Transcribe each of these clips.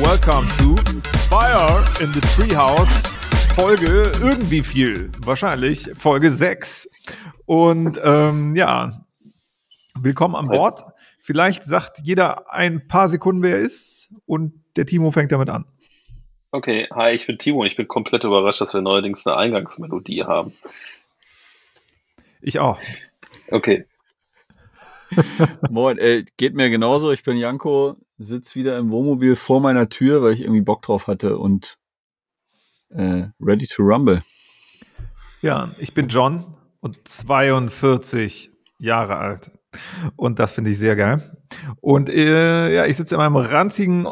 welcome to Fire in the Treehouse. Folge irgendwie viel. Wahrscheinlich Folge 6. Und ähm, ja, willkommen an Bord. Vielleicht sagt jeder ein paar Sekunden, wer er ist. Und der Timo fängt damit an. Okay, hi, ich bin Timo und ich bin komplett überrascht, dass wir neuerdings eine Eingangsmelodie haben. Ich auch. Okay. Moin, äh, geht mir genauso. Ich bin Janko, sitz wieder im Wohnmobil vor meiner Tür, weil ich irgendwie Bock drauf hatte und äh, ready to rumble. Ja, ich bin John und 42 Jahre alt. Und das finde ich sehr geil. Und äh, ja, ich sitze in meinem ranzigen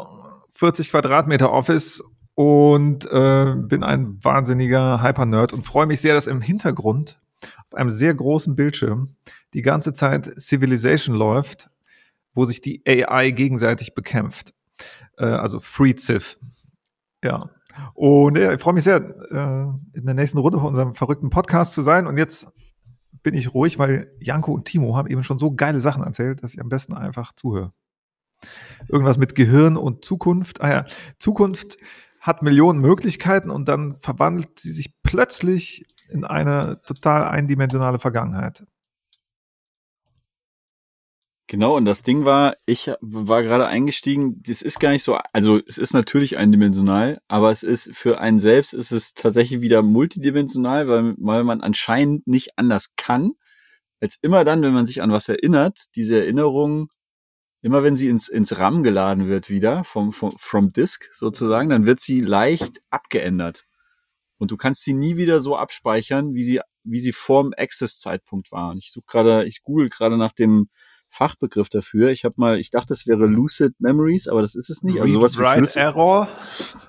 40 Quadratmeter Office und äh, bin ein wahnsinniger Hyper-Nerd und freue mich sehr, dass im Hintergrund auf einem sehr großen Bildschirm die ganze Zeit Civilization läuft, wo sich die AI gegenseitig bekämpft. Äh, also Free Civ. Ja. Und ja, ich freue mich sehr, äh, in der nächsten Runde von unserem verrückten Podcast zu sein. Und jetzt bin ich ruhig, weil Janko und Timo haben eben schon so geile Sachen erzählt, dass ich am besten einfach zuhöre. Irgendwas mit Gehirn und Zukunft. Ah ja, Zukunft hat Millionen Möglichkeiten und dann verwandelt sie sich plötzlich in eine total eindimensionale Vergangenheit. Genau, und das Ding war, ich war gerade eingestiegen, das ist gar nicht so, also es ist natürlich eindimensional, aber es ist für einen selbst ist es tatsächlich wieder multidimensional, weil, weil man anscheinend nicht anders kann, als immer dann, wenn man sich an was erinnert, diese Erinnerung, immer wenn sie ins, ins RAM geladen wird wieder, vom, vom, from Disk sozusagen, dann wird sie leicht abgeändert. Und du kannst sie nie wieder so abspeichern, wie sie, wie sie vorm Access-Zeitpunkt war. Und ich suche gerade, ich google gerade nach dem, Fachbegriff dafür. Ich habe mal, ich dachte, es wäre Lucid Memories, aber das ist es nicht. Also sowas wie Flüssig Error.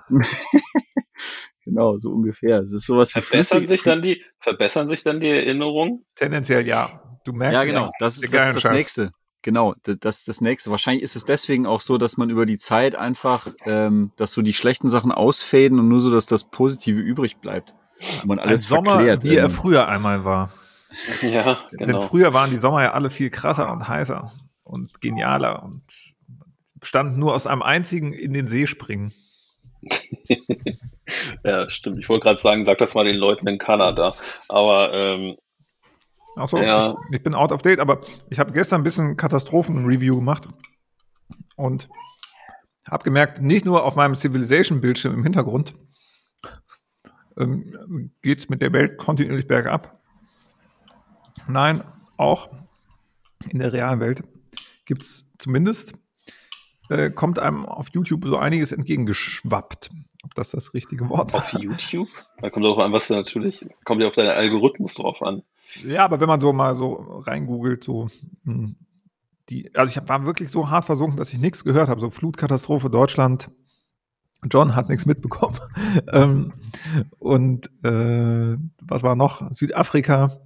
genau, so ungefähr. Es ist sowas verbessern sich dann die verbessern sich dann die Erinnerungen? Tendenziell ja. Du merkst ja genau. Das, das, das ist das nächste. Genau, das das nächste. Wahrscheinlich ist es deswegen auch so, dass man über die Zeit einfach, ähm, dass so die schlechten Sachen ausfaden und nur so, dass das Positive übrig bleibt. Und man alles Ein Sommer, verklärt. Wie er früher einmal war. Ja, genau. Denn früher waren die Sommer ja alle viel krasser und heißer und genialer und bestanden nur aus einem einzigen in den See springen. ja, stimmt. Ich wollte gerade sagen, sag das mal den Leuten in Kanada. Aber ähm, Achso, ja. ich, ich bin out of date, aber ich habe gestern ein bisschen Katastrophen-Review gemacht und habe gemerkt, nicht nur auf meinem Civilization-Bildschirm im Hintergrund ähm, geht es mit der Welt kontinuierlich bergab, Nein, auch in der realen Welt gibt es zumindest, äh, kommt einem auf YouTube so einiges entgegengeschwappt. Ob das das richtige Wort war. Auf YouTube? Da kommt auch an, was du natürlich, kommt ja auf deinen Algorithmus drauf an. Ja, aber wenn man so mal so reingoogelt, so hm, die, also ich war wirklich so hart versunken, dass ich nichts gehört habe. So Flutkatastrophe Deutschland. John hat nichts mitbekommen. ähm, und äh, was war noch? Südafrika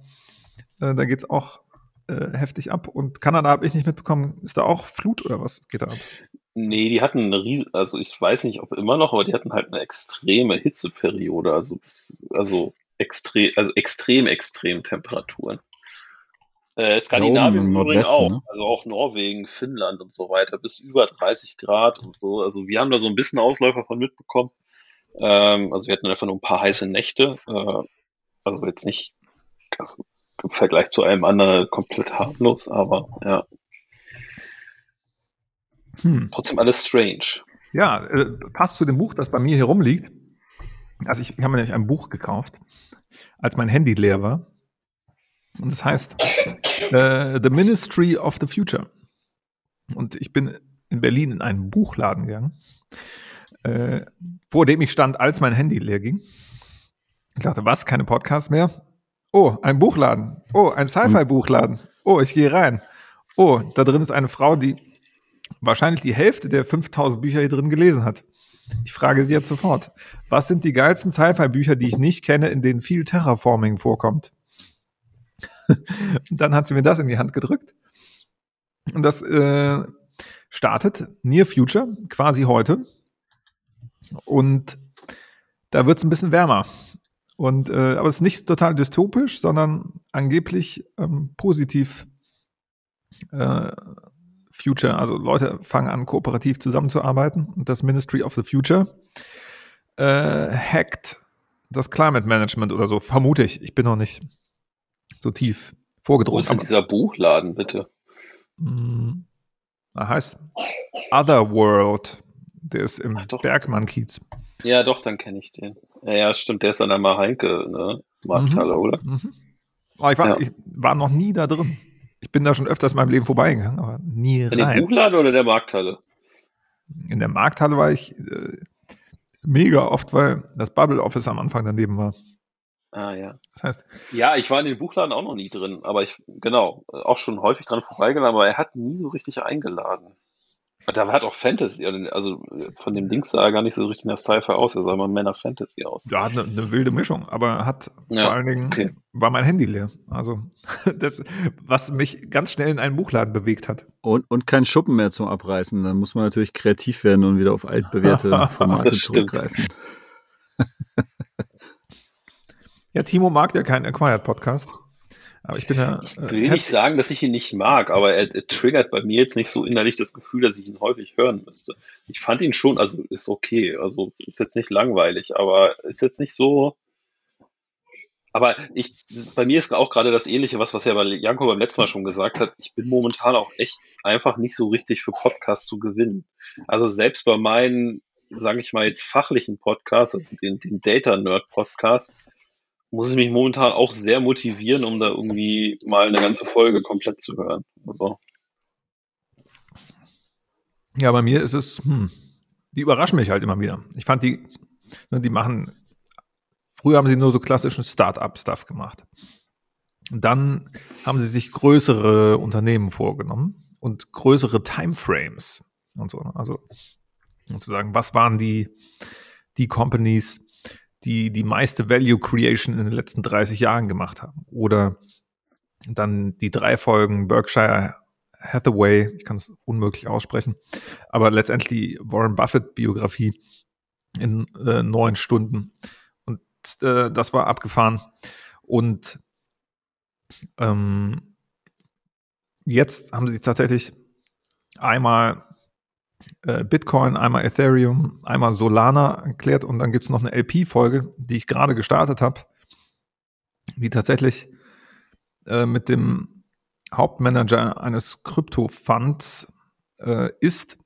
äh, da geht es auch äh, heftig ab. Und Kanada habe ich nicht mitbekommen. Ist da auch Flut oder was geht da ab? Nee, die hatten eine riesen, also ich weiß nicht, ob immer noch, aber die hatten halt eine extreme Hitzeperiode, also bis, also extrem, also extrem, extrem Temperaturen. Äh, Skandinavien im Übrigen auch, ne? also auch Norwegen, Finnland und so weiter, bis über 30 Grad und so. Also wir haben da so ein bisschen Ausläufer von mitbekommen. Ähm, also wir hatten einfach nur ein paar heiße Nächte. Äh, also jetzt nicht, also im Vergleich zu einem anderen komplett harmlos, aber ja. Hm. Trotzdem alles strange. Ja, äh, passt zu dem Buch, das bei mir hier rumliegt. Also ich, ich habe mir nämlich ein Buch gekauft, als mein Handy leer war. Und es das heißt äh, The Ministry of the Future. Und ich bin in Berlin in einen Buchladen gegangen, äh, vor dem ich stand, als mein Handy leer ging. Ich dachte, was? Keine Podcasts mehr? Oh, ein Buchladen. Oh, ein Sci-Fi-Buchladen. Oh, ich gehe rein. Oh, da drin ist eine Frau, die wahrscheinlich die Hälfte der 5000 Bücher hier drin gelesen hat. Ich frage sie jetzt sofort. Was sind die geilsten Sci-Fi-Bücher, die ich nicht kenne, in denen viel Terraforming vorkommt? Und dann hat sie mir das in die Hand gedrückt. Und das äh, startet Near Future, quasi heute. Und da wird es ein bisschen wärmer. Und, äh, aber es ist nicht total dystopisch, sondern angeblich ähm, positiv äh, Future, also Leute fangen an, kooperativ zusammenzuarbeiten und das Ministry of the Future äh, hackt das Climate Management oder so, vermute ich. Ich bin noch nicht so tief Wo vorgedrungen. ist denn dieser Buchladen, bitte? Mm, Er heißt Otherworld. Der ist im. Bergmann-Kiez. Ja, doch, dann kenne ich den. Ja, stimmt, der ist an der Maheinke, ne? Markthalle, oder? Mhm. Aber ich war, Ja. ich war noch nie da drin. Ich bin da schon öfters in meinem Leben vorbeigegangen, aber nie In dem rein. Buchladen oder der Markthalle? In der Markthalle war ich äh, mega oft, weil das Bubble Office am Anfang daneben war. Ah, ja. Das heißt, Ja, ich war in den Buchladen auch noch nie drin, aber ich, genau, auch schon häufig dran vorbeigelaufen, aber er hat nie so richtig eingeladen. Da hat auch Fantasy, also von dem Dings sah er gar nicht so richtig nach Sci-Fi aus, er sah immer mehr nach Fantasy aus. ja, eine, eine wilde Mischung, aber hat Ja, vor allen Dingen okay. war mein Handy leer. Also das, was mich ganz schnell in einen Buchladen bewegt hat. Und, und kein Schuppen mehr zum Abreißen. Dann muss man natürlich kreativ werden und wieder auf altbewährte Formate zurückgreifen. Ja, Timo mag ja keinen Acquired Podcast. Aber ich bin ja. Ich äh, will nicht sagen, dass ich ihn nicht mag, aber er, er triggert bei mir jetzt nicht so innerlich das Gefühl, dass ich ihn häufig hören müsste. Ich fand ihn schon, also ist okay, also ist jetzt nicht langweilig, aber ist jetzt nicht so. Aber ich, bei mir ist auch gerade das Ähnliche, was, was ja bei Janko beim letzten Mal schon gesagt hat. Ich bin momentan auch echt einfach nicht so richtig für Podcasts zu gewinnen. Also selbst bei meinen, sage ich mal jetzt fachlichen Podcasts, also den, den Data Nerd Podcast, muss ich mich momentan auch sehr motivieren, um da irgendwie mal eine ganze Folge komplett zu hören. Also, Ja, bei mir ist es, hm, die überraschen mich halt immer wieder. Ich fand die, ne, die machen, früher haben sie nur so klassischen Start-up-Stuff gemacht. Dann haben sie sich größere Unternehmen vorgenommen und größere Timeframes und so. ne? Also, um zu sagen, was waren die, die Companies, die die meiste Value Creation in den letzten 30 Jahren gemacht haben? Oder dann die drei Folgen Berkshire Hathaway, ich kann es unmöglich aussprechen, aber letztendlich die Warren Buffett Biografie in äh, neun Stunden. Und äh, das war abgefahren. Und ähm, jetzt haben sie tatsächlich einmal äh, Bitcoin, einmal Ethereum, einmal Solana erklärt und dann gibt es noch eine LP-Folge, die ich gerade gestartet habe, die tatsächlich äh, mit dem Hauptmanager eines Krypto-Funds äh, ist.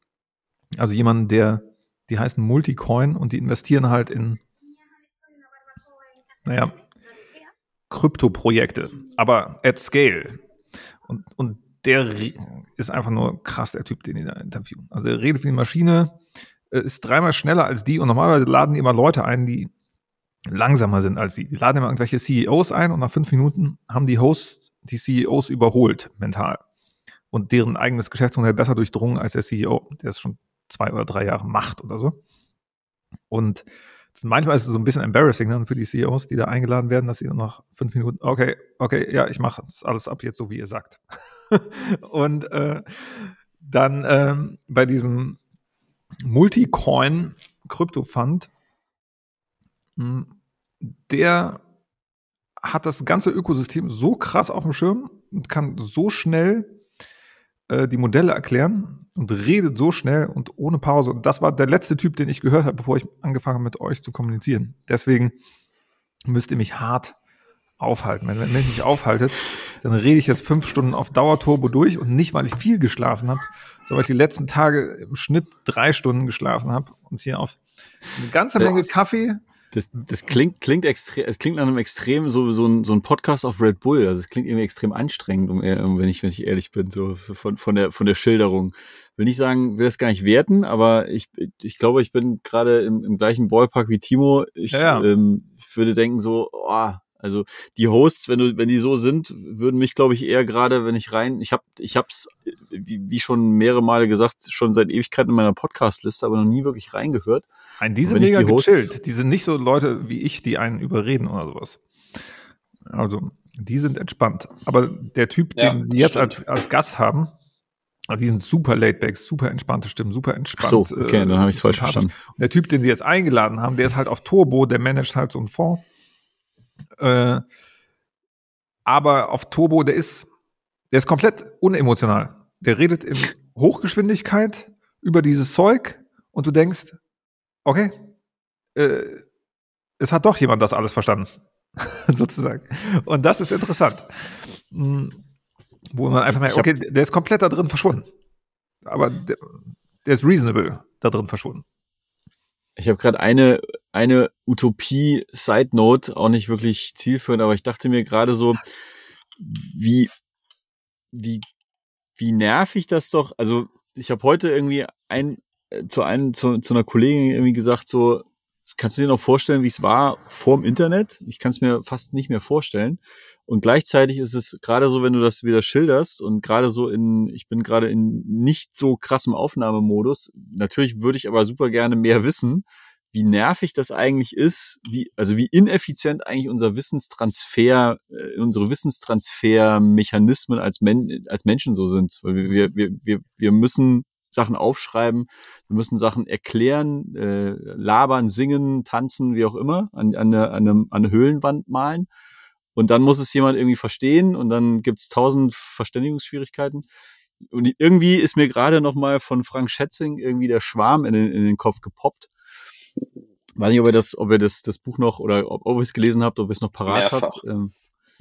Also jemand, der, die heißen Multicoin und die investieren halt in, naja, Krypto-Projekte, aber at scale. Und, und der ist einfach nur krass, der Typ, den die da interviewen. Also er redet wie eine Maschine, äh, ist dreimal schneller als die und normalerweise laden die immer Leute ein, die langsamer sind als sie. Die laden immer irgendwelche CEOs ein und nach fünf Minuten haben die Hosts die CEOs überholt mental und deren eigenes Geschäftsmodell besser durchdrungen als der CEO, der es schon zwei oder drei Jahre macht oder so. Und manchmal ist es so ein bisschen embarrassing dann für die CEOs, die da eingeladen werden, dass sie dann nach fünf Minuten, okay, okay, ja, ich mache alles ab jetzt so, wie ihr sagt. und äh, dann ähm, bei diesem Multicoin Krypto Fund, mh, der hat das ganze Ökosystem so krass auf dem Schirm und kann so schnell äh, die Modelle erklären und redet so schnell und ohne Pause. Und das war der letzte Typ, den ich gehört habe, bevor ich angefangen habe, mit euch zu kommunizieren. Deswegen müsst ihr mich hart aufhalten. Wenn, wenn ihr mich nicht aufhaltet, dann rede ich jetzt fünf Stunden auf Dauerturbo durch und nicht, weil ich viel geschlafen habe, sondern weil ich die letzten Tage im Schnitt drei Stunden geschlafen habe und hier auf eine ganze Menge Kaffee Das, das klingt, klingt extrem, es klingt nach einem extrem, so, so ein, so ein Podcast auf Red Bull. Also es klingt irgendwie extrem anstrengend, um, ehr- wenn ich, wenn ich ehrlich bin, so von, von der, von der Schilderung. Will nicht sagen, will das gar nicht werten, aber ich, ich glaube, ich bin gerade im, im gleichen Ballpark wie Timo. Ich, Ja, ja. Ähm, ich würde denken so, oh, also die Hosts, wenn du, wenn die so sind, würden mich, glaube ich, eher gerade, wenn ich rein, ich habe, ich hab's, wie, wie schon mehrere Male gesagt, schon seit Ewigkeiten in meiner Podcast-Liste, aber noch nie wirklich reingehört. Nein, die sind mega die Hosts- gechillt. Die sind nicht so Leute wie ich, die einen überreden oder sowas. Also, die sind entspannt. Aber der Typ, Ja, den sie jetzt stimmt. als, als Gast haben, also die sind super laidback, super entspannte Stimmen, super Ach entspannt. so, okay, äh, dann habe ich es falsch verstanden. Und der Typ, den sie jetzt eingeladen haben, der ist halt auf Turbo, der managt halt so einen Fonds. Äh, aber auf Turbo, der ist, der ist komplett unemotional. Der redet in Hochgeschwindigkeit über dieses Zeug und du denkst, okay, äh, es hat doch jemand das alles verstanden. sozusagen. Und das ist interessant. Hm, wo man einfach merkt, okay, der ist komplett da drin verschwunden. Aber der, der ist reasonable da drin verschwunden. Ich habe gerade eine, eine Utopie-Side-Note, auch nicht wirklich zielführend, aber ich dachte mir gerade so, wie, wie, wie nervig das doch, also ich habe heute irgendwie ein, äh, zu, einem, zu, zu einer Kollegin irgendwie gesagt, so, kannst du dir noch vorstellen, wie es war vorm Internet? Ich kann es mir fast nicht mehr vorstellen. Und gleichzeitig ist es gerade so, wenn du das wieder schilderst und gerade so in, ich bin gerade in nicht so krassem Aufnahmemodus. Natürlich würde ich aber super gerne mehr wissen, wie nervig das eigentlich ist, wie, also wie ineffizient eigentlich unser Wissenstransfer, äh, unsere Wissenstransfermechanismen als, Men als Menschen so sind. Weil wir, wir, wir, wir müssen Sachen aufschreiben, wir müssen Sachen erklären, äh, labern, singen, tanzen, wie auch immer, an, an, eine, an, an eine Höhlenwand malen. Und dann muss es jemand irgendwie verstehen und dann gibt's tausend Verständigungsschwierigkeiten. Und irgendwie ist mir gerade noch mal von Frank Schätzing irgendwie der Schwarm in den, in den Kopf gepoppt. Weiß nicht, ob ihr das, ob ihr das, das Buch noch oder ob, ob ihr es gelesen habt, ob ihr es noch parat Mehrfach. habt. Ähm,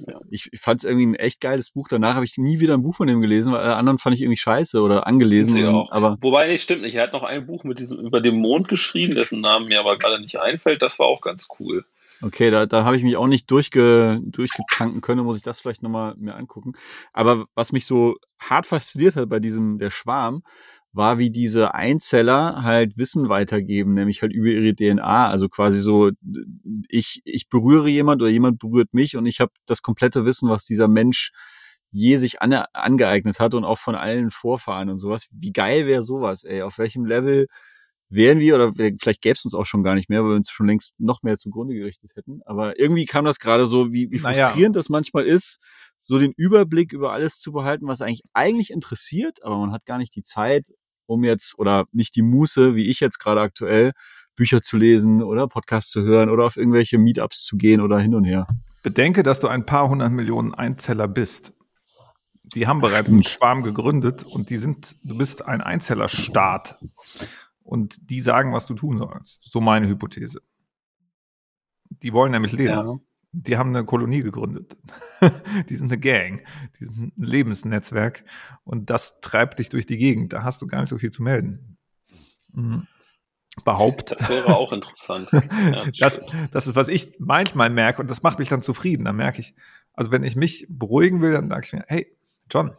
ja. Ich, ich fand es irgendwie ein echt geiles Buch. Danach habe ich nie wieder ein Buch von dem gelesen, weil alle anderen fand ich irgendwie scheiße oder angelesen. Und, aber Wobei, nee, stimmt nicht. Er hat noch ein Buch mit diesem über dem Mond geschrieben, dessen Namen mir aber gerade nicht einfällt. Das war auch ganz cool. Okay, da, da habe ich mich auch nicht durchge, durchgetanken können, muss ich das vielleicht nochmal mir angucken. Aber was mich so hart fasziniert hat bei diesem, der Schwarm, war, wie diese Einzeller halt Wissen weitergeben, nämlich halt über ihre DNA. Also quasi so, ich, ich berühre jemand oder jemand berührt mich und ich habe das komplette Wissen, was dieser Mensch je sich an, angeeignet hat und auch von allen Vorfahren und sowas. Wie geil wäre sowas, ey? Auf welchem Level wären wir, oder vielleicht gäbe es uns auch schon gar nicht mehr, weil wir uns schon längst noch mehr zugrunde gerichtet hätten. Aber irgendwie kam das gerade so, wie, wie frustrierend naja. das manchmal ist, so den Überblick über alles zu behalten, was eigentlich eigentlich interessiert, aber man hat gar nicht die Zeit, um jetzt, oder nicht die Muße, wie ich jetzt gerade aktuell, Bücher zu lesen oder Podcasts zu hören oder auf irgendwelche Meetups zu gehen oder hin und her. Bedenke, dass du ein paar hundert Millionen Einzeller bist. Die haben bereits einen Schwarm gegründet und die sind, du bist ein Einzellerstaat und die sagen, was du tun sollst. So meine Hypothese. Die wollen nämlich leben. Ja. Die haben eine Kolonie gegründet. die sind eine Gang. Die sind ein Lebensnetzwerk. Und das treibt dich durch die Gegend. Da hast du gar nicht so viel zu melden. Mhm. Behaupt. Das wäre auch interessant. Ja, das, das ist, was ich manchmal merke, und das macht mich dann zufrieden. Dann merke ich, also wenn ich mich beruhigen will, dann sage ich mir, hey, John,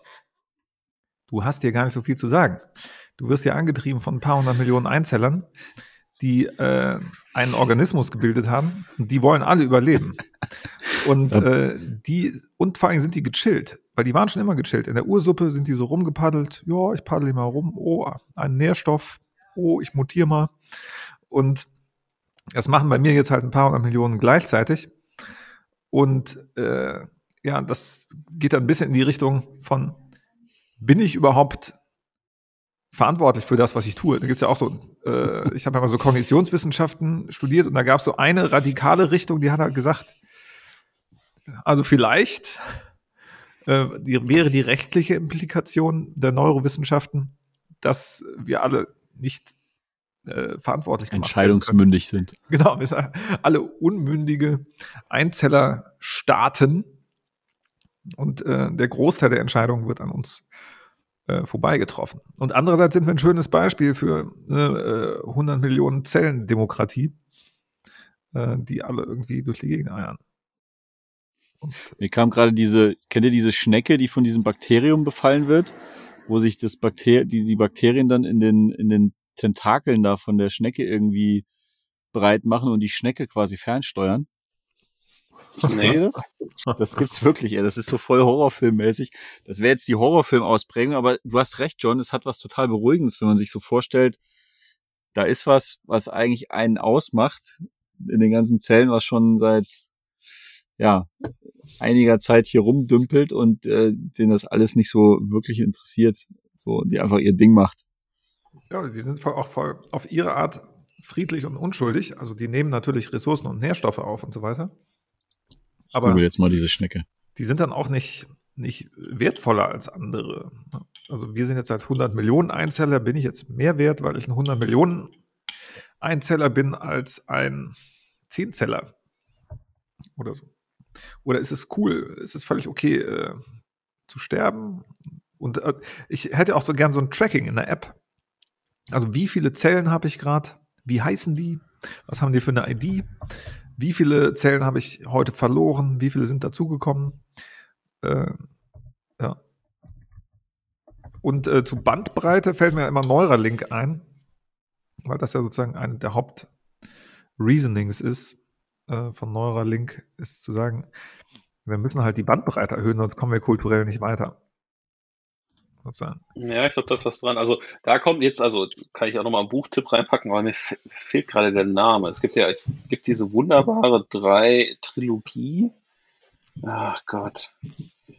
du hast dir gar nicht so viel zu sagen. Du wirst ja angetrieben von ein paar hundert Millionen Einzellern, die äh, einen Organismus gebildet haben und die wollen alle überleben. Und äh, die, und vor allem sind die gechillt, weil die waren schon immer gechillt. In der Ursuppe sind die so rumgepaddelt, ja, ich paddel mal rum, oh, ein Nährstoff, oh, ich mutiere mal. Und das machen bei mir jetzt halt ein paar hundert Millionen gleichzeitig. Und äh, ja, das geht dann ein bisschen in die Richtung von, bin ich überhaupt verantwortlich für das, was ich tue. Da gibt's ja auch so, äh, ich habe ja mal so Kognitionswissenschaften studiert und da gab es so eine radikale Richtung, die hat halt gesagt, also vielleicht äh, die, wäre die rechtliche Implikation der Neurowissenschaften, dass wir alle nicht äh, verantwortlich entscheidungsmündig sind. Genau, wir sind alle unmündige Einzellerstaaten und äh, der Großteil der Entscheidungen wird an uns äh, vorbeigetroffen. Und andererseits sind wir ein schönes Beispiel für äh, 100 Millionen Zellen Demokratie, äh, die alle irgendwie durch die Gegend eiern. Und Mir kam gerade diese, kennt ihr diese Schnecke, die von diesem Bakterium befallen wird, wo sich das Bakter die, die Bakterien dann in den, in den Tentakeln da von der Schnecke irgendwie breit machen und die Schnecke quasi fernsteuern? Nee, das? Das gibt's wirklich, ey. Das ist so voll Horrorfilmmäßig. Das wäre jetzt die Horrorfilm-Ausprägung, aber du hast recht, John. Es hat was total Beruhigendes, wenn man sich so vorstellt, da ist was, was eigentlich einen ausmacht in den ganzen Zellen, was schon seit, ja, einiger Zeit hier rumdümpelt und äh, den das alles nicht so wirklich interessiert. So, die einfach ihr Ding macht. Ja, die sind auch voll auf ihre Art friedlich und unschuldig. Also die nehmen natürlich Ressourcen und Nährstoffe auf und so weiter. Ich aber jetzt mal diese Schnecke. Die sind dann auch nicht nicht wertvoller als andere. Also wir sind jetzt als 100 Millionen Einzeller, bin ich jetzt mehr wert, weil ich ein 100 Millionen Einzeller bin als ein Zehnzeller oder so. Oder ist es cool, ist es völlig okay äh, zu sterben? Und äh, ich hätte auch so gern so ein Tracking in der App. Also wie viele Zellen habe ich gerade? Wie heißen die? Was haben die für eine ID? Wie viele Zellen habe ich heute verloren? Wie viele sind dazugekommen? Äh, ja. Und äh, zu Bandbreite fällt mir immer Neuralink ein, weil das ja sozusagen eine der Hauptreasonings ist äh, von Neuralink, ist zu sagen, wir müssen halt die Bandbreite erhöhen, sonst kommen wir kulturell nicht weiter. Sozusagen. Ja, ich glaube, das ist was dran. Also da kommt jetzt, also kann ich auch nochmal einen Buchtipp reinpacken, weil mir fehlt gerade der Name. Es gibt ja, es gibt diese wunderbare drei Trilogie. Ach Gott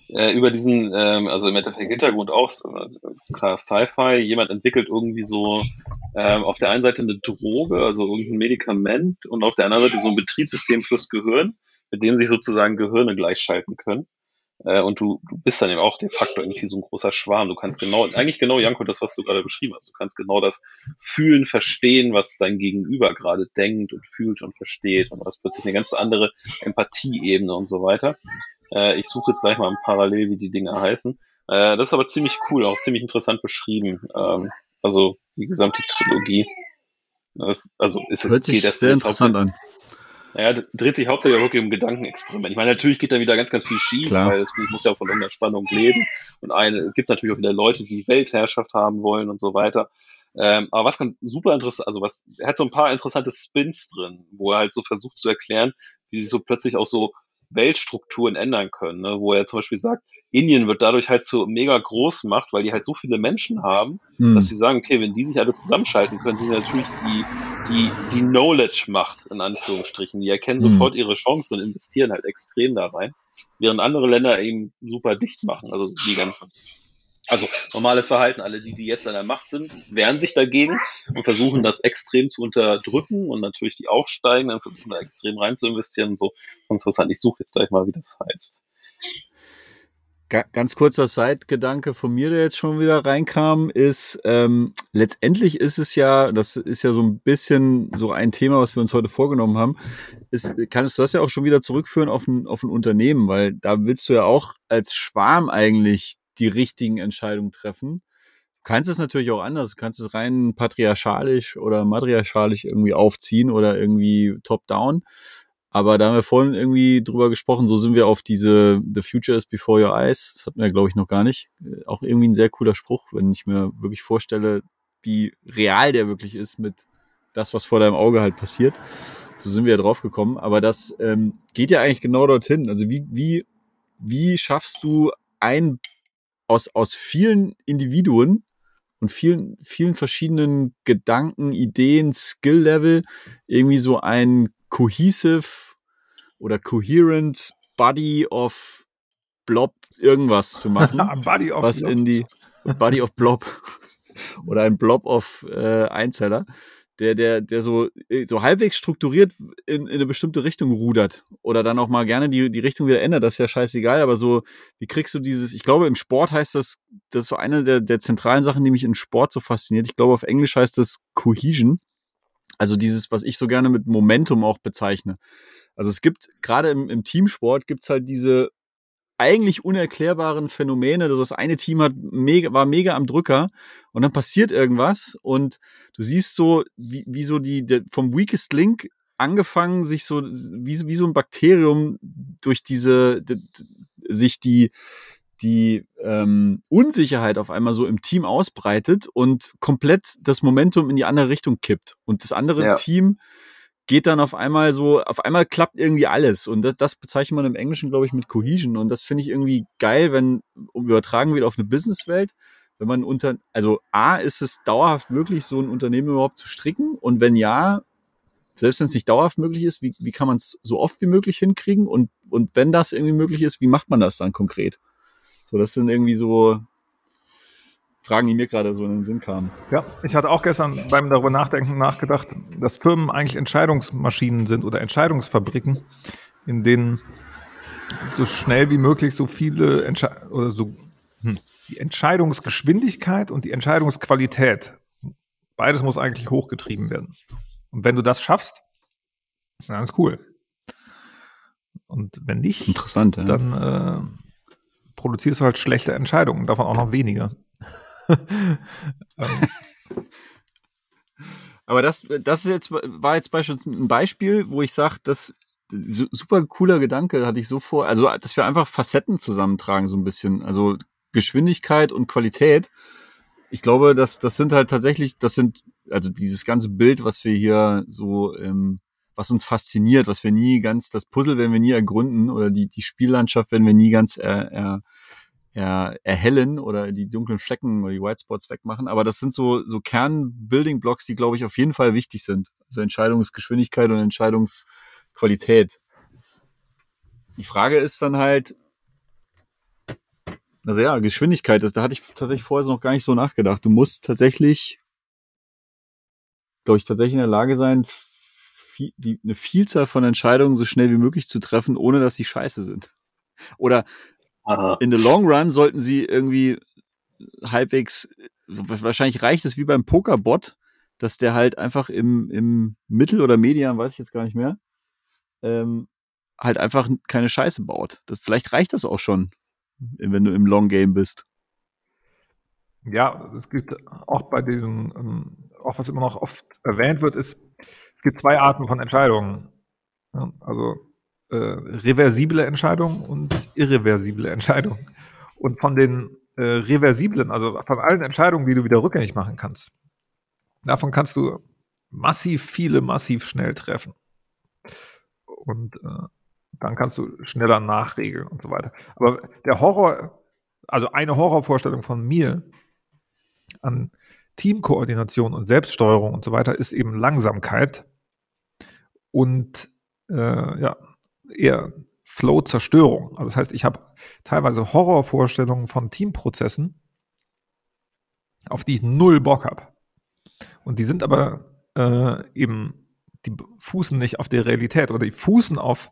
äh, über diesen, ähm, also im Endeffekt Hintergrund auch äh, Sci-Fi. Jemand entwickelt irgendwie so ähm, auf der einen Seite eine Droge, also irgendein Medikament und auf der anderen Seite so ein Betriebssystem fürs Gehirn, mit dem sich sozusagen Gehirne gleichschalten können. Äh, und du, du bist dann eben auch de facto irgendwie so ein großer Schwarm. Du kannst genau, eigentlich genau, Janko, das, was du gerade beschrieben hast. Du kannst genau das fühlen, verstehen, was dein Gegenüber gerade denkt und fühlt und versteht. Und du hast plötzlich eine ganz andere Empathieebene und so weiter. Äh, ich suche jetzt gleich mal parallel, wie die Dinge heißen. Äh, das ist aber ziemlich cool, auch ziemlich interessant beschrieben. Ähm, also die gesamte Trilogie. Das, also ist, Hört sich sehr interessant an. Naja, dreht sich hauptsächlich wirklich um Gedankenexperiment. Ich meine, natürlich geht da wieder ganz, ganz viel schief, Klar. weil es muss ja von irgendeiner Spannung leben. Und eine, es gibt natürlich auch wieder Leute, die Weltherrschaft haben wollen und so weiter. Ähm, aber was ganz super interessant, also was, er hat so ein paar interessante Spins drin, wo er halt so versucht zu erklären, wie sich so plötzlich auch so Weltstrukturen ändern können, ne? wo er zum Beispiel sagt, Indien wird dadurch halt so mega groß macht, weil die halt so viele Menschen haben, hm. dass sie sagen, okay, wenn die sich alle zusammenschalten können, sind natürlich die, die, die Knowledge-Macht, in Anführungsstrichen. Die erkennen hm. sofort ihre Chancen und investieren halt extrem da rein, während andere Länder eben super dicht machen, also die ganzen also normales Verhalten, alle die, die jetzt an der Macht sind, wehren sich dagegen und versuchen das extrem zu unterdrücken und natürlich die Aufsteigenden versuchen da extrem rein zu investieren und so. Interessant, ich suche jetzt gleich mal, wie das heißt. Ganz kurzer Zeitgedanke von mir, der jetzt schon wieder reinkam, ist, ähm, letztendlich ist es ja, das ist ja so ein bisschen so ein Thema, was wir uns heute vorgenommen haben, ist, kannst du das ja auch schon wieder zurückführen auf ein, auf ein Unternehmen, weil da willst du ja auch als Schwarm eigentlich die richtigen Entscheidungen treffen. Du kannst es natürlich auch anders. Du kannst es rein patriarchalisch oder matriarchalisch irgendwie aufziehen oder irgendwie top-down. Aber da haben wir vorhin irgendwie drüber gesprochen, so sind wir auf diese The Future is Before Your Eyes. Das hatten wir, glaube ich, noch gar nicht. Äh, auch irgendwie ein sehr cooler Spruch, wenn ich mir wirklich vorstelle, wie real der wirklich ist mit das, was vor deinem Auge halt passiert. So sind wir ja drauf gekommen. Aber das ähm, geht ja eigentlich genau dorthin. Also wie, wie, wie schaffst du ein aus, aus vielen Individuen und vielen, vielen verschiedenen Gedanken, Ideen, Skill-Level irgendwie so ein cohesive oder coherent Body of Blob irgendwas zu machen. Body of was Blob. in die Body of Blob oder ein Blob of äh, Einzeller der, der, der so, äh, so halbwegs strukturiert in, in eine bestimmte Richtung rudert oder dann auch mal gerne die, die Richtung wieder ändert, das ist ja scheißegal, aber so, wie kriegst du dieses, ich glaube, im Sport heißt das, das ist so eine der, der zentralen Sachen, die mich in Sport so fasziniert. Ich glaube, auf Englisch heißt das Cohesion. Also dieses, was ich so gerne mit Momentum auch bezeichne. Also es gibt, gerade im, im Teamsport gibt's halt diese eigentlich unerklärbaren Phänomene. Also das eine Team hat mega, war mega am Drücker und dann passiert irgendwas und du siehst so, wie, wie so die, der, vom Weakest Link angefangen, sich so, wie, wie so ein Bakterium durch diese, die, sich die, die ähm, Unsicherheit auf einmal so im Team ausbreitet und komplett das Momentum in die andere Richtung kippt. Und das andere ja. Team geht dann auf einmal so, auf einmal klappt irgendwie alles. Und das, das bezeichnet man im Englischen, glaube ich, mit Cohesion. Und das finde ich irgendwie geil, wenn übertragen wird auf eine Businesswelt. Wenn man unter, also A, ist es dauerhaft möglich, so ein Unternehmen überhaupt zu stricken? Und wenn ja, selbst wenn es nicht dauerhaft möglich ist, wie, wie kann man es so oft wie möglich hinkriegen? Und, und wenn das irgendwie möglich ist, wie macht man das dann konkret? So, das sind irgendwie so Fragen, die mir gerade so in den Sinn kamen. Ja, ich hatte auch gestern beim darüber nachdenken nachgedacht, dass Firmen eigentlich Entscheidungsmaschinen sind oder Entscheidungsfabriken, in denen so schnell wie möglich so viele Entsche oder so hm, die Entscheidungsgeschwindigkeit und die Entscheidungsqualität. Beides muss eigentlich hochgetrieben werden. Und wenn du das schaffst, dann ist cool. Und wenn nicht, Interessant, ja. dann äh, produzierst du halt schlechte Entscheidungen, davon auch noch weniger. ähm. Aber das, das ist jetzt, war jetzt beispielsweise ein Beispiel, wo ich sage, das super cooler Gedanke, hatte ich so vor, also dass wir einfach Facetten zusammentragen, so ein bisschen. Also Geschwindigkeit und Qualität. Ich glaube, dass das sind halt tatsächlich, das sind, also dieses ganze Bild, was wir hier so, ähm, was uns fasziniert, was wir nie ganz, das Puzzle werden wir nie ergründen oder die, die Spiellandschaft werden wir nie ganz er, er, er, erhellen oder die dunklen Flecken oder die White Spots wegmachen. Aber das sind so, so Kern-Building-Blocks, die, glaube ich, auf jeden Fall wichtig sind. Also Entscheidungsgeschwindigkeit und Entscheidungsqualität. Die Frage ist dann halt, also ja, Geschwindigkeit, das, da hatte ich tatsächlich vorher noch gar nicht so nachgedacht. Du musst tatsächlich, glaube ich, tatsächlich in der Lage sein, viel, die, eine Vielzahl von Entscheidungen so schnell wie möglich zu treffen, ohne dass sie scheiße sind. Oder Aha. in the long run sollten sie irgendwie halbwegs, wahrscheinlich reicht es wie beim Pokerbot, dass der halt einfach im, im Mittel- oder Median, weiß ich jetzt gar nicht mehr, ähm, halt einfach keine Scheiße baut. Das, vielleicht reicht das auch schon wenn du im Long Game bist. Ja, es gibt auch bei diesem, ähm, auch was immer noch oft erwähnt wird, ist, es gibt zwei Arten von Entscheidungen. Also äh, reversible Entscheidungen und irreversible Entscheidungen. Und von den äh, reversiblen, also von allen Entscheidungen, die du wieder rückgängig machen kannst, davon kannst du massiv viele, massiv schnell treffen. Und äh, dann kannst du schneller nachregeln und so weiter. Aber der Horror, also eine Horrorvorstellung von mir an Teamkoordination und Selbststeuerung und so weiter ist eben Langsamkeit und äh, ja, eher Flow-Zerstörung. Also das heißt, ich habe teilweise Horrorvorstellungen von Teamprozessen, auf die ich null Bock habe. Und die sind aber äh, eben, die fußen nicht auf der Realität oder die fußen auf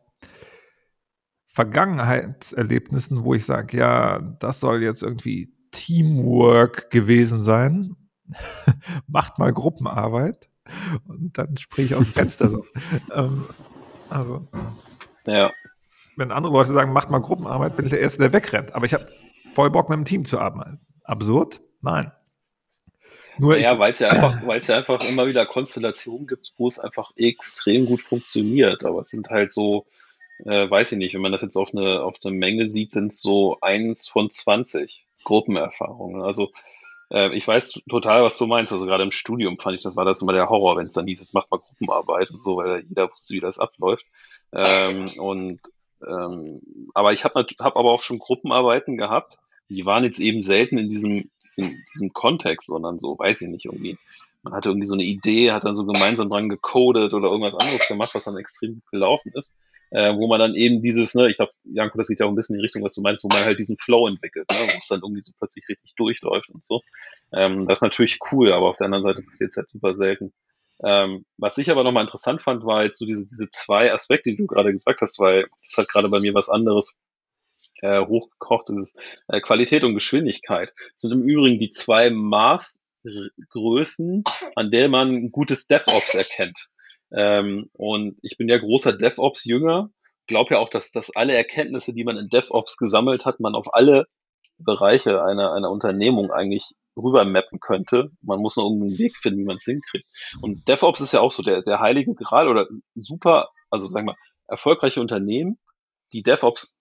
Vergangenheitserlebnissen, wo ich sage, ja, das soll jetzt irgendwie Teamwork gewesen sein. Macht mal Gruppenarbeit. Und dann spreche ich aus dem Fenster so. ähm, also, ja. wenn andere Leute sagen, macht mal Gruppenarbeit, bin ich der Erste, der wegrennt. Aber ich habe voll Bock, mit dem Team zu arbeiten. Absurd? Nein. Nur ja, weil es ja einfach, weil es ja einfach immer wieder Konstellationen gibt, wo es einfach extrem gut funktioniert. Aber es sind halt so, äh, weiß ich nicht, wenn man das jetzt auf eine, auf eine Menge sieht, sind es so eins von 20 Gruppenerfahrungen. Also äh, ich weiß total, was du meinst. Also gerade im Studium fand ich, das war das immer der Horror, wenn es dann hieß, es macht mal Gruppenarbeit und so, weil jeder wusste, wie das abläuft. Ähm, und ähm, aber ich habe hab aber auch schon Gruppenarbeiten gehabt. Die waren jetzt eben selten in diesem, diesem, diesem Kontext, sondern so, weiß ich nicht, irgendwie man hatte irgendwie so eine Idee, hat dann so gemeinsam dran gecodet oder irgendwas anderes gemacht, was dann extrem gut gelaufen ist, äh, wo man dann eben dieses, ne, ich glaube, Janko, das geht ja auch ein bisschen in die Richtung, was du meinst, wo man halt diesen Flow entwickelt, ne, wo es dann irgendwie so plötzlich richtig durchläuft und so. Ähm, das ist natürlich cool, aber auf der anderen Seite passiert es halt super selten. Ähm, was ich aber nochmal interessant fand, war jetzt so diese, diese zwei Aspekte, die du gerade gesagt hast, weil das hat gerade bei mir was anderes äh, hochgekocht, das ist äh, Qualität und Geschwindigkeit. Das sind im Übrigen die zwei Maß Größen, an der man gutes DevOps erkennt. Ähm, und ich bin ja großer DevOps-Jünger, glaube ja auch, dass, dass alle Erkenntnisse, die man in DevOps gesammelt hat, man auf alle Bereiche einer, einer Unternehmung eigentlich rübermappen könnte. Man muss nur irgendeinen Weg finden, wie man es hinkriegt. Und DevOps ist ja auch so der, der heilige Gral oder super, also sagen wir, erfolgreiche Unternehmen, die DevOps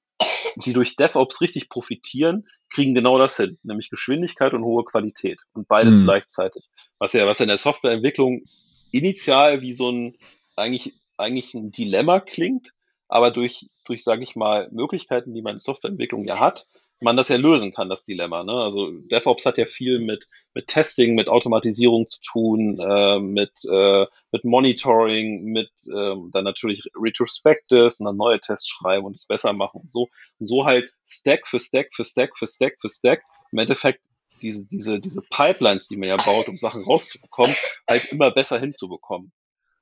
die durch DevOps richtig profitieren, kriegen genau das hin, nämlich Geschwindigkeit und hohe Qualität und beides mhm. gleichzeitig. Was ja, was in der Softwareentwicklung initial wie so ein eigentlich eigentlich ein Dilemma klingt, aber durch durch sage ich mal Möglichkeiten, die man in Softwareentwicklung ja hat, man das ja lösen kann, das Dilemma. Ne? Also DevOps hat ja viel mit, mit Testing, mit Automatisierung zu tun, äh, mit, äh, mit Monitoring, mit äh, dann natürlich Retrospectives und dann neue Tests schreiben und es besser machen so. So halt Stack für Stack für Stack für Stack für Stack. Im Endeffekt diese, diese, diese Pipelines, die man ja baut, um Sachen rauszubekommen, halt immer besser hinzubekommen.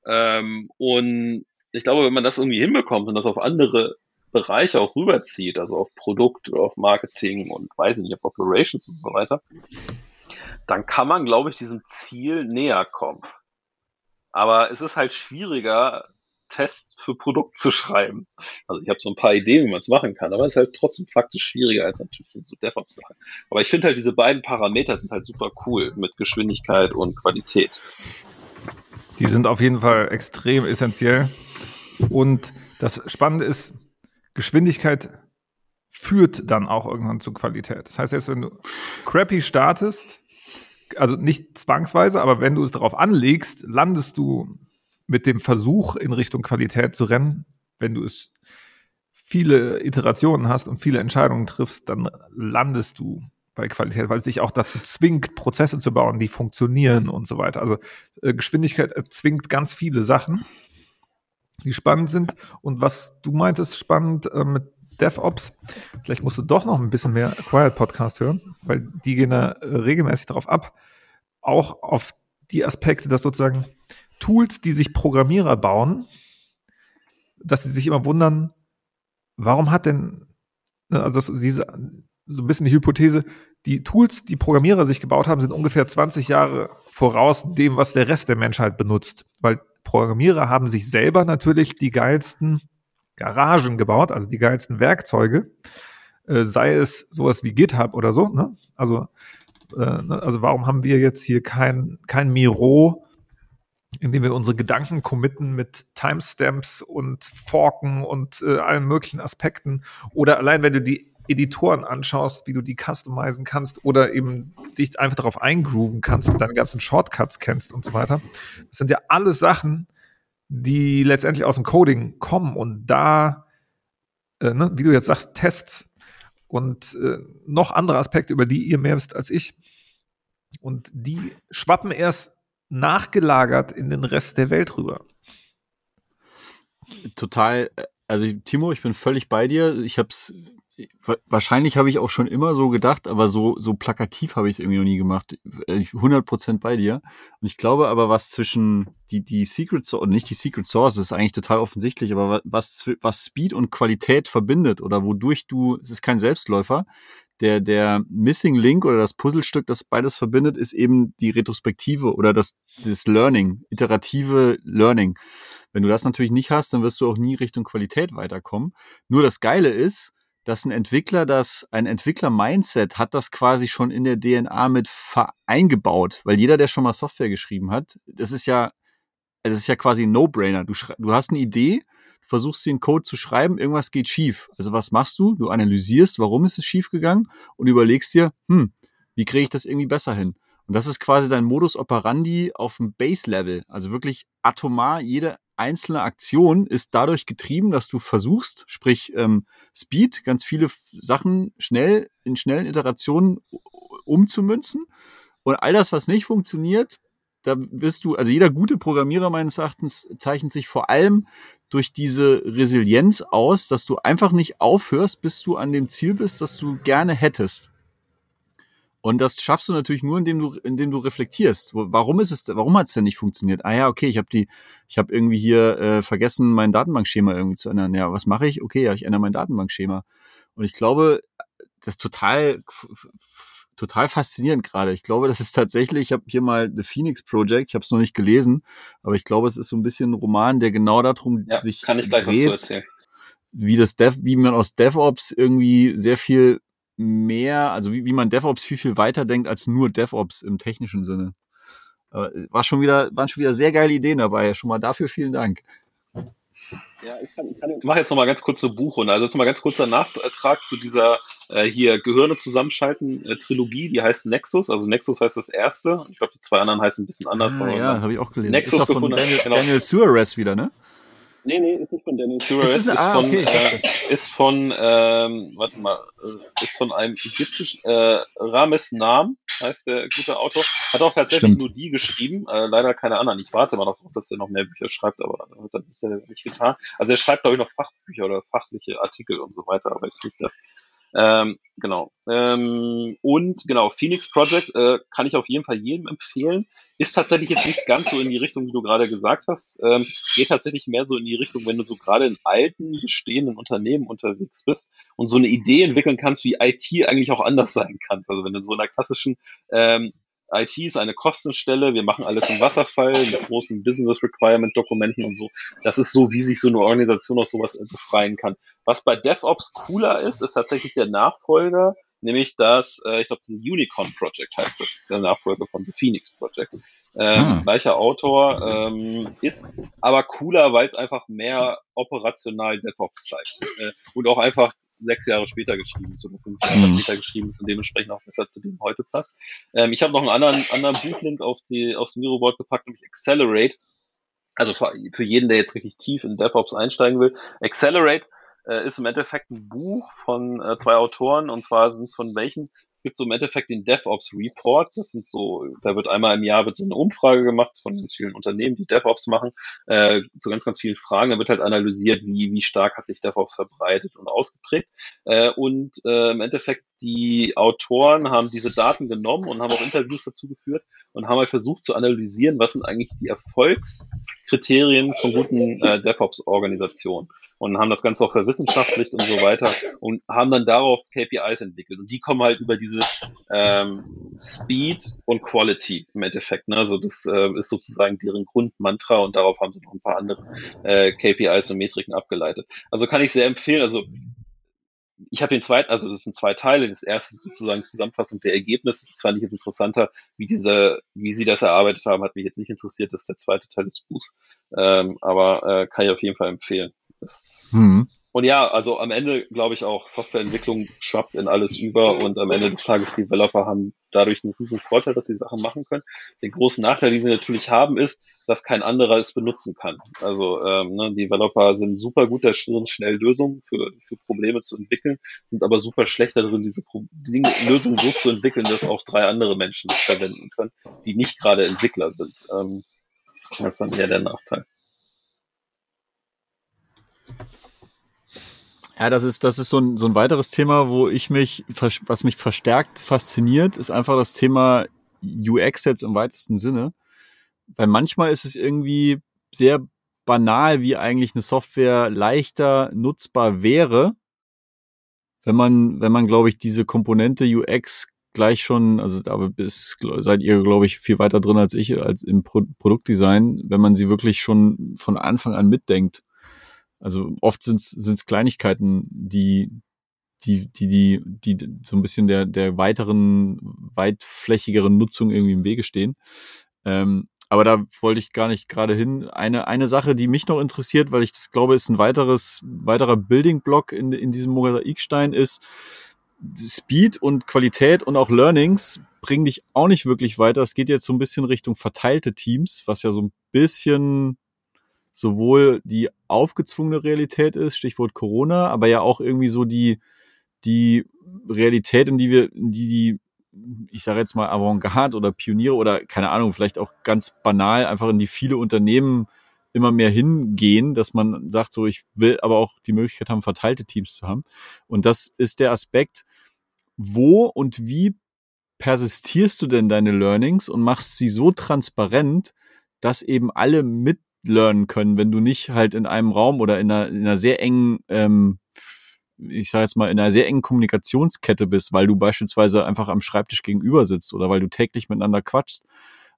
Ähm, und ich glaube, wenn man das irgendwie hinbekommt und das auf andere Bereiche auch rüberzieht, also auf Produkt oder auf Marketing und weiß ich nicht, auf Operations und so weiter, dann kann man, glaube ich, diesem Ziel näher kommen. Aber es ist halt schwieriger, Tests für Produkt zu schreiben. Also ich habe so ein paar Ideen, wie man es machen kann, aber es ist halt trotzdem faktisch schwieriger als natürlich so DevOps-Sachen. Aber ich finde halt, diese beiden Parameter sind halt super cool mit Geschwindigkeit und Qualität. Die sind auf jeden Fall extrem essentiell. Und das Spannende ist, Geschwindigkeit führt dann auch irgendwann zu Qualität. Das heißt, jetzt, wenn du crappy startest, also nicht zwangsweise, aber wenn du es darauf anlegst, landest du mit dem Versuch in Richtung Qualität zu rennen, wenn du es viele Iterationen hast und viele Entscheidungen triffst, dann landest du bei Qualität, weil es dich auch dazu zwingt, Prozesse zu bauen, die funktionieren und so weiter. Also äh, Geschwindigkeit zwingt ganz viele Sachen, die spannend sind. Und was du meintest, spannend äh, mit DevOps, vielleicht musst du doch noch ein bisschen mehr Acquired Podcast hören, weil die gehen da regelmäßig darauf ab, auch auf die Aspekte, dass sozusagen Tools, die sich Programmierer bauen, dass sie sich immer wundern, warum hat denn, ne, also diese, so ein bisschen die Hypothese, die Tools, die Programmierer sich gebaut haben, sind ungefähr 20 Jahre voraus dem, was der Rest der Menschheit benutzt. Weil Programmierer haben sich selber natürlich die geilsten Garagen gebaut, also die geilsten Werkzeuge, äh, sei es sowas wie GitHub oder so. Ne? Also, äh, ne? also warum haben wir jetzt hier kein, kein Miro, indem wir unsere Gedanken committen mit Timestamps und Forken und äh, allen möglichen Aspekten. Oder allein, wenn du die Editoren anschaust, wie du die customizen kannst oder eben dich einfach darauf eingrooven kannst und deine ganzen Shortcuts kennst und so weiter. Das sind ja alles Sachen, die letztendlich aus dem Coding kommen und da, äh, ne, wie du jetzt sagst, Tests und äh, noch andere Aspekte, über die ihr mehr wisst als ich. Und die schwappen erst nachgelagert in den Rest der Welt rüber. Total, äh, also Timo, ich bin völlig bei dir. Ich habe es wahrscheinlich habe ich auch schon immer so gedacht, aber so, so plakativ habe ich es irgendwie noch nie gemacht. 100% bei dir. Und ich glaube aber, was zwischen die, die Secret Source, nicht die Secret Source, ist eigentlich total offensichtlich, aber was, was Speed und Qualität verbindet oder wodurch du, es ist kein Selbstläufer, der, der Missing Link oder das Puzzlestück, das beides verbindet, ist eben die Retrospektive oder das, das Learning, iterative Learning. Wenn du das natürlich nicht hast, dann wirst du auch nie Richtung Qualität weiterkommen. Nur das Geile ist, dass ein Entwickler das, ein Entwickler-Mindset hat das quasi schon in der DNA mit eingebaut, weil jeder, der schon mal Software geschrieben hat, das ist ja, das ist ja quasi ein No-Brainer. Du, du hast eine Idee, versuchst den Code zu schreiben, irgendwas geht schief. Also was machst du? Du analysierst, warum ist es schief gegangen und überlegst dir, hm, wie kriege ich das irgendwie besser hin? Und das ist quasi dein Modus operandi auf dem Base-Level. Also wirklich atomar, jede einzelne Aktion ist dadurch getrieben, dass du versuchst, sprich ähm, Speed, ganz viele Sachen schnell in schnellen Iterationen umzumünzen. Und all das, was nicht funktioniert, da wirst du, also jeder gute Programmierer meines Erachtens zeichnet sich vor allem durch diese Resilienz aus, dass du einfach nicht aufhörst, bis du an dem Ziel bist, das du gerne hättest. Und das schaffst du natürlich nur, indem du, indem du reflektierst. Warum ist es, warum hat es denn nicht funktioniert? Ah ja, okay, ich habe die, ich habe irgendwie hier äh, vergessen, mein Datenbankschema irgendwie zu ändern. Ja, was mache ich? Okay, ja, ich ändere mein Datenbankschema. Und ich glaube, das ist total, total faszinierend gerade. Ich glaube, das ist tatsächlich, ich habe hier mal The Phoenix Project, ich habe es noch nicht gelesen, aber ich glaube, es ist so ein bisschen ein Roman, der genau darum ja, sich kann ich gleich dreht, was zu erzählen. wie das Dev, wie man aus DevOps irgendwie sehr viel mehr, also wie, wie man DevOps viel, viel weiter denkt als nur DevOps im technischen Sinne. Aber war schon wieder, waren schon wieder sehr geile Ideen dabei. Schon mal dafür vielen Dank. Ja, ich, kann, ich, kann, ich mache jetzt noch mal ganz kurz eine Buchrunde. Also jetzt noch mal ganz kurzer Nachtrag zu dieser äh, hier Gehirne zusammenschalten äh, Trilogie. Die heißt Nexus. Also Nexus heißt das erste. Ich glaube, die zwei anderen heißen ein bisschen anders. Ah, ja, habe ich auch gelesen. Nexus ist gefunden. Daniel, genau. Daniel Suarez wieder, ne? Nee, nee, ist nicht von Daniel Suarez. Ist, ist, es- ah, von, okay, äh, ist von, ähm, warte mal, äh, ist von einem ägyptischen, äh, Rames Nam, heißt der gute Autor. Hat auch tatsächlich Stimmt. nur die geschrieben, äh, leider keine anderen. Ich warte mal darauf, dass er noch mehr Bücher schreibt, aber hat er bisher nicht getan. Also er schreibt, glaube ich, noch Fachbücher oder fachliche Artikel und so weiter, aber jetzt nicht das. Ähm, genau. Ähm, und genau, Phoenix Project äh, kann ich auf jeden Fall jedem empfehlen. Ist tatsächlich jetzt nicht ganz so in die Richtung, wie du gerade gesagt hast. Ähm, geht tatsächlich mehr so in die Richtung, wenn du so gerade in alten, bestehenden Unternehmen unterwegs bist und so eine Idee entwickeln kannst, wie IT eigentlich auch anders sein kann. Also wenn du so in einer klassischen ähm, IT ist eine Kostenstelle, wir machen alles im Wasserfall mit großen Business Requirement Dokumenten und so. Das ist so, wie sich so eine Organisation aus sowas befreien kann. Was bei DevOps cooler ist, ist tatsächlich der Nachfolger, nämlich das, äh, ich glaube, das Unicorn Project heißt das, der Nachfolger von The Phoenix Project. Ähm, ah. Gleicher Autor, ähm, ist aber cooler, weil es einfach mehr operational DevOps zeigt. Äh, und auch einfach sechs Jahre später geschrieben ist oder fünf Jahre mhm. später geschrieben ist und dementsprechend auch besser zu dem heute passt. Ähm, ich habe noch einen anderen, anderen Buchlink auf die, aufs Miroboard gepackt, nämlich Accelerate. Also für, für jeden, der jetzt richtig tief in DevOps einsteigen will. Accelerate äh, ist im Endeffekt ein Buch von äh, zwei Autoren und zwar sind es von welchen? Es gibt so im Endeffekt den DevOps Report. Das sind so, da wird einmal im Jahr wird so eine Umfrage gemacht von ganz vielen Unternehmen, die DevOps machen, äh, zu ganz, ganz vielen Fragen. Da wird halt analysiert, wie, wie stark hat sich DevOps verbreitet und ausgeprägt. Äh, und äh, im Endeffekt die Autoren haben diese Daten genommen und haben auch Interviews dazu geführt und haben halt versucht zu analysieren, was sind eigentlich die Erfolgskriterien von guten äh, DevOps-Organisationen und haben das Ganze auch verwissenschaftlicht und so weiter und haben dann darauf KPIs entwickelt. Und die kommen halt über diese ähm, Speed und Quality im Endeffekt. Ne? Also das äh, ist sozusagen deren Grundmantra und darauf haben sie noch ein paar andere äh, KPIs und Metriken abgeleitet. Also kann ich sehr empfehlen. Also ich habe den zweiten, also das sind zwei Teile. Das erste ist sozusagen Zusammenfassung der Ergebnisse. Das fand ich jetzt interessanter, wie diese, wie sie das erarbeitet haben, hat mich jetzt nicht interessiert. Das ist der zweite Teil des Buchs. Ähm, aber äh, kann ich auf jeden Fall empfehlen. Das, mhm. Und ja, also am Ende glaube ich auch, Softwareentwicklung schwappt in alles über und am Ende des Tages Developer haben dadurch einen riesen Vorteil, dass sie Sachen machen können. Den großen Nachteil, den sie natürlich haben, ist, dass kein anderer es benutzen kann. Also ähm, ne, Developer sind super gut darin, schnell Lösungen für, für Probleme zu entwickeln, sind aber super schlecht darin, diese Pro Dinge, Lösungen so zu entwickeln, dass auch drei andere Menschen es verwenden können, die nicht gerade Entwickler sind. Ähm, das ist dann eher der Nachteil. Ja, das ist, das ist so ein, so ein weiteres Thema, wo ich mich, was mich verstärkt fasziniert, ist einfach das Thema UX jetzt im weitesten Sinne. Weil manchmal ist es irgendwie sehr banal, wie eigentlich eine Software leichter nutzbar wäre, wenn man, wenn man, glaube ich, diese Komponente UX gleich schon, also da bis, seid ihr, glaube ich, viel weiter drin als ich, als im Pro Produktdesign, wenn man sie wirklich schon von Anfang an mitdenkt. Also oft sind es Kleinigkeiten, die, die, die, die, die so ein bisschen der, der weiteren, weitflächigeren Nutzung irgendwie im Wege stehen. Ähm, aber da wollte ich gar nicht gerade hin. Eine, eine Sache, die mich noch interessiert, weil ich das glaube, ist ein weiteres, weiterer Building Block in, in diesem Mosaikstein ist, Speed und Qualität und auch Learnings bringen dich auch nicht wirklich weiter. Es geht jetzt so ein bisschen Richtung verteilte Teams, was ja so ein bisschen sowohl die aufgezwungene Realität ist, Stichwort Corona, aber ja auch irgendwie so die, die Realität, in die wir, in die die, ich sage jetzt mal Avantgarde oder Pioniere oder keine Ahnung, vielleicht auch ganz banal, einfach in die viele Unternehmen immer mehr hingehen, dass man sagt, so ich will aber auch die Möglichkeit haben, verteilte Teams zu haben. Und das ist der Aspekt, wo und wie persistierst du denn deine Learnings und machst sie so transparent, dass eben alle mit lernen können, wenn du nicht halt in einem Raum oder in einer, in einer sehr engen, ähm, ich sage jetzt mal, in einer sehr engen Kommunikationskette bist, weil du beispielsweise einfach am Schreibtisch gegenüber sitzt oder weil du täglich miteinander quatschst.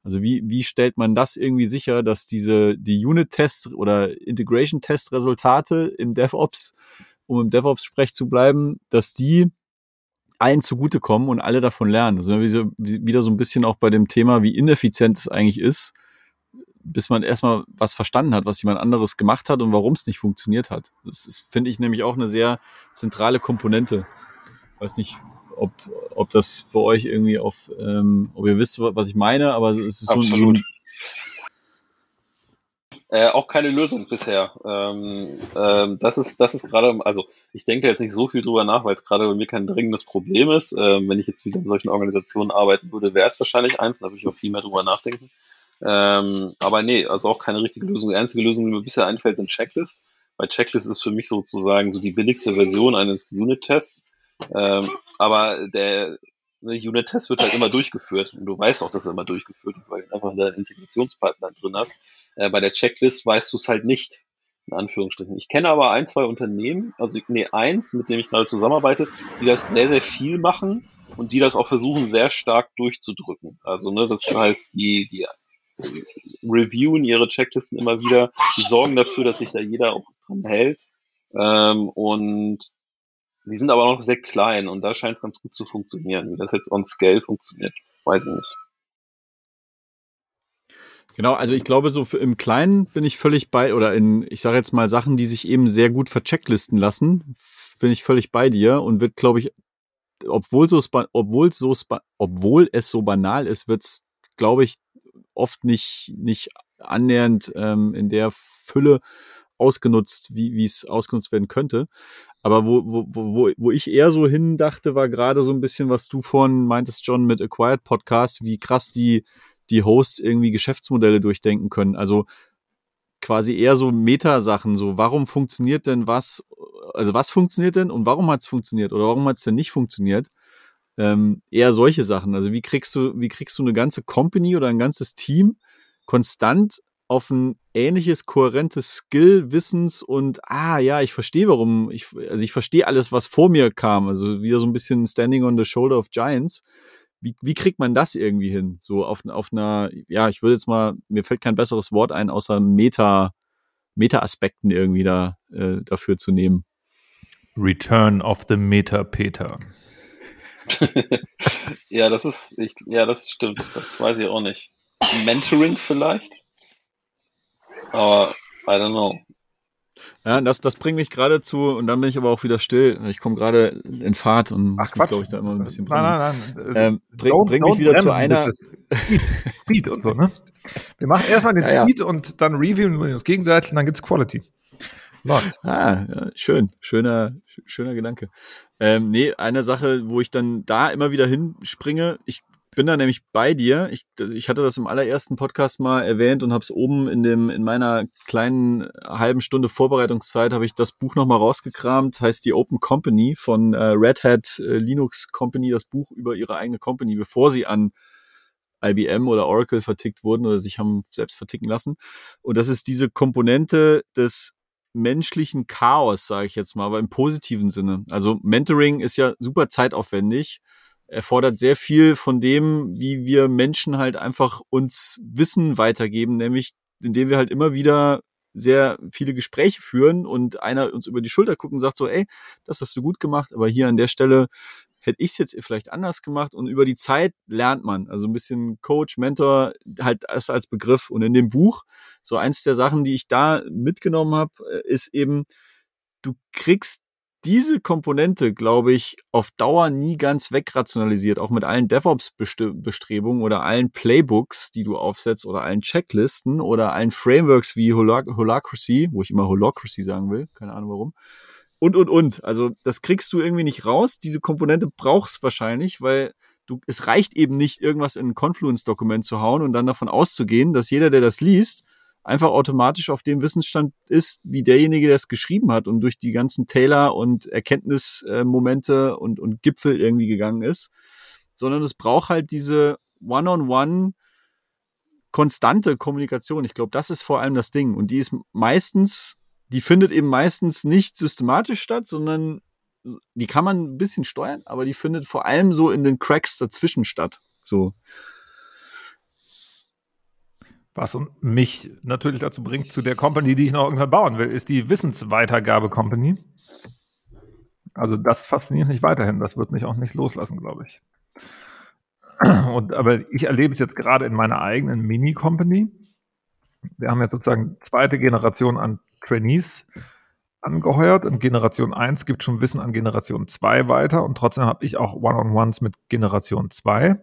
Also wie, wie stellt man das irgendwie sicher, dass diese die Unit-Tests oder Integration-Test-Resultate im DevOps, um im DevOps-Sprech zu bleiben, dass die allen zugutekommen und alle davon lernen. Also wieder so ein bisschen auch bei dem Thema, wie ineffizient es eigentlich ist, bis man erstmal was verstanden hat, was jemand anderes gemacht hat und warum es nicht funktioniert hat. Das finde ich, nämlich auch eine sehr zentrale Komponente. Weiß nicht, ob, ob das für euch irgendwie auf, ähm, ob ihr wisst, was ich meine, aber es ist so, so ein, äh, auch keine Lösung bisher. Ähm, ähm, das ist, das ist gerade, also ich denke jetzt nicht so viel drüber nach, weil es gerade bei mir kein dringendes Problem ist. Ähm, wenn ich jetzt wieder in solchen Organisationen arbeiten würde, wäre es wahrscheinlich eins, da würde ich auch viel mehr drüber nachdenken. Ähm, aber nee, also auch keine richtige Lösung. Die einzige Lösung, die mir bisher einfällt, sind Checklists. Weil Checklist ist für mich sozusagen so die billigste Version eines Unit-Tests. Ähm, aber der ne, Unit-Test wird halt immer durchgeführt und du weißt auch, dass er immer durchgeführt wird, weil du einfach einen Integrationspartner drin hast. Äh, bei der Checklist weißt du es halt nicht, in Anführungsstrichen. Ich kenne aber ein, zwei Unternehmen, also nee, eins, mit dem ich gerade zusammenarbeite, die das sehr, sehr viel machen und die das auch versuchen, sehr stark durchzudrücken. Also, ne, das heißt, die, die reviewen ihre Checklisten immer wieder, die sorgen dafür, dass sich da jeder auch dran hält. Ähm, und die sind aber noch sehr klein und da scheint es ganz gut zu funktionieren. Wie das jetzt on Scale funktioniert, weiß ich nicht. Genau, also ich glaube, so im Kleinen bin ich völlig bei, oder in, ich sage jetzt mal Sachen, die sich eben sehr gut verchecklisten lassen, bin ich völlig bei dir und wird, glaube ich, obwohl, so, obwohl, so, obwohl es so banal ist, wird es, glaube ich, oft nicht, nicht annähernd ähm, in der Fülle ausgenutzt, wie es ausgenutzt werden könnte. Aber wo, wo, wo, wo ich eher so hin dachte, war gerade so ein bisschen, was du vorhin meintest, John, mit Acquired Podcast, wie krass die, die Hosts irgendwie Geschäftsmodelle durchdenken können. Also quasi eher so Metasachen, so warum funktioniert denn was, also was funktioniert denn und warum hat es funktioniert oder warum hat es denn nicht funktioniert? Ähm, eher solche Sachen. Also wie kriegst du, wie kriegst du eine ganze Company oder ein ganzes Team konstant auf ein ähnliches, kohärentes Skill, Wissens und ah ja, ich verstehe, warum, ich, also ich verstehe alles, was vor mir kam. Also wieder so ein bisschen Standing on the Shoulder of Giants. Wie, wie kriegt man das irgendwie hin? So auf, auf einer, ja, ich würde jetzt mal, mir fällt kein besseres Wort ein, außer Meta, Meta-Aspekten irgendwie da äh, dafür zu nehmen. Return of the Meta-Peter. ja, das ist, ich, ja, das stimmt. Das weiß ich auch nicht. Mentoring vielleicht? Aber I don't know. Ja, das, das bringt mich gerade zu, und dann bin ich aber auch wieder still. Ich komme gerade in Fahrt und Ach, Quatsch. glaube ich, da immer ein bisschen Nein, nein, nein. Ähm, bring, don't, bring mich wieder zu einer. Speed, Speed und so, ne? Wir machen erstmal den ja, Speed ja. und dann reviewen wir uns gegenseitig und dann gibt's Quality. Läuft. Ah, ja, schön. Schöner, schöner Gedanke. Ähm, nee, eine Sache, wo ich dann da immer wieder hinspringe, ich bin da nämlich bei dir. Ich, ich hatte das im allerersten Podcast mal erwähnt und habe es oben in dem in meiner kleinen halben Stunde Vorbereitungszeit habe ich das Buch noch mal rausgekramt. Heißt die Open Company von äh, Red Hat äh, Linux Company. Das Buch über ihre eigene Company, bevor sie an IBM oder Oracle vertickt wurden oder sich haben selbst verticken lassen. Und das ist diese Komponente des menschlichen Chaos, sage ich jetzt mal, aber im positiven Sinne. Also Mentoring ist ja super zeitaufwendig erfordert sehr viel von dem, wie wir Menschen halt einfach uns Wissen weitergeben, nämlich indem wir halt immer wieder sehr viele Gespräche führen und einer uns über die Schulter guckt und sagt so, ey, das hast du gut gemacht, aber hier an der Stelle hätte ich es jetzt vielleicht anders gemacht und über die Zeit lernt man, also ein bisschen Coach, Mentor, halt das als Begriff und in dem Buch, so eins der Sachen, die ich da mitgenommen habe, äh, ist eben, du kriegst diese Komponente, glaube ich, auf Dauer nie ganz wegrationalisiert, auch mit allen DevOps-Bestrebungen oder allen Playbooks, die du aufsetzt oder allen Checklisten oder allen Frameworks wie Holac Holacracy, wo ich immer Holacracy sagen will, keine Ahnung warum. Und, und, und. Also, das kriegst du irgendwie nicht raus. Diese Komponente brauchst wahrscheinlich, weil du, es reicht eben nicht, irgendwas in ein Confluence-Dokument zu hauen und dann davon auszugehen, dass jeder, der das liest, einfach automatisch auf dem Wissensstand ist, wie derjenige, der es geschrieben hat und durch die ganzen Taylor und Erkenntnismomente und, und Gipfel irgendwie gegangen ist, sondern es braucht halt diese One-on-One konstante Kommunikation. Ich glaube, das ist vor allem das Ding. Und die ist meistens, die findet eben meistens nicht systematisch statt, sondern die kann man ein bisschen steuern, aber die findet vor allem so in den Cracks dazwischen statt. So. Was mich natürlich dazu bringt, zu der Company, die ich noch irgendwann bauen will, ist die Wissensweitergabe-Company. Also das fasziniert mich weiterhin. Das wird mich auch nicht loslassen, glaube ich. Und, aber ich erlebe es jetzt gerade in meiner eigenen Mini-Company. Wir haben jetzt sozusagen zweite Generation an Trainees angeheuert. Und Generation 1 gibt schon Wissen an Generation 2 weiter. Und trotzdem habe ich auch One-on-Ones mit Generation 2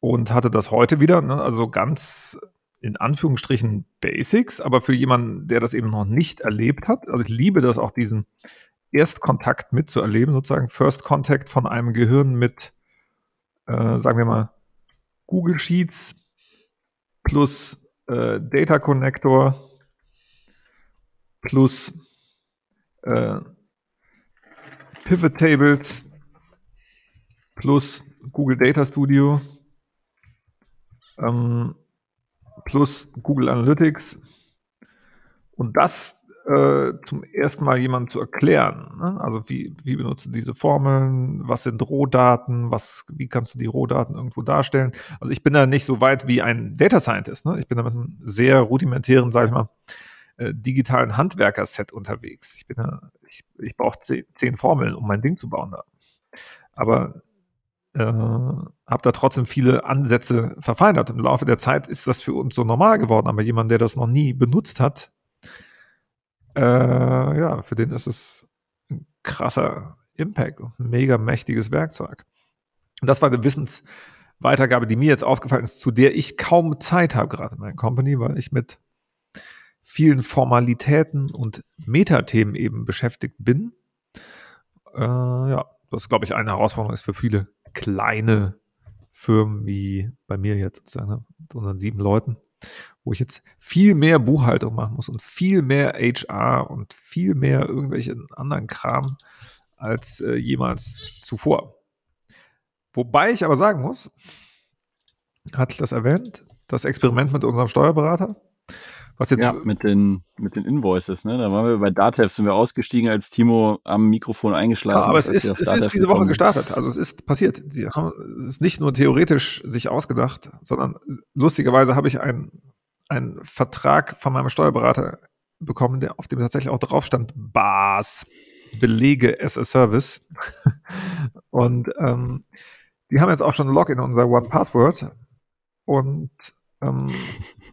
und hatte das heute wieder. Ne? Also ganz in Anführungsstrichen Basics, aber für jemanden, der das eben noch nicht erlebt hat, also ich liebe das auch, diesen Erstkontakt mitzuerleben, sozusagen First Contact von einem Gehirn mit, äh, sagen wir mal, Google Sheets plus äh, Data Connector plus äh, Pivot Tables plus Google Data Studio ähm, plus Google Analytics und das äh, zum ersten Mal jemandem zu erklären. Ne? Also wie, wie benutzt du diese Formeln, was sind Rohdaten, was, wie kannst du die Rohdaten irgendwo darstellen? Also ich bin da nicht so weit wie ein Data Scientist. Ne? Ich bin da mit einem sehr rudimentären, sag ich mal, äh, digitalen Handwerker-Set unterwegs. Ich bin da, ich, ich brauche zehn, zehn Formeln, um mein Ding zu bauen da. Aber äh, habe da trotzdem viele Ansätze verfeinert. Im Laufe der Zeit ist das für uns so normal geworden, aber jemand, der das noch nie benutzt hat, äh, ja, für den ist es ein krasser Impact ein mega mächtiges Werkzeug. Und das war eine Wissensweitergabe, die mir jetzt aufgefallen ist, zu der ich kaum Zeit habe, gerade in meiner Company, weil ich mit vielen Formalitäten und Metathemen eben beschäftigt bin. Äh, ja, das glaube ich eine Herausforderung ist für viele kleine Firmen wie bei mir jetzt sozusagen, ne, mit unseren sieben Leuten, wo ich jetzt viel mehr Buchhaltung machen muss und viel mehr HR und viel mehr irgendwelche anderen Kram als äh, jemals zuvor. Wobei ich aber sagen muss, hatte ich das erwähnt, das Experiment mit unserem Steuerberater, was jetzt ja, mit den, mit den Invoices, ne? Da waren wir bei Datev, sind wir ausgestiegen, als Timo am Mikrofon eingeschlafen ja, aber ist. Aber es ist, es ist diese Woche gestartet. Also es ist passiert. Sie haben es ist nicht nur theoretisch sich ausgedacht, sondern lustigerweise habe ich einen, einen Vertrag von meinem Steuerberater bekommen, der, auf dem tatsächlich auch drauf stand, BAS, Belege as a Service. und ähm, die haben jetzt auch schon ein Login in unser One-Password. Und ähm,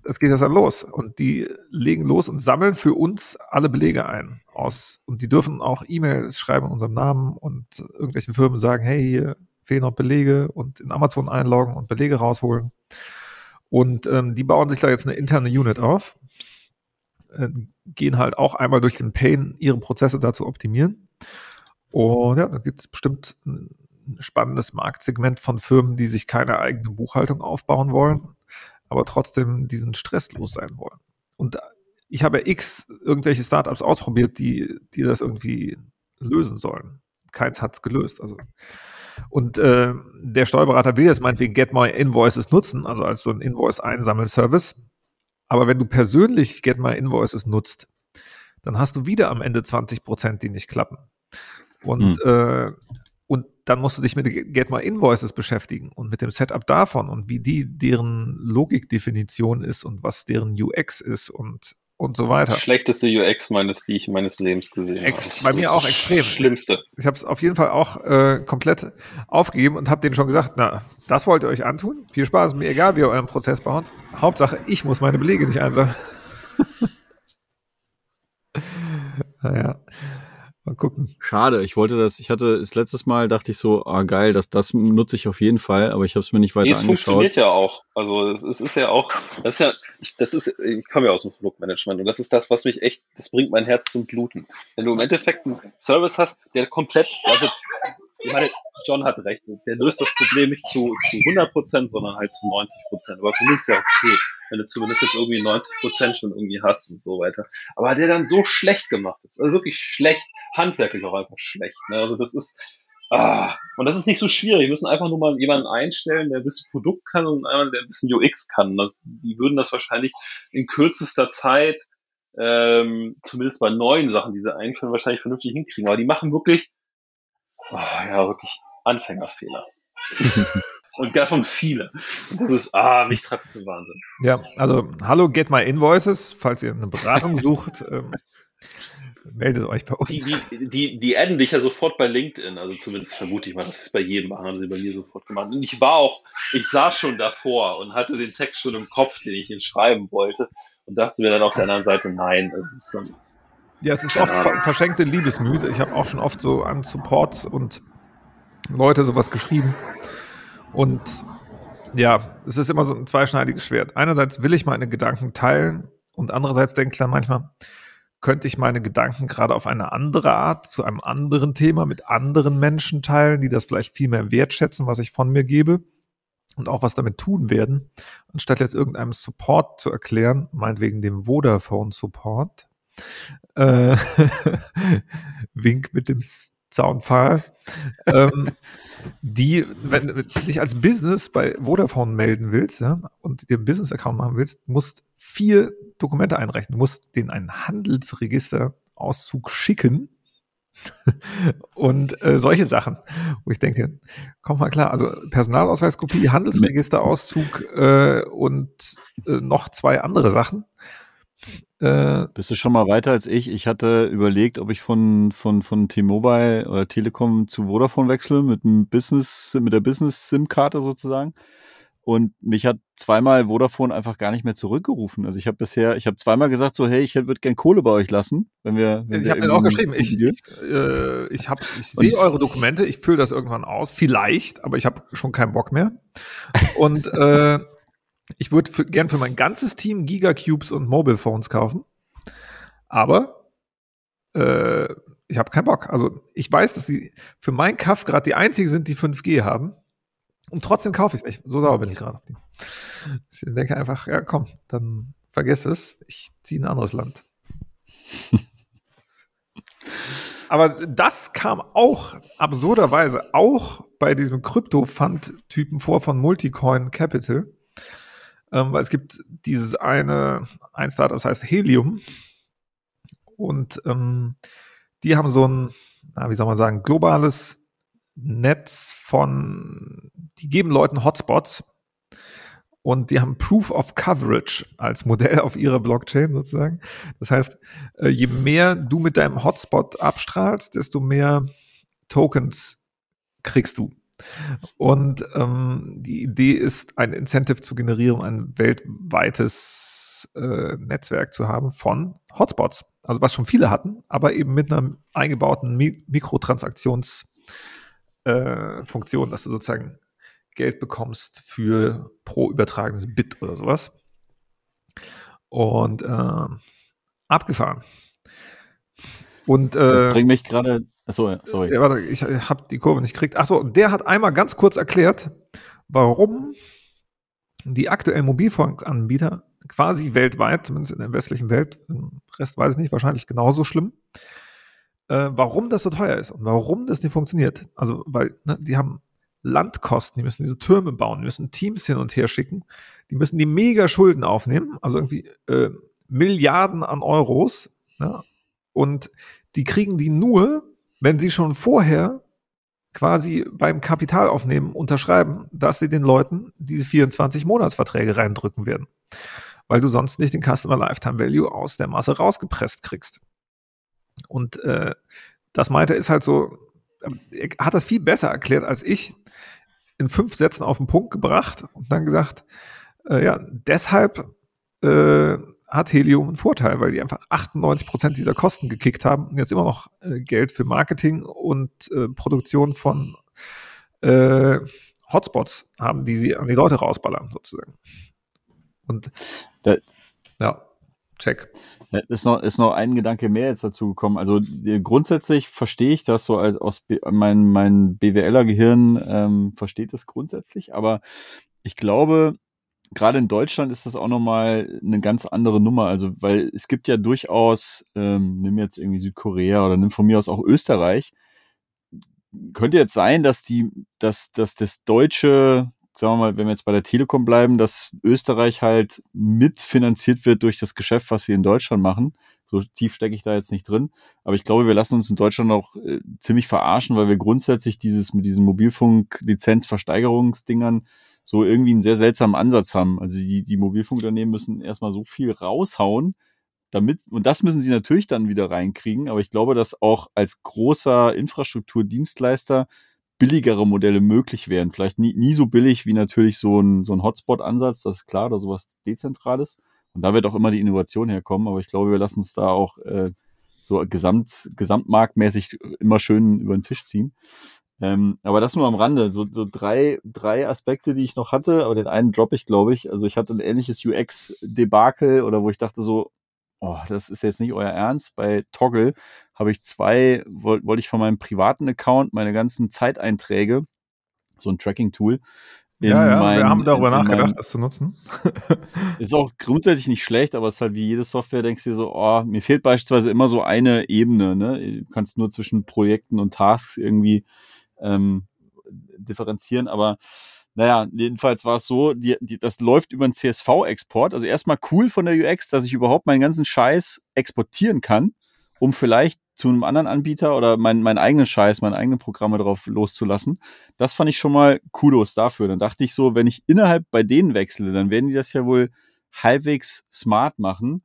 es geht jetzt dann los. Und die legen los und sammeln für uns alle Belege ein. Aus, und die dürfen auch E-Mails schreiben in unserem Namen und irgendwelchen Firmen sagen, hey, hier fehlen noch Belege und in Amazon einloggen und Belege rausholen. Und ähm, die bauen sich da jetzt eine interne Unit auf, äh, gehen halt auch einmal durch den Pain, ihre Prozesse da zu optimieren. Und ja, da gibt es bestimmt ein spannendes Marktsegment von Firmen, die sich keine eigene Buchhaltung aufbauen wollen, aber trotzdem diesen Stress los sein wollen. Und ich habe x irgendwelche Startups ausprobiert, die, die das irgendwie lösen sollen. Keins hat es gelöst. Also. Und äh, der Steuerberater will jetzt meinetwegen Get My Invoices nutzen, also als so ein Invoice-Einsammelservice. Aber wenn du persönlich Get My Invoices nutzt, dann hast du wieder am Ende 20 Prozent, die nicht klappen. Und hm. äh, und dann musst du dich mit Get My Invoices beschäftigen und mit dem Setup davon und wie die deren Logikdefinition ist und was deren UX ist und und so weiter. Schlechteste UX meines, die ich meines Lebens gesehen Ex habe. Bei mir auch extrem. Schlimmste. Ich habe es auf jeden Fall auch äh, komplett aufgegeben und habe denen schon gesagt, na, das wollt ihr euch antun? Viel Spaß, mir egal, wie ihr euren Prozess baut. Hauptsache, ich muss meine Belege nicht einsammeln. naja. Mal gucken. Schade, ich wollte das, ich hatte das letztes Mal, dachte ich so, ah geil, das, das nutze ich auf jeden Fall, aber ich habe es mir nicht weiter nee, es angeschaut. Es funktioniert ja auch. Also es, es, ist ja auch, das ist ja, ich, das ist, ich komme ja aus dem Produktmanagement und das ist das, was mich echt, das bringt mein Herz zum Bluten. Wenn du im Endeffekt einen Service hast, der komplett, also ich meine, John hat recht, der löst das Problem nicht zu, zu 100 Prozent, sondern halt zu 90 Prozent. Aber für mich ist ja okay wenn du zumindest jetzt irgendwie 90 Prozent schon irgendwie hast und so weiter. Aber der dann so schlecht gemacht ist, also wirklich schlecht, handwerklich auch einfach schlecht. Ne? Also das ist, ah, und das ist nicht so schwierig. Wir müssen einfach nur mal jemanden einstellen, der ein bisschen Produkt kann und einmal der ein bisschen UX kann. Das, die würden das wahrscheinlich in kürzester Zeit ähm, zumindest bei neuen Sachen, die sie einführen, wahrscheinlich vernünftig hinkriegen. Aber die machen wirklich, oh, ja, wirklich Anfängerfehler. und davon viele. Das ist, ah, mich treibt es Wahnsinn. Ja, also hallo, get my invoices, falls ihr eine Beratung sucht. Ähm, meldet euch bei uns. Die, die, die, die adden dich ja sofort bei LinkedIn, also zumindest vermute ich mal, das ist bei jedem machen, haben sie bei mir sofort gemacht. Und ich war auch, ich saß schon davor und hatte den Text schon im Kopf, den ich ihnen schreiben wollte und dachte mir dann auf der anderen Seite, nein, das ist dann. Ja, es ist oft ver verschenkte Liebesmüde. Ich habe auch schon oft so an Supports und Leute sowas geschrieben. Und ja, es ist immer so ein zweischneidiges Schwert. Einerseits will ich meine Gedanken teilen und andererseits denke ich dann manchmal, könnte ich meine Gedanken gerade auf eine andere Art zu einem anderen Thema mit anderen Menschen teilen, die das vielleicht viel mehr wertschätzen, was ich von mir gebe und auch was damit tun werden, anstatt jetzt irgendeinem Support zu erklären, meinetwegen dem Vodafone Support, äh, Wink mit dem Zaunpfahl, ähm, die, wenn du dich als Business bei Vodafone melden willst ja, und dir einen Business-Account machen willst, musst vier Dokumente einreichen. Du musst denen einen Handelsregisterauszug schicken und äh, solche Sachen, wo ich denke, komm mal klar, also Personalausweiskopie, Handelsregisterauszug äh, und äh, noch zwei andere Sachen. Äh, Bist du schon mal weiter als ich? Ich hatte überlegt, ob ich von, von, von T-Mobile oder Telekom zu Vodafone wechsle mit dem Business, mit der Business-SIM-Karte sozusagen. Und mich hat zweimal Vodafone einfach gar nicht mehr zurückgerufen. Also ich habe bisher, ich habe zweimal gesagt so, hey, ich würde gern Kohle bei euch lassen, wenn wir. Wenn ich habe den auch geschrieben. Ich, ich, äh, ich, hab, ich sehe eure Dokumente, ich fülle das irgendwann aus, vielleicht, aber ich habe schon keinen Bock mehr. Und äh, ich würde für, gern für mein ganzes Team Gigacubes und Mobile Phones kaufen, aber äh, ich habe keinen Bock. Also ich weiß, dass sie für meinen Kaff gerade die einzigen sind, die 5G haben. Und trotzdem kaufe ich es nicht. So sauer bin ich gerade auf die. Ich denke einfach, ja komm, dann vergiss es. Ich ziehe in ein anderes Land. Aber das kam auch absurderweise auch bei diesem Krypto-Fund-Typen vor von Multicoin Capital. Ähm, weil es gibt dieses eine, ein Startup, das heißt Helium. Und ähm, die haben so ein, na, wie soll man sagen, globales Netz von, die geben Leuten Hotspots und die haben Proof of Coverage als Modell auf ihrer Blockchain sozusagen. Das heißt, äh, je mehr du mit deinem Hotspot abstrahlst, desto mehr Tokens kriegst du. Und ähm, die Idee ist, ein Incentive zu generieren, ein weltweites äh, Netzwerk zu haben von Hotspots. Also was schon viele hatten, aber eben mit einer eingebauten Mi Mikrotransaktions- äh, dass du sozusagen Geld bekommst für pro übertragenes Bit oder sowas. Und äh, abgefahren. Und äh, das bringt mich gerade. Achso, sorry. Ja, warte, ich habe die Kurve nicht gekriegt. Achso, der hat einmal ganz kurz erklärt, warum die aktuellen Mobilfunkanbieter quasi weltweit, zumindest in der westlichen Welt, im Rest weiß ich nicht, wahrscheinlich genauso schlimm, äh, warum das so teuer ist und warum das nicht funktioniert. Also, weil ne, die haben Landkosten, die müssen diese Türme bauen, die müssen Teams hin und her schicken, die müssen die mega Schulden aufnehmen, also irgendwie äh, Milliarden an Euros. Ne? Und die kriegen die nur, wenn sie schon vorher quasi beim Kapitalaufnehmen unterschreiben, dass sie den Leuten diese 24 Monatsverträge reindrücken werden. Weil du sonst nicht den Customer Lifetime Value aus der Masse rausgepresst kriegst. Und äh, das meinte ist halt so, er hat das viel besser erklärt als ich, in fünf Sätzen auf den Punkt gebracht und dann gesagt, äh, ja, deshalb äh, hat Helium einen Vorteil, weil die einfach 98 Prozent dieser Kosten gekickt haben und jetzt immer noch äh, Geld für Marketing und äh, Produktion von äh, Hotspots haben, die sie an die Leute rausballern, sozusagen. Und da, ja, check. Ist noch, ist noch ein Gedanke mehr jetzt dazu gekommen. Also grundsätzlich verstehe ich das so als aus mein, mein BWLer-Gehirn ähm, versteht das grundsätzlich, aber ich glaube, gerade in Deutschland ist das auch nochmal eine ganz andere Nummer. Also, weil es gibt ja durchaus, ähm, nimm jetzt irgendwie Südkorea oder nimm von mir aus auch Österreich. Könnte jetzt sein, dass die, dass, dass das deutsche sagen wir mal, wenn wir jetzt bei der Telekom bleiben, dass Österreich halt mitfinanziert wird durch das Geschäft, was sie in Deutschland machen. So tief stecke ich da jetzt nicht drin. Aber ich glaube, wir lassen uns in Deutschland auch äh, ziemlich verarschen, weil wir grundsätzlich dieses mit diesen Mobilfunk-Lizenzversteigerungsdingern so irgendwie einen sehr seltsamen Ansatz haben. Also die, die Mobilfunkunternehmen müssen erstmal so viel raushauen, damit, und das müssen sie natürlich dann wieder reinkriegen. Aber ich glaube, dass auch als großer Infrastrukturdienstleister billigere Modelle möglich wären. Vielleicht nie, nie so billig wie natürlich so ein, so ein Hotspot-Ansatz, das ist klar, oder sowas Dezentrales. Und da wird auch immer die Innovation herkommen, aber ich glaube, wir lassen uns da auch äh, so gesamt, gesamtmarktmäßig immer schön über den Tisch ziehen. Ähm, aber das nur am Rande. So, so drei, drei Aspekte, die ich noch hatte, aber den einen droppe ich, glaube ich. Also ich hatte ein ähnliches UX-Debakel oder wo ich dachte so, oh, das ist jetzt nicht euer Ernst. Bei Toggle habe ich zwei, wollte wollt ich von meinem privaten Account meine ganzen Zeiteinträge, so ein Tracking-Tool, in ja, ja, mein, wir haben darüber nachgedacht, mein, das zu nutzen. ist auch grundsätzlich nicht schlecht, aber es ist halt wie jede Software, denkst du dir so, oh, mir fehlt beispielsweise immer so eine Ebene, ne? Du kannst nur zwischen Projekten und Tasks irgendwie ähm, differenzieren, aber naja, jedenfalls war es so, die, die, das läuft über einen CSV-Export. Also erstmal cool von der UX, dass ich überhaupt meinen ganzen Scheiß exportieren kann, um vielleicht zu einem anderen Anbieter oder meinen mein eigenen Scheiß, meine eigenen Programme drauf loszulassen. Das fand ich schon mal Kudos dafür. Dann dachte ich so, wenn ich innerhalb bei denen wechsle, dann werden die das ja wohl halbwegs smart machen.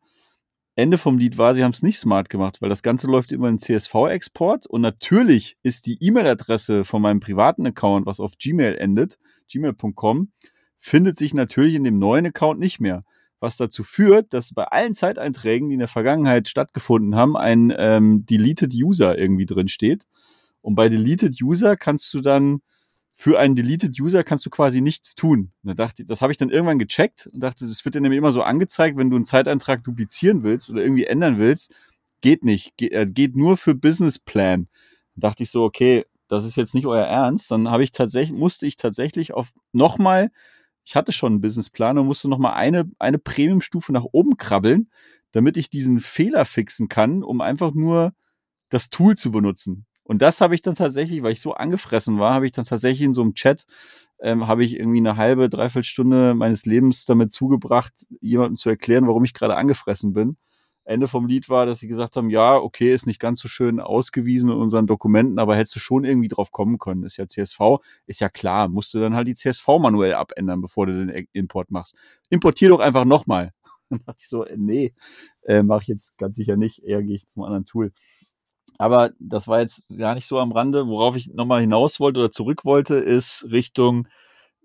Ende vom Lied war, sie haben es nicht smart gemacht, weil das Ganze läuft über einen CSV-Export und natürlich ist die E-Mail-Adresse von meinem privaten Account, was auf Gmail endet, gmail.com, findet sich natürlich in dem neuen Account nicht mehr. Was dazu führt, dass bei allen Zeiteinträgen, die in der Vergangenheit stattgefunden haben, ein ähm, Deleted User irgendwie drin steht. Und bei Deleted User kannst du dann für einen Deleted User kannst du quasi nichts tun. Da dachte, das habe ich dann irgendwann gecheckt und dachte, es wird dir nämlich immer so angezeigt, wenn du einen Zeiteintrag duplizieren willst oder irgendwie ändern willst, geht nicht, Ge äh, geht nur für Business Plan. Da dachte ich so, okay, das ist jetzt nicht euer Ernst. Dann habe ich tatsächlich, musste ich tatsächlich auf nochmal, ich hatte schon einen Businessplan und musste nochmal eine, eine Premium-Stufe nach oben krabbeln, damit ich diesen Fehler fixen kann, um einfach nur das Tool zu benutzen. Und das habe ich dann tatsächlich, weil ich so angefressen war, habe ich dann tatsächlich in so einem Chat, ähm, habe ich irgendwie eine halbe, dreiviertel Stunde meines Lebens damit zugebracht, jemandem zu erklären, warum ich gerade angefressen bin. Ende vom Lied war, dass sie gesagt haben, ja, okay, ist nicht ganz so schön ausgewiesen in unseren Dokumenten, aber hättest du schon irgendwie drauf kommen können. Ist ja CSV, ist ja klar, musst du dann halt die CSV manuell abändern, bevor du den Import machst. Importier doch einfach nochmal. Dann dachte ich so, äh, nee, äh, mache ich jetzt ganz sicher nicht, eher gehe ich zum anderen Tool. Aber das war jetzt gar nicht so am Rande. Worauf ich nochmal hinaus wollte oder zurück wollte, ist Richtung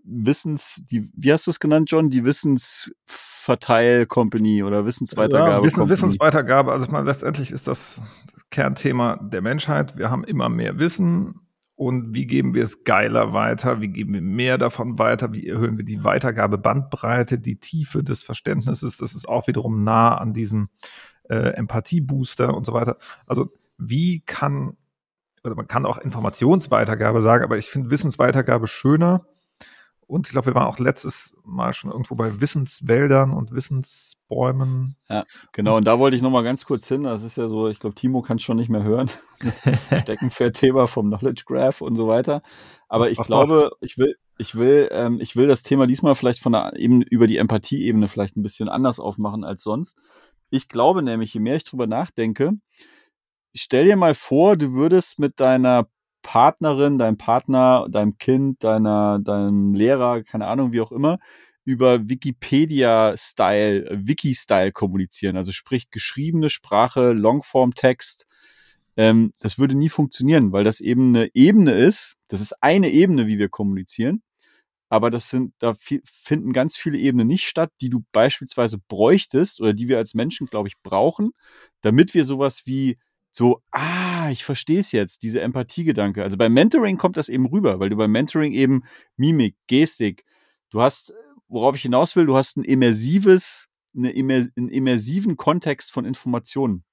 Wissens, die, wie hast du es genannt, John? Die Wissensverteil-Company oder Wissensweitergabe. Ja, Wissen, Wissensweitergabe. Also ich meine, letztendlich ist das Kernthema der Menschheit. Wir haben immer mehr Wissen. Und wie geben wir es geiler weiter? Wie geben wir mehr davon weiter? Wie erhöhen wir die Weitergabebandbreite, die Tiefe des Verständnisses? Das ist auch wiederum nah an diesem äh, Empathie-Booster und so weiter. Also wie kann, oder man kann auch Informationsweitergabe sagen, aber ich finde Wissensweitergabe schöner. Und ich glaube, wir waren auch letztes Mal schon irgendwo bei Wissenswäldern und Wissensbäumen. Ja, genau. Und da wollte ich noch mal ganz kurz hin. Das ist ja so, ich glaube, Timo kann es schon nicht mehr hören. Steckenpferd-Thema vom Knowledge Graph und so weiter. Aber ich glaube, ich will, ich will, ähm, ich will das Thema diesmal vielleicht von der eben über die Empathie-Ebene vielleicht ein bisschen anders aufmachen als sonst. Ich glaube nämlich, je mehr ich drüber nachdenke, stell dir mal vor, du würdest mit deiner Partnerin, deinem Partner, deinem Kind, deiner, deinem Lehrer, keine Ahnung, wie auch immer, über Wikipedia-Style, Wiki-Style kommunizieren. Also sprich geschriebene Sprache, Longform-Text. Ähm, das würde nie funktionieren, weil das eben eine Ebene ist. Das ist eine Ebene, wie wir kommunizieren. Aber das sind, da finden ganz viele Ebenen nicht statt, die du beispielsweise bräuchtest oder die wir als Menschen, glaube ich, brauchen, damit wir sowas wie so, ah, ich verstehe es jetzt, diese Empathiegedanke. Also beim Mentoring kommt das eben rüber, weil du beim Mentoring eben Mimik, Gestik, du hast, worauf ich hinaus will, du hast ein immersives, eine einen immersiven Kontext von Informationen.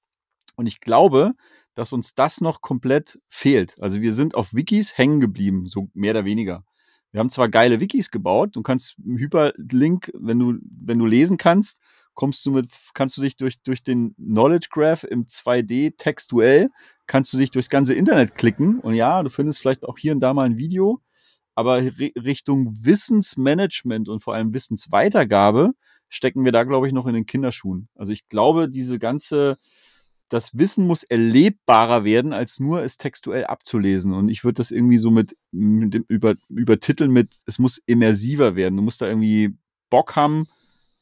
Und ich glaube, dass uns das noch komplett fehlt. Also wir sind auf Wikis hängen geblieben, so mehr oder weniger. Wir haben zwar geile Wikis gebaut, du kannst einen Hyperlink, wenn du, wenn du lesen kannst, kommst du mit, kannst du dich durch, durch den Knowledge Graph im 2D textuell, kannst du dich durchs ganze Internet klicken und ja, du findest vielleicht auch hier und da mal ein Video, aber Richtung Wissensmanagement und vor allem Wissensweitergabe stecken wir da, glaube ich, noch in den Kinderschuhen. Also ich glaube, diese ganze, das Wissen muss erlebbarer werden, als nur es textuell abzulesen. Und ich würde das irgendwie so mit, mit dem über, übertiteln mit, es muss immersiver werden. Du musst da irgendwie Bock haben,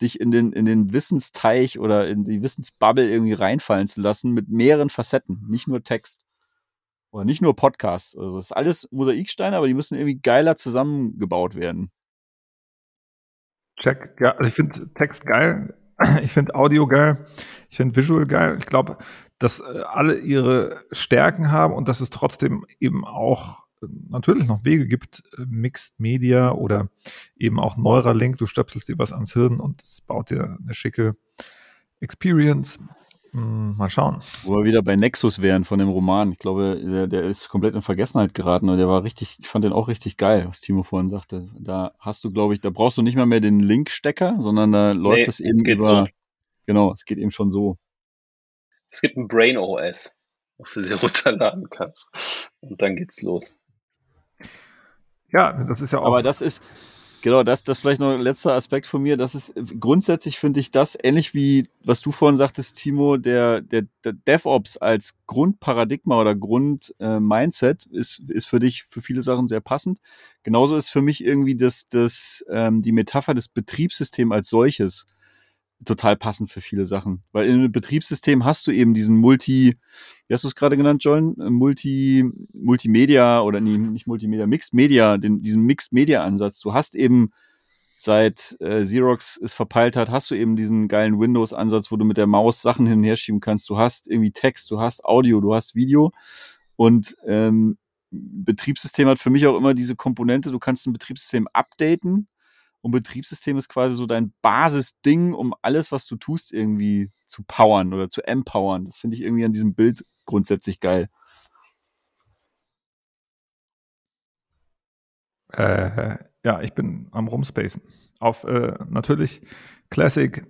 dich in den, in den Wissensteich oder in die Wissensbubble irgendwie reinfallen zu lassen mit mehreren Facetten, nicht nur Text. Oder nicht nur Podcasts. Also das ist alles Mosaiksteine, aber die müssen irgendwie geiler zusammengebaut werden. Check, ja, also ich finde Text geil, ich finde Audio geil, ich finde Visual geil. Ich glaube, dass äh, alle ihre Stärken haben und dass es trotzdem eben auch natürlich noch Wege gibt, äh, Mixed Media oder eben auch Neuralink, du stöpselst dir was ans Hirn und es baut dir eine schicke Experience. Hm, mal schauen. Wo wir wieder bei Nexus wären von dem Roman. Ich glaube, der, der ist komplett in Vergessenheit geraten und der war richtig, ich fand den auch richtig geil, was Timo vorhin sagte. Da hast du, glaube ich, da brauchst du nicht mal mehr den Linkstecker, sondern da läuft es eben über. So. Genau, es geht eben schon so. Es gibt ein Brain OS, was du dir runterladen kannst. Und dann geht's los. Ja, das ist ja auch. Aber das ist, Genau, das, das vielleicht noch ein letzter Aspekt von mir. Das ist grundsätzlich finde ich das ähnlich wie was du vorhin sagtest, Timo, der, der, der DevOps als Grundparadigma oder Grundmindset äh, ist, ist für dich für viele Sachen sehr passend. Genauso ist für mich irgendwie das, das, ähm, die Metapher des Betriebssystems als solches total passend für viele Sachen. Weil in einem Betriebssystem hast du eben diesen Multi, wie hast du es gerade genannt, John? Multi, Multimedia oder nee, nicht Multimedia, Mixed Media, den, diesen Mixed Media Ansatz. Du hast eben seit äh, Xerox es verpeilt hat, hast du eben diesen geilen Windows-Ansatz, wo du mit der Maus Sachen hin und her schieben kannst. Du hast irgendwie Text, du hast Audio, du hast Video und ähm, Betriebssystem hat für mich auch immer diese Komponente, du kannst ein Betriebssystem updaten und Betriebssystem ist quasi so dein Basisding, um alles, was du tust, irgendwie zu powern oder zu empowern. Das finde ich irgendwie an diesem Bild grundsätzlich geil. Äh, ja, ich bin am Rumspacen. Auf äh, natürlich Classic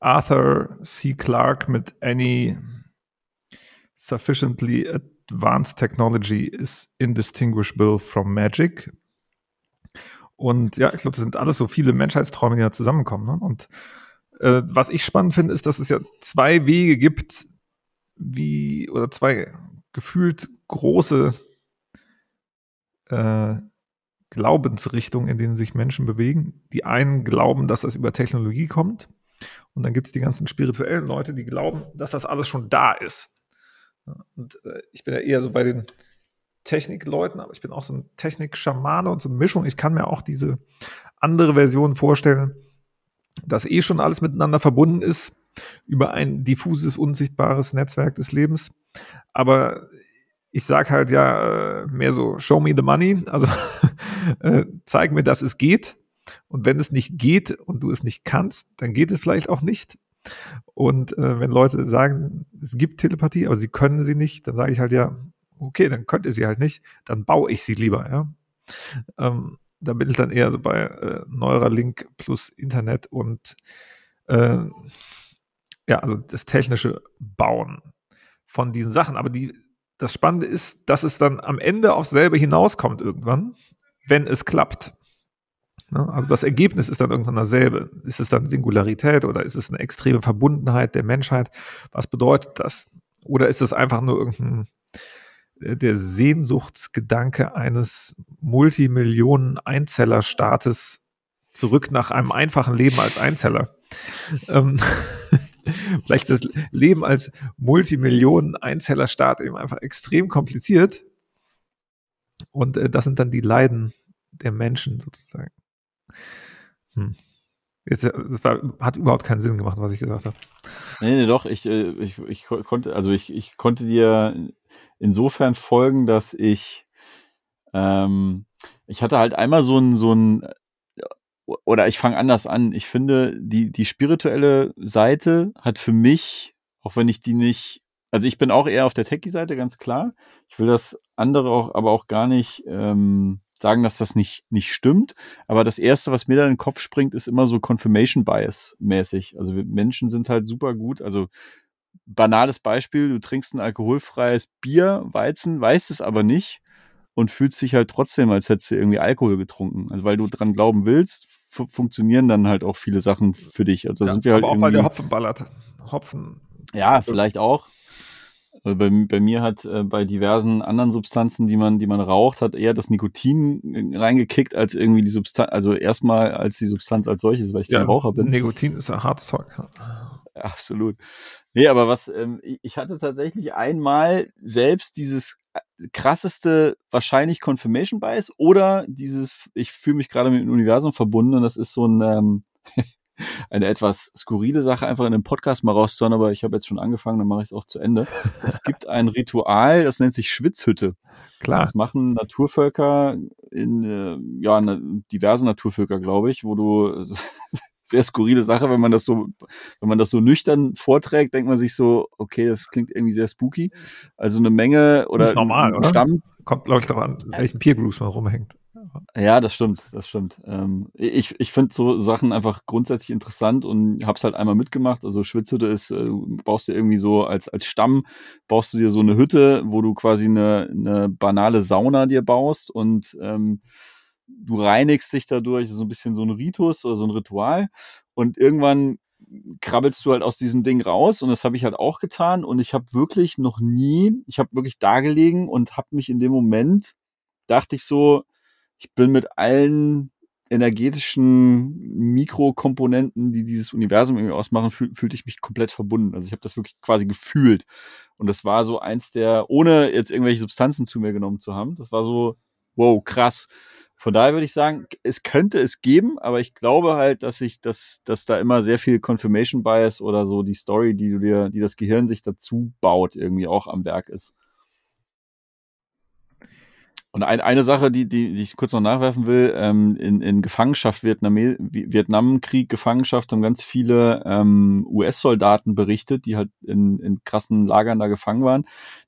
Arthur C. Clarke mit Any Sufficiently Advanced Technology is Indistinguishable from Magic und ja, ich glaube, das sind alles so viele Menschheitsträume, die da zusammenkommen. Ne? Und äh, was ich spannend finde, ist, dass es ja zwei Wege gibt, wie, oder zwei gefühlt große äh, Glaubensrichtungen, in denen sich Menschen bewegen. Die einen glauben, dass das über Technologie kommt. Und dann gibt es die ganzen spirituellen Leute, die glauben, dass das alles schon da ist. Und äh, ich bin ja eher so bei den Technikleuten, aber ich bin auch so ein Technik-Schamane und so eine Mischung. Ich kann mir auch diese andere Version vorstellen, dass eh schon alles miteinander verbunden ist über ein diffuses, unsichtbares Netzwerk des Lebens. Aber ich sage halt ja äh, mehr so, show me the money, also äh, zeig mir, dass es geht. Und wenn es nicht geht und du es nicht kannst, dann geht es vielleicht auch nicht. Und äh, wenn Leute sagen, es gibt Telepathie, aber sie können sie nicht, dann sage ich halt ja, okay, dann könnt ihr sie halt nicht, dann baue ich sie lieber, ja. Ähm, da bin ich dann eher so bei äh, Neuralink plus Internet und äh, ja, also das technische Bauen von diesen Sachen. Aber die, das Spannende ist, dass es dann am Ende aufs selbe hinauskommt irgendwann, wenn es klappt. Ne? Also das Ergebnis ist dann irgendwann dasselbe. Ist es dann Singularität oder ist es eine extreme Verbundenheit der Menschheit? Was bedeutet das? Oder ist es einfach nur irgendein der Sehnsuchtsgedanke eines Multimillionen-Einzeller-Staates zurück nach einem einfachen Leben als Einzeller. ähm, vielleicht das Leben als Multimillionen-Einzeller-Staat eben einfach extrem kompliziert. Und äh, das sind dann die Leiden der Menschen sozusagen. Hm. Jetzt, äh, das war, hat überhaupt keinen Sinn gemacht, was ich gesagt habe. Nee, nee, doch, ich, äh, ich, ich konnte, also ich, ich konnte dir insofern folgen, dass ich, ähm, ich hatte halt einmal so ein, so ein, oder ich fange anders an. Ich finde, die, die spirituelle Seite hat für mich, auch wenn ich die nicht, also ich bin auch eher auf der Techie-Seite, ganz klar. Ich will das andere auch, aber auch gar nicht, ähm, sagen, dass das nicht, nicht stimmt. Aber das erste, was mir da in den Kopf springt, ist immer so Confirmation Bias mäßig. Also wir Menschen sind halt super gut. Also banales Beispiel, du trinkst ein alkoholfreies Bier, Weizen, weißt es aber nicht und fühlst dich halt trotzdem, als hättest du irgendwie Alkohol getrunken. Also weil du dran glauben willst, funktionieren dann halt auch viele Sachen für dich. Also ja, sind wir halt aber auch weil der Hopfen ballert. Hopfen. Ja, vielleicht auch. Äh, bei, bei mir hat äh, bei diversen anderen Substanzen, die man, die man raucht, hat eher das Nikotin äh, reingekickt als irgendwie die Substanz, also erstmal als die Substanz als solches, weil ich ja, kein Raucher bin. Nikotin ist ein hartes Zeug. Absolut. Nee, aber was, ähm, ich hatte tatsächlich einmal selbst dieses äh, krasseste wahrscheinlich Confirmation Bias oder dieses, ich fühle mich gerade mit dem Universum verbunden und das ist so ein, ähm, eine etwas skurrile Sache, einfach in einem Podcast mal rauszuhauen, aber ich habe jetzt schon angefangen, dann mache ich es auch zu Ende. es gibt ein Ritual, das nennt sich Schwitzhütte. Klar. Das machen Naturvölker in, äh, ja, ne, diverse Naturvölker, glaube ich, wo du sehr skurrile Sache, wenn man das so, wenn man das so nüchtern vorträgt, denkt man sich so, okay, das klingt irgendwie sehr spooky. Also eine Menge oder normal, ein oder? Stamm. Kommt, glaube ich, darauf an, welchen Peer Groups man rumhängt. Ja, das stimmt, das stimmt. Ähm, ich ich finde so Sachen einfach grundsätzlich interessant und hab's halt einmal mitgemacht. Also Schwitzhütte ist, äh, du baust dir irgendwie so als, als Stamm, baust du dir so eine Hütte, wo du quasi eine, eine banale Sauna dir baust und ähm, du reinigst dich dadurch, so ein bisschen so ein Ritus oder so ein Ritual. Und irgendwann krabbelst du halt aus diesem Ding raus und das habe ich halt auch getan und ich habe wirklich noch nie, ich habe wirklich da gelegen und habe mich in dem Moment, dachte ich so, ich bin mit allen energetischen Mikrokomponenten, die dieses Universum irgendwie ausmachen, fühl, fühlte ich mich komplett verbunden. Also ich habe das wirklich quasi gefühlt. Und das war so eins der, ohne jetzt irgendwelche Substanzen zu mir genommen zu haben, das war so, wow, krass. Von daher würde ich sagen, es könnte es geben, aber ich glaube halt, dass sich, dass, dass da immer sehr viel Confirmation Bias oder so die Story, die du dir, die das Gehirn sich dazu baut, irgendwie auch am Werk ist. Und ein, eine Sache, die, die, die ich kurz noch nachwerfen will, ähm, in, in Gefangenschaft, Vietnam, Vietnamkrieg, Gefangenschaft haben ganz viele ähm, US-Soldaten berichtet, die halt in, in krassen Lagern da gefangen waren,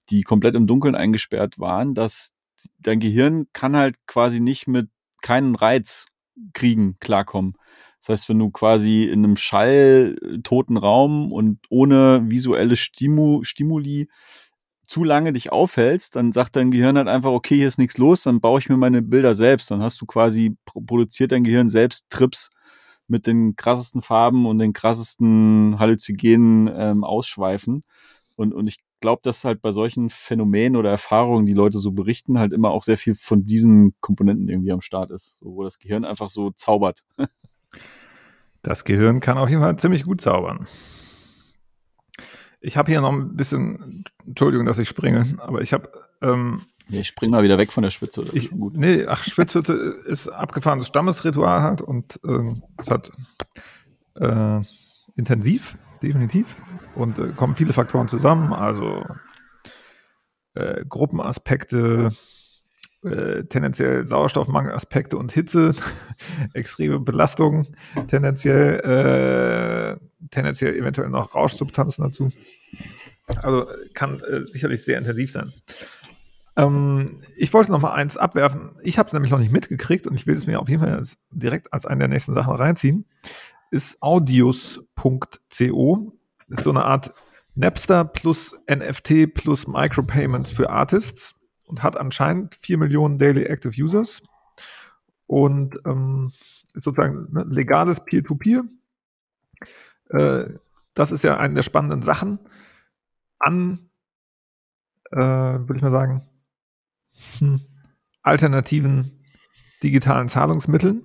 die komplett im Dunkeln eingesperrt waren, dass dein Gehirn kann halt quasi nicht mit keinen Reiz kriegen, klarkommen. Das heißt, wenn du quasi in einem schalltoten Raum und ohne visuelle Stimu, Stimuli zu lange dich aufhältst, dann sagt dein Gehirn halt einfach, okay, hier ist nichts los, dann baue ich mir meine Bilder selbst. Dann hast du quasi, produziert dein Gehirn selbst Trips mit den krassesten Farben und den krassesten halluzigenen ähm, Ausschweifen. Und, und ich glaube, dass halt bei solchen Phänomenen oder Erfahrungen, die Leute so berichten, halt immer auch sehr viel von diesen Komponenten irgendwie am Start ist, wo das Gehirn einfach so zaubert. Das Gehirn kann auf jeden Fall ziemlich gut zaubern. Ich habe hier noch ein bisschen, Entschuldigung, dass ich springe, aber ich habe. Ähm, ich spring mal wieder weg von der Schwitzhütte. Ich, nee, ach, Schwitzhütte ist abgefahrenes Stammesritual halt und ähm, es hat äh, intensiv, definitiv. Und äh, kommen viele Faktoren zusammen, also äh, Gruppenaspekte, äh, tendenziell Sauerstoffmangelaspekte und Hitze, extreme Belastung, tendenziell, äh, tendenziell eventuell noch Rauschsubstanzen dazu. Also kann äh, sicherlich sehr intensiv sein. Ähm, ich wollte noch mal eins abwerfen. Ich habe es nämlich noch nicht mitgekriegt und ich will es mir auf jeden Fall als, direkt als eine der nächsten Sachen reinziehen. Ist audius.co. Ist so eine Art Napster plus NFT plus Micropayments für Artists und hat anscheinend 4 Millionen Daily Active Users und ähm, sozusagen ne, legales Peer-to-Peer. Äh, das ist ja eine der spannenden Sachen an, äh, würde ich mal sagen, hm, alternativen digitalen Zahlungsmitteln,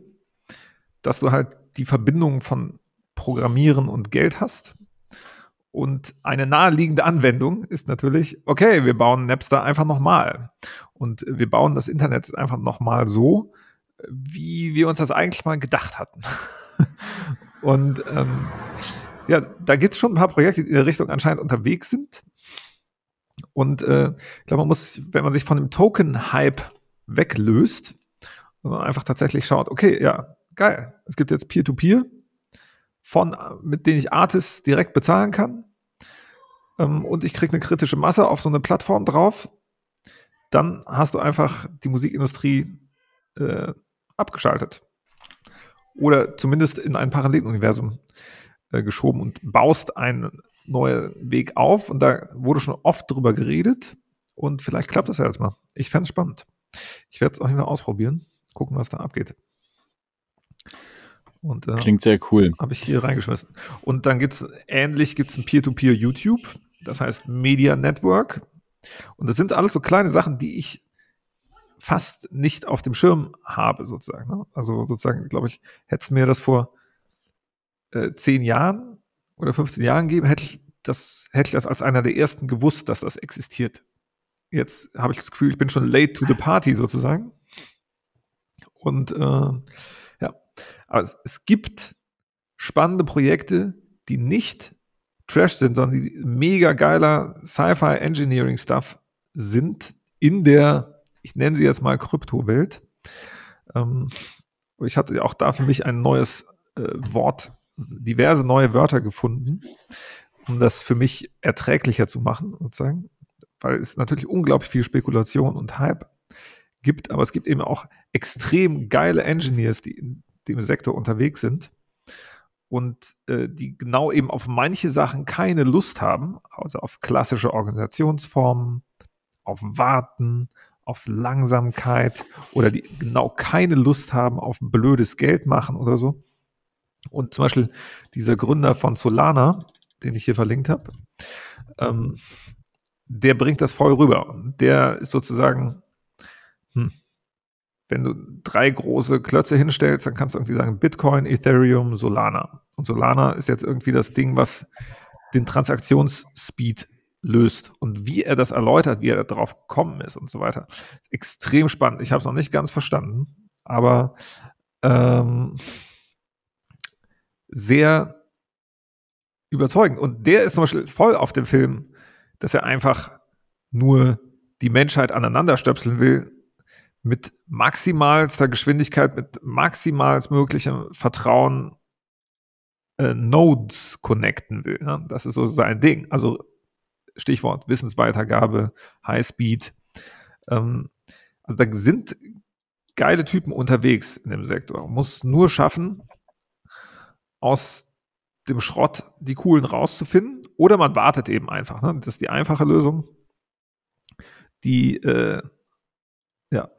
dass du halt die Verbindung von Programmieren und Geld hast und eine naheliegende Anwendung ist natürlich, okay, wir bauen Napster einfach nochmal. Und wir bauen das Internet einfach nochmal so, wie wir uns das eigentlich mal gedacht hatten. und ähm, ja, da gibt es schon ein paar Projekte, die in der Richtung anscheinend unterwegs sind. Und äh, ich glaube, man muss, wenn man sich von dem Token-Hype weglöst, und einfach tatsächlich schaut, okay, ja, geil, es gibt jetzt Peer-to-Peer, -Peer, von, mit denen ich Artists direkt bezahlen kann. Ähm, und ich kriege eine kritische Masse auf so eine Plattform drauf. Dann hast du einfach die Musikindustrie äh, abgeschaltet. Oder zumindest in ein Paralleluniversum äh, geschoben und baust einen neuen Weg auf. Und da wurde schon oft drüber geredet. Und vielleicht klappt das ja jetzt mal. Ich fände es spannend. Ich werde es auch immer ausprobieren. Gucken, was da abgeht. Und, äh, Klingt sehr cool. Habe ich hier reingeschmissen. Und dann gibt es, ähnlich gibt es ein Peer-to-Peer YouTube, das heißt Media Network. Und das sind alles so kleine Sachen, die ich fast nicht auf dem Schirm habe, sozusagen. Ne? Also sozusagen, glaube ich, hätte es mir das vor äh, zehn Jahren oder 15 Jahren gegeben, hätte ich das, hätte ich das als einer der ersten gewusst, dass das existiert. Jetzt habe ich das Gefühl, ich bin schon late to the party sozusagen. Und äh, aber es, es gibt spannende Projekte, die nicht Trash sind, sondern die mega geiler Sci-Fi Engineering Stuff sind in der, ich nenne sie jetzt mal Kryptowelt. Ähm, ich hatte auch da für mich ein neues äh, Wort diverse neue Wörter gefunden, um das für mich erträglicher zu machen, sozusagen. Weil es natürlich unglaublich viel Spekulation und Hype gibt, aber es gibt eben auch extrem geile Engineers, die dem Sektor unterwegs sind und äh, die genau eben auf manche Sachen keine Lust haben, also auf klassische Organisationsformen, auf Warten, auf Langsamkeit oder die genau keine Lust haben auf blödes Geld machen oder so. Und zum Beispiel dieser Gründer von Solana, den ich hier verlinkt habe, ähm, der bringt das voll rüber. Der ist sozusagen, wenn du drei große Klötze hinstellst, dann kannst du irgendwie sagen Bitcoin, Ethereum, Solana. Und Solana ist jetzt irgendwie das Ding, was den Transaktionsspeed löst und wie er das erläutert, wie er darauf gekommen ist und so weiter. Extrem spannend. Ich habe es noch nicht ganz verstanden, aber ähm, sehr überzeugend. Und der ist zum Beispiel voll auf dem Film, dass er einfach nur die Menschheit aneinanderstöpseln will mit maximalster Geschwindigkeit, mit maximalst möglichem Vertrauen äh, Nodes connecten will. Ne? Das ist so sein Ding. Also Stichwort Wissensweitergabe, Highspeed. Ähm, also da sind geile Typen unterwegs in dem Sektor. Muss nur schaffen, aus dem Schrott die coolen rauszufinden. Oder man wartet eben einfach. Ne? Das ist die einfache Lösung. Die, äh, ja,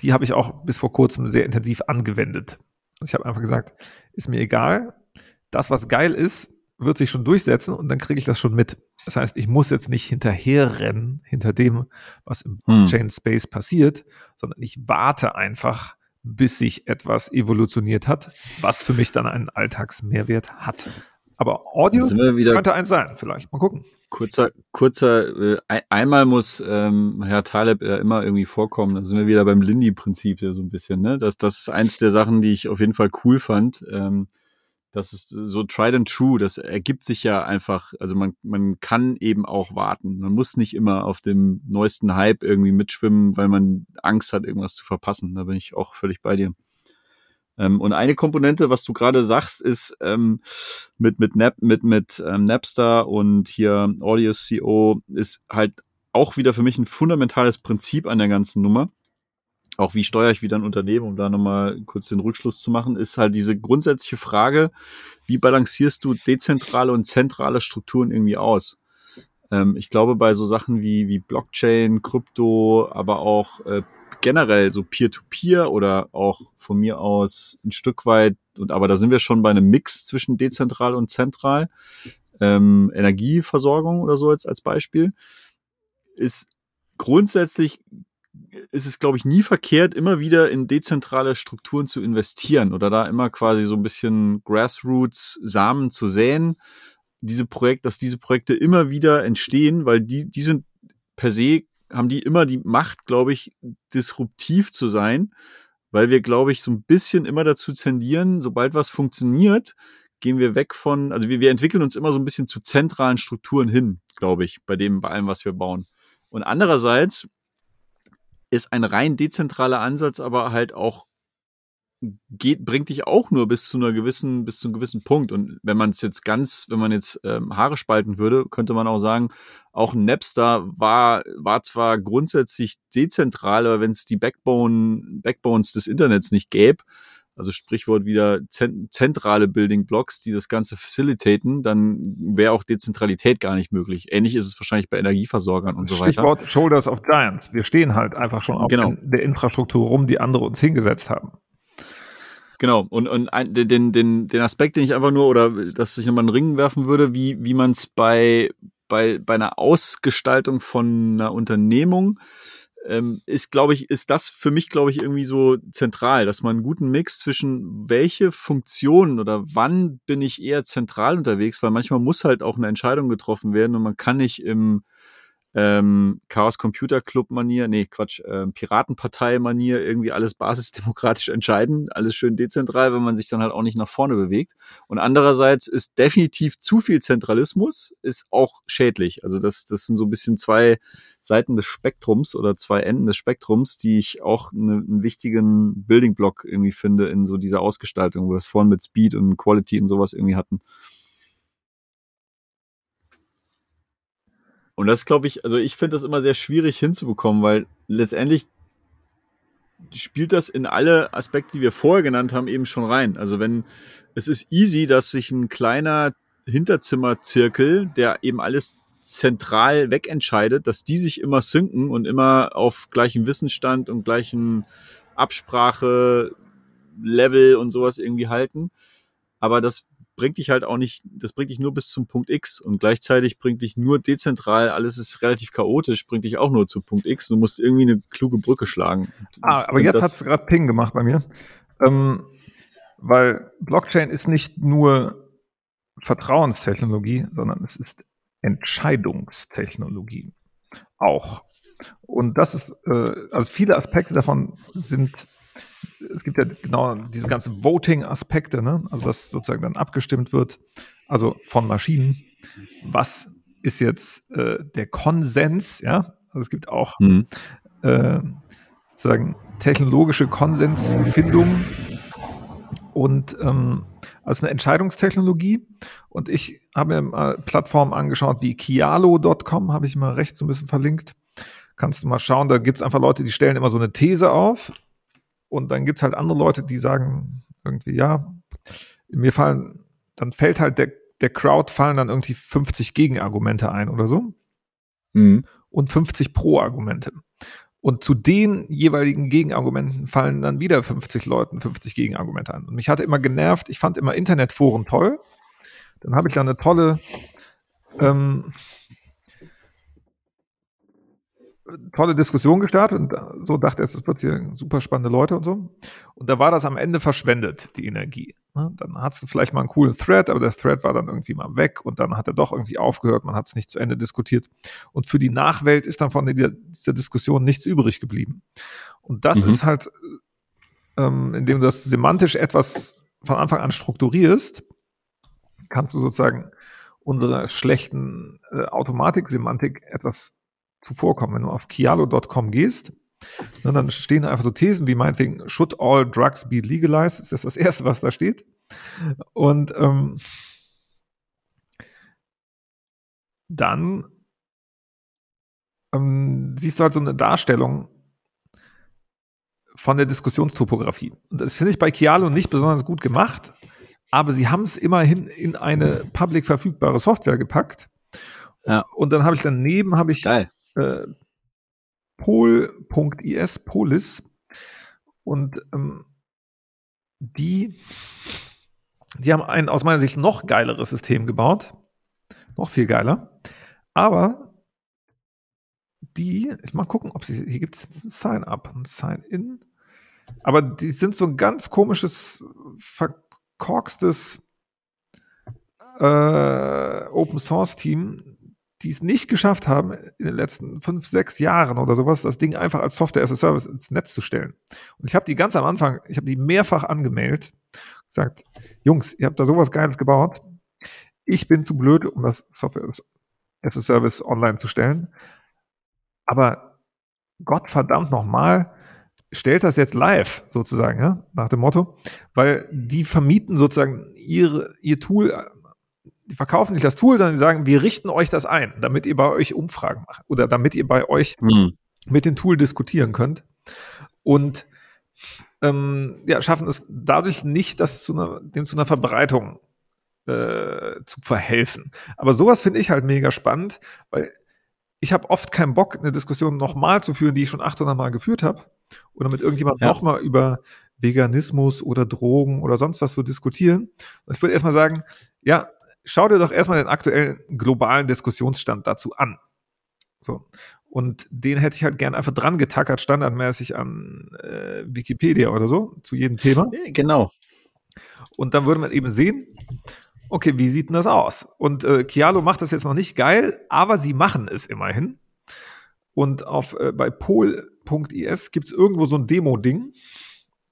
die habe ich auch bis vor kurzem sehr intensiv angewendet. Also ich habe einfach gesagt, ist mir egal. Das, was geil ist, wird sich schon durchsetzen und dann kriege ich das schon mit. Das heißt, ich muss jetzt nicht hinterherrennen hinter dem, was im hm. Chain Space passiert, sondern ich warte einfach, bis sich etwas evolutioniert hat, was für mich dann einen Alltagsmehrwert hat. Aber Audio könnte eins sein, vielleicht. Mal gucken. Kurzer, kurzer, äh, einmal muss ähm, Herr Taleb äh, immer irgendwie vorkommen. Da sind wir wieder beim Lindy-Prinzip so ein bisschen. Ne? Das, das ist eins der Sachen, die ich auf jeden Fall cool fand. Ähm, das ist so tried and true. Das ergibt sich ja einfach. Also man, man kann eben auch warten. Man muss nicht immer auf dem neuesten Hype irgendwie mitschwimmen, weil man Angst hat, irgendwas zu verpassen. Da bin ich auch völlig bei dir. Ähm, und eine Komponente, was du gerade sagst, ist ähm, mit mit Nap, mit mit ähm, Napster und hier Audio CO ist halt auch wieder für mich ein fundamentales Prinzip an der ganzen Nummer auch wie steuere ich wieder ein Unternehmen, um da nochmal kurz den Rückschluss zu machen, ist halt diese grundsätzliche Frage, wie balancierst du dezentrale und zentrale Strukturen irgendwie aus? Ähm, ich glaube, bei so Sachen wie, wie Blockchain, Krypto, aber auch äh, generell so Peer-to-Peer -Peer oder auch von mir aus ein Stück weit, und aber da sind wir schon bei einem Mix zwischen dezentral und zentral, ähm, Energieversorgung oder so jetzt als Beispiel, ist grundsätzlich ist es, glaube ich, nie verkehrt, immer wieder in dezentrale Strukturen zu investieren oder da immer quasi so ein bisschen Grassroots-Samen zu säen. Diese Projekte, dass diese Projekte immer wieder entstehen, weil die, die sind per se, haben die immer die Macht, glaube ich, disruptiv zu sein, weil wir, glaube ich, so ein bisschen immer dazu tendieren, sobald was funktioniert, gehen wir weg von, also wir, wir entwickeln uns immer so ein bisschen zu zentralen Strukturen hin, glaube ich, bei dem, bei allem, was wir bauen. Und andererseits ist ein rein dezentraler Ansatz, aber halt auch geht, bringt dich auch nur bis zu einer gewissen, bis zu einem gewissen Punkt. Und wenn man es jetzt ganz, wenn man jetzt ähm, Haare spalten würde, könnte man auch sagen, auch Napster war, war zwar grundsätzlich dezentral, aber wenn es die Backbone, Backbones des Internets nicht gäbe, also Sprichwort wieder zentrale Building Blocks, die das Ganze facilitaten, dann wäre auch Dezentralität gar nicht möglich. Ähnlich ist es wahrscheinlich bei Energieversorgern und so weiter. Stichwort Shoulders of Giants. Wir stehen halt einfach schon auf genau. der Infrastruktur rum, die andere uns hingesetzt haben. Genau, und, und ein, den, den, den Aspekt, den ich einfach nur, oder dass ich nochmal einen Ring werfen würde, wie, wie man es bei, bei, bei einer Ausgestaltung von einer Unternehmung ähm, ist, glaube ich, ist das für mich, glaube ich, irgendwie so zentral, dass man einen guten Mix zwischen welche Funktionen oder wann bin ich eher zentral unterwegs, weil manchmal muss halt auch eine Entscheidung getroffen werden und man kann nicht im ähm, Chaos Computer Club Manier, nee, Quatsch, ähm, Piratenpartei Manier irgendwie alles basisdemokratisch entscheiden, alles schön dezentral, wenn man sich dann halt auch nicht nach vorne bewegt. Und andererseits ist definitiv zu viel Zentralismus ist auch schädlich. Also das, das sind so ein bisschen zwei Seiten des Spektrums oder zwei Enden des Spektrums, die ich auch ne, einen wichtigen Building Block irgendwie finde in so dieser Ausgestaltung, wo wir es vorhin mit Speed und Quality und sowas irgendwie hatten. Und das glaube ich, also ich finde das immer sehr schwierig hinzubekommen, weil letztendlich spielt das in alle Aspekte, die wir vorher genannt haben, eben schon rein. Also wenn es ist easy, dass sich ein kleiner Hinterzimmerzirkel, der eben alles zentral wegentscheidet, dass die sich immer sinken und immer auf gleichem Wissensstand und gleichen Absprache Level und sowas irgendwie halten. Aber das bringt dich halt auch nicht, das bringt dich nur bis zum Punkt X und gleichzeitig bringt dich nur dezentral, alles ist relativ chaotisch, bringt dich auch nur zu Punkt X. Du musst irgendwie eine kluge Brücke schlagen. Ah, aber jetzt hat es gerade Ping gemacht bei mir. Ähm, weil Blockchain ist nicht nur Vertrauenstechnologie, sondern es ist Entscheidungstechnologie auch. Und das ist, äh, also viele Aspekte davon sind es gibt ja genau diese ganzen Voting-Aspekte, ne? also dass sozusagen dann abgestimmt wird, also von Maschinen, was ist jetzt äh, der Konsens, ja, also es gibt auch mhm. äh, sozusagen technologische Konsensfindung und ähm, als eine Entscheidungstechnologie. Und ich habe mir mal Plattformen angeschaut wie Kialo.com, habe ich mal rechts so ein bisschen verlinkt. Kannst du mal schauen, da gibt es einfach Leute, die stellen immer so eine These auf und dann gibt es halt andere Leute, die sagen irgendwie, ja, mir fallen, dann fällt halt der, der Crowd fallen dann irgendwie 50 Gegenargumente ein oder so. Mhm. Und 50 Pro-Argumente. Und zu den jeweiligen Gegenargumenten fallen dann wieder 50 Leuten 50 Gegenargumente ein. Und mich hatte immer genervt, ich fand immer Internetforen toll. Dann habe ich da eine tolle ähm, tolle Diskussion gestartet und so dachte jetzt, es wird hier super spannende Leute und so. Und da war das am Ende verschwendet, die Energie. Ne? Dann hast du vielleicht mal einen coolen Thread, aber der Thread war dann irgendwie mal weg und dann hat er doch irgendwie aufgehört, man hat es nicht zu Ende diskutiert. Und für die Nachwelt ist dann von dieser, dieser Diskussion nichts übrig geblieben. Und das mhm. ist halt, ähm, indem du das semantisch etwas von Anfang an strukturierst, kannst du sozusagen unsere schlechten äh, Automatik-Semantik etwas zuvorkommen. Wenn du auf kialo.com gehst, ne, dann stehen einfach so Thesen wie meinetwegen, should all drugs be legalized? Ist das das Erste, was da steht? Und ähm, dann ähm, siehst du halt so eine Darstellung von der Diskussionstopographie. Und das finde ich bei Kialo nicht besonders gut gemacht, aber sie haben es immerhin in eine public verfügbare Software gepackt. Ja. Und dann habe ich daneben habe ich Geil äh, pol.is, Polis. Und ähm, die, die haben ein aus meiner Sicht noch geileres System gebaut. Noch viel geiler. Aber die, ich mal gucken, ob sie, hier gibt es ein Sign-up, ein Sign-in. Aber die sind so ein ganz komisches, verkorkstes äh, Open Source Team, die es nicht geschafft haben, in den letzten fünf, sechs Jahren oder sowas, das Ding einfach als Software as a Service ins Netz zu stellen. Und ich habe die ganz am Anfang, ich habe die mehrfach angemeldet, gesagt, Jungs, ihr habt da sowas Geiles gebaut. Ich bin zu blöd, um das Software as a Service online zu stellen. Aber Gott verdammt nochmal, stellt das jetzt live sozusagen, ja, nach dem Motto, weil die vermieten sozusagen ihre, ihr Tool die verkaufen nicht das Tool, sondern die sagen, wir richten euch das ein, damit ihr bei euch Umfragen macht oder damit ihr bei euch mhm. mit dem Tool diskutieren könnt. Und ähm, ja, schaffen es dadurch nicht, das zu einer, dem zu einer Verbreitung äh, zu verhelfen. Aber sowas finde ich halt mega spannend, weil ich habe oft keinen Bock, eine Diskussion nochmal zu führen, die ich schon 800 Mal geführt habe, oder mit irgendjemandem ja. nochmal über Veganismus oder Drogen oder sonst was zu diskutieren. ich würde erstmal sagen, ja, schau dir doch erstmal den aktuellen globalen Diskussionsstand dazu an. So. Und den hätte ich halt gern einfach dran getackert, standardmäßig an äh, Wikipedia oder so, zu jedem Thema. Genau. Und dann würde man eben sehen, okay, wie sieht denn das aus? Und äh, Kialo macht das jetzt noch nicht geil, aber sie machen es immerhin. Und auf, äh, bei pol.is gibt es irgendwo so ein Demo-Ding.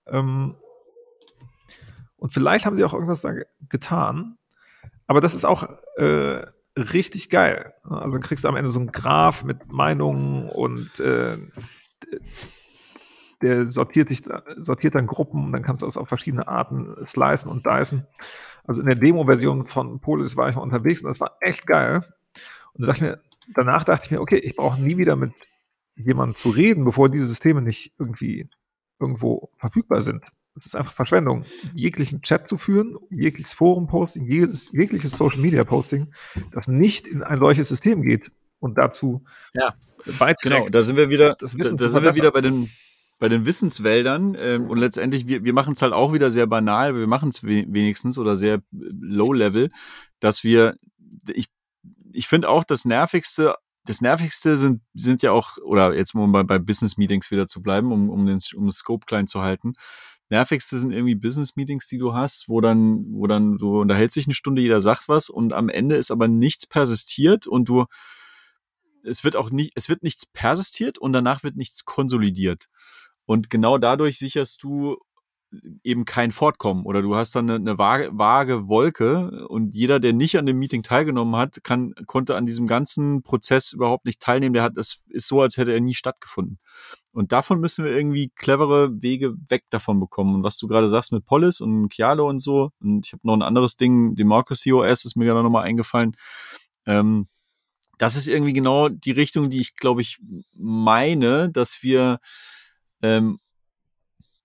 Ähm, und vielleicht haben sie auch irgendwas da getan. Aber das ist auch äh, richtig geil. Also dann kriegst du am Ende so einen Graph mit Meinungen und äh, der sortiert, dich, sortiert dann Gruppen und dann kannst du es auf verschiedene Arten slicen und dicen. Also in der Demo-Version von Polis war ich mal unterwegs und das war echt geil. Und da dachte mir, danach dachte ich mir, okay, ich brauche nie wieder mit jemandem zu reden, bevor diese Systeme nicht irgendwie irgendwo verfügbar sind. Es ist einfach Verschwendung, jeglichen Chat zu führen, jegliches Forum-Posting, jegliches, jegliches Social-Media-Posting, das nicht in ein solches System geht und dazu ja. beiträgt. Genau, da sind wir wieder, da, da sind wir wieder bei den, bei den Wissenswäldern ähm, und letztendlich, wir, wir machen es halt auch wieder sehr banal, wir machen es wenigstens oder sehr low-level, dass wir, ich, ich finde auch das Nervigste das Nervigste sind, sind ja auch, oder jetzt um bei, bei Business Meetings wieder zu bleiben, um, um den um das Scope klein zu halten, nervigste sind irgendwie Business-Meetings, die du hast, wo dann, wo dann du unterhältst dich eine Stunde, jeder sagt was und am Ende ist aber nichts persistiert und du, es wird auch nicht, es wird nichts persistiert und danach wird nichts konsolidiert. Und genau dadurch sicherst du eben kein Fortkommen oder du hast dann eine, eine vage, vage Wolke und jeder, der nicht an dem Meeting teilgenommen hat, kann, konnte an diesem ganzen Prozess überhaupt nicht teilnehmen. Der hat, es ist so, als hätte er nie stattgefunden. Und davon müssen wir irgendwie clevere Wege weg davon bekommen. Und was du gerade sagst mit Polis und Kialo und so, und ich habe noch ein anderes Ding, Democracy OS ist mir gerade nochmal eingefallen. Ähm, das ist irgendwie genau die Richtung, die ich, glaube ich, meine, dass wir ähm,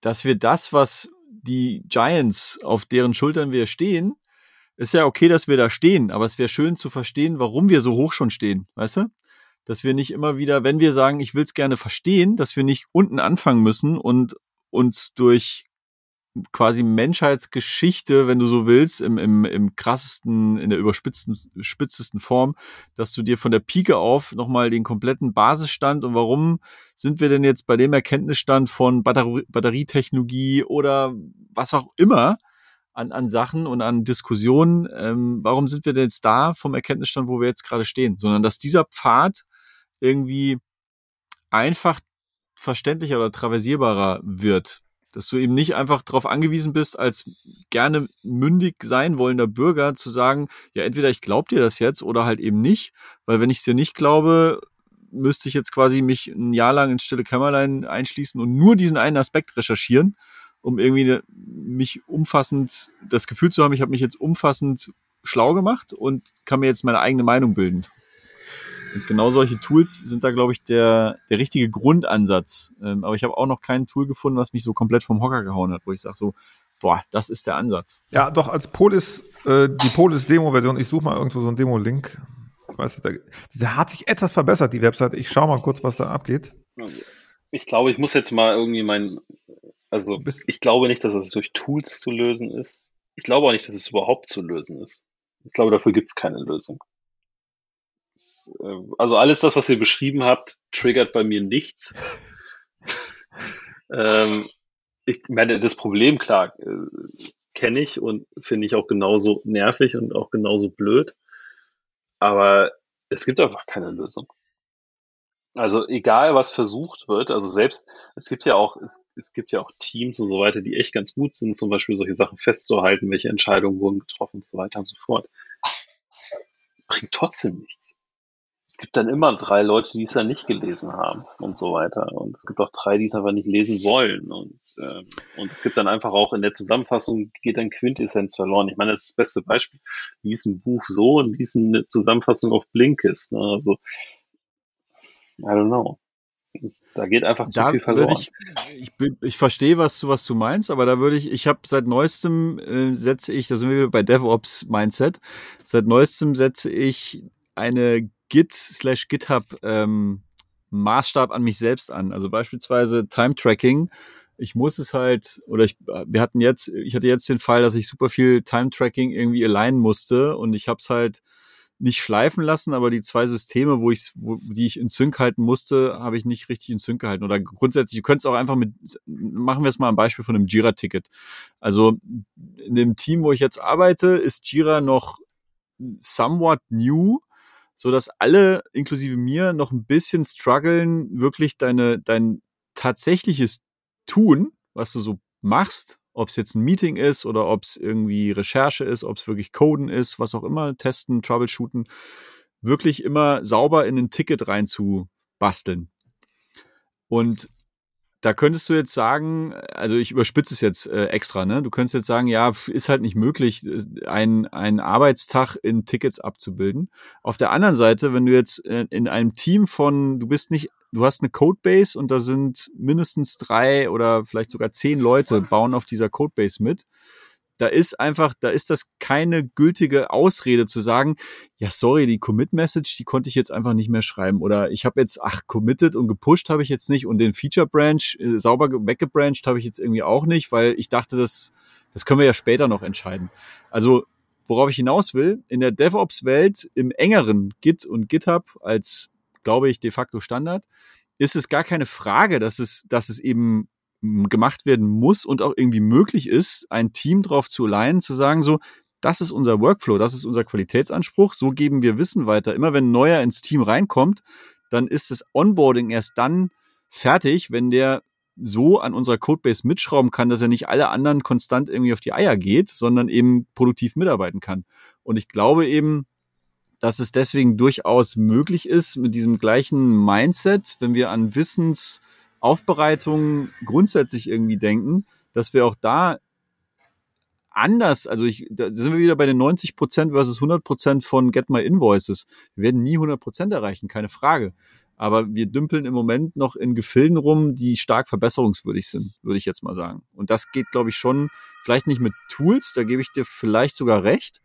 dass wir das, was die Giants, auf deren Schultern wir stehen, ist ja okay, dass wir da stehen, aber es wäre schön zu verstehen, warum wir so hoch schon stehen, weißt du? Dass wir nicht immer wieder, wenn wir sagen, ich will es gerne verstehen, dass wir nicht unten anfangen müssen und uns durch quasi Menschheitsgeschichte, wenn du so willst, im, im, im krassesten, in der überspitzesten Form, dass du dir von der Pike auf nochmal den kompletten Basisstand und warum sind wir denn jetzt bei dem Erkenntnisstand von Batterie, Batterietechnologie oder was auch immer an, an Sachen und an Diskussionen, ähm, warum sind wir denn jetzt da vom Erkenntnisstand, wo wir jetzt gerade stehen, sondern dass dieser Pfad irgendwie einfach verständlicher oder traversierbarer wird dass du eben nicht einfach darauf angewiesen bist, als gerne mündig sein wollender Bürger zu sagen, ja, entweder ich glaube dir das jetzt oder halt eben nicht, weil wenn ich es dir nicht glaube, müsste ich jetzt quasi mich ein Jahr lang ins stille Kämmerlein einschließen und nur diesen einen Aspekt recherchieren, um irgendwie mich umfassend, das Gefühl zu haben, ich habe mich jetzt umfassend schlau gemacht und kann mir jetzt meine eigene Meinung bilden. Und genau solche Tools sind da, glaube ich, der, der richtige Grundansatz. Ähm, aber ich habe auch noch kein Tool gefunden, was mich so komplett vom Hocker gehauen hat, wo ich sage so, boah, das ist der Ansatz. Ja, doch, als Polis, äh, die Polis-Demo-Version, ich suche mal irgendwo so einen Demo-Link. Weißt du, da, hat sich etwas verbessert, die Website. Ich schaue mal kurz, was da abgeht. Ich glaube, ich muss jetzt mal irgendwie mein, also ich glaube nicht, dass es durch Tools zu lösen ist. Ich glaube auch nicht, dass es überhaupt zu lösen ist. Ich glaube, dafür gibt es keine Lösung. Äh, also alles das, was ihr beschrieben habt, triggert bei mir nichts. ähm, ich meine, das Problem, klar, äh, kenne ich und finde ich auch genauso nervig und auch genauso blöd. Aber es gibt einfach keine Lösung. Also egal, was versucht wird, also selbst, es gibt ja auch, es, es gibt ja auch Teams und so weiter, die echt ganz gut sind, zum Beispiel solche Sachen festzuhalten, welche Entscheidungen wurden getroffen und so weiter und so fort. Bringt trotzdem nichts es gibt dann immer drei Leute, die es dann nicht gelesen haben und so weiter. Und es gibt auch drei, die es einfach nicht lesen wollen. Und, ähm, und es gibt dann einfach auch in der Zusammenfassung geht dann Quintessenz verloren. Ich meine, das ist das beste Beispiel. Wie ist ein Buch so und wie ist eine Zusammenfassung auf Blinkist? Ne? Also, I don't know. Das, da geht einfach zu da viel verloren. Ich, ich, ich, verstehe, was du, was du meinst, aber da würde ich, ich habe seit neuestem äh, setze ich, da sind wir bei DevOps Mindset, seit neuestem setze ich eine Git slash GitHub ähm, Maßstab an mich selbst an. Also beispielsweise Time Tracking. Ich muss es halt, oder ich, wir hatten jetzt, ich hatte jetzt den Fall, dass ich super viel Time Tracking irgendwie alignen musste und ich habe es halt nicht schleifen lassen, aber die zwei Systeme, wo ich, wo, die ich in Sync halten musste, habe ich nicht richtig in Sync gehalten. Oder grundsätzlich, du könntest auch einfach mit, machen wir es mal am Beispiel von einem Jira-Ticket. Also in dem Team, wo ich jetzt arbeite, ist Jira noch somewhat new so dass alle, inklusive mir, noch ein bisschen strugglen, wirklich deine, dein tatsächliches Tun, was du so machst, ob es jetzt ein Meeting ist oder ob es irgendwie Recherche ist, ob es wirklich Coden ist, was auch immer, testen, troubleshooten, wirklich immer sauber in ein Ticket reinzubasteln. Und da könntest du jetzt sagen, also ich überspitze es jetzt äh, extra, ne? Du könntest jetzt sagen, ja, ist halt nicht möglich, äh, einen, einen Arbeitstag in Tickets abzubilden. Auf der anderen Seite, wenn du jetzt äh, in einem Team von, du bist nicht, du hast eine Codebase und da sind mindestens drei oder vielleicht sogar zehn Leute bauen auf dieser Codebase mit, da ist einfach, da ist das keine gültige Ausrede zu sagen, ja, sorry, die Commit-Message, die konnte ich jetzt einfach nicht mehr schreiben. Oder ich habe jetzt, ach, committed und gepusht habe ich jetzt nicht und den Feature-Branch äh, sauber weggebranched habe ich jetzt irgendwie auch nicht, weil ich dachte, das, das können wir ja später noch entscheiden. Also, worauf ich hinaus will, in der DevOps-Welt im engeren Git und GitHub als, glaube ich, de facto Standard, ist es gar keine Frage, dass es, dass es eben gemacht werden muss und auch irgendwie möglich ist, ein Team drauf zu leihen, zu sagen so, das ist unser Workflow, das ist unser Qualitätsanspruch, so geben wir Wissen weiter. Immer wenn ein neuer ins Team reinkommt, dann ist das Onboarding erst dann fertig, wenn der so an unserer Codebase mitschrauben kann, dass er nicht alle anderen konstant irgendwie auf die Eier geht, sondern eben produktiv mitarbeiten kann. Und ich glaube eben, dass es deswegen durchaus möglich ist, mit diesem gleichen Mindset, wenn wir an Wissens Aufbereitung grundsätzlich irgendwie denken, dass wir auch da anders, also ich, da sind wir wieder bei den 90 Prozent versus 100 Prozent von Get My Invoices. Wir werden nie 100 Prozent erreichen, keine Frage. Aber wir dümpeln im Moment noch in Gefilden rum, die stark verbesserungswürdig sind, würde ich jetzt mal sagen. Und das geht, glaube ich, schon, vielleicht nicht mit Tools, da gebe ich dir vielleicht sogar recht,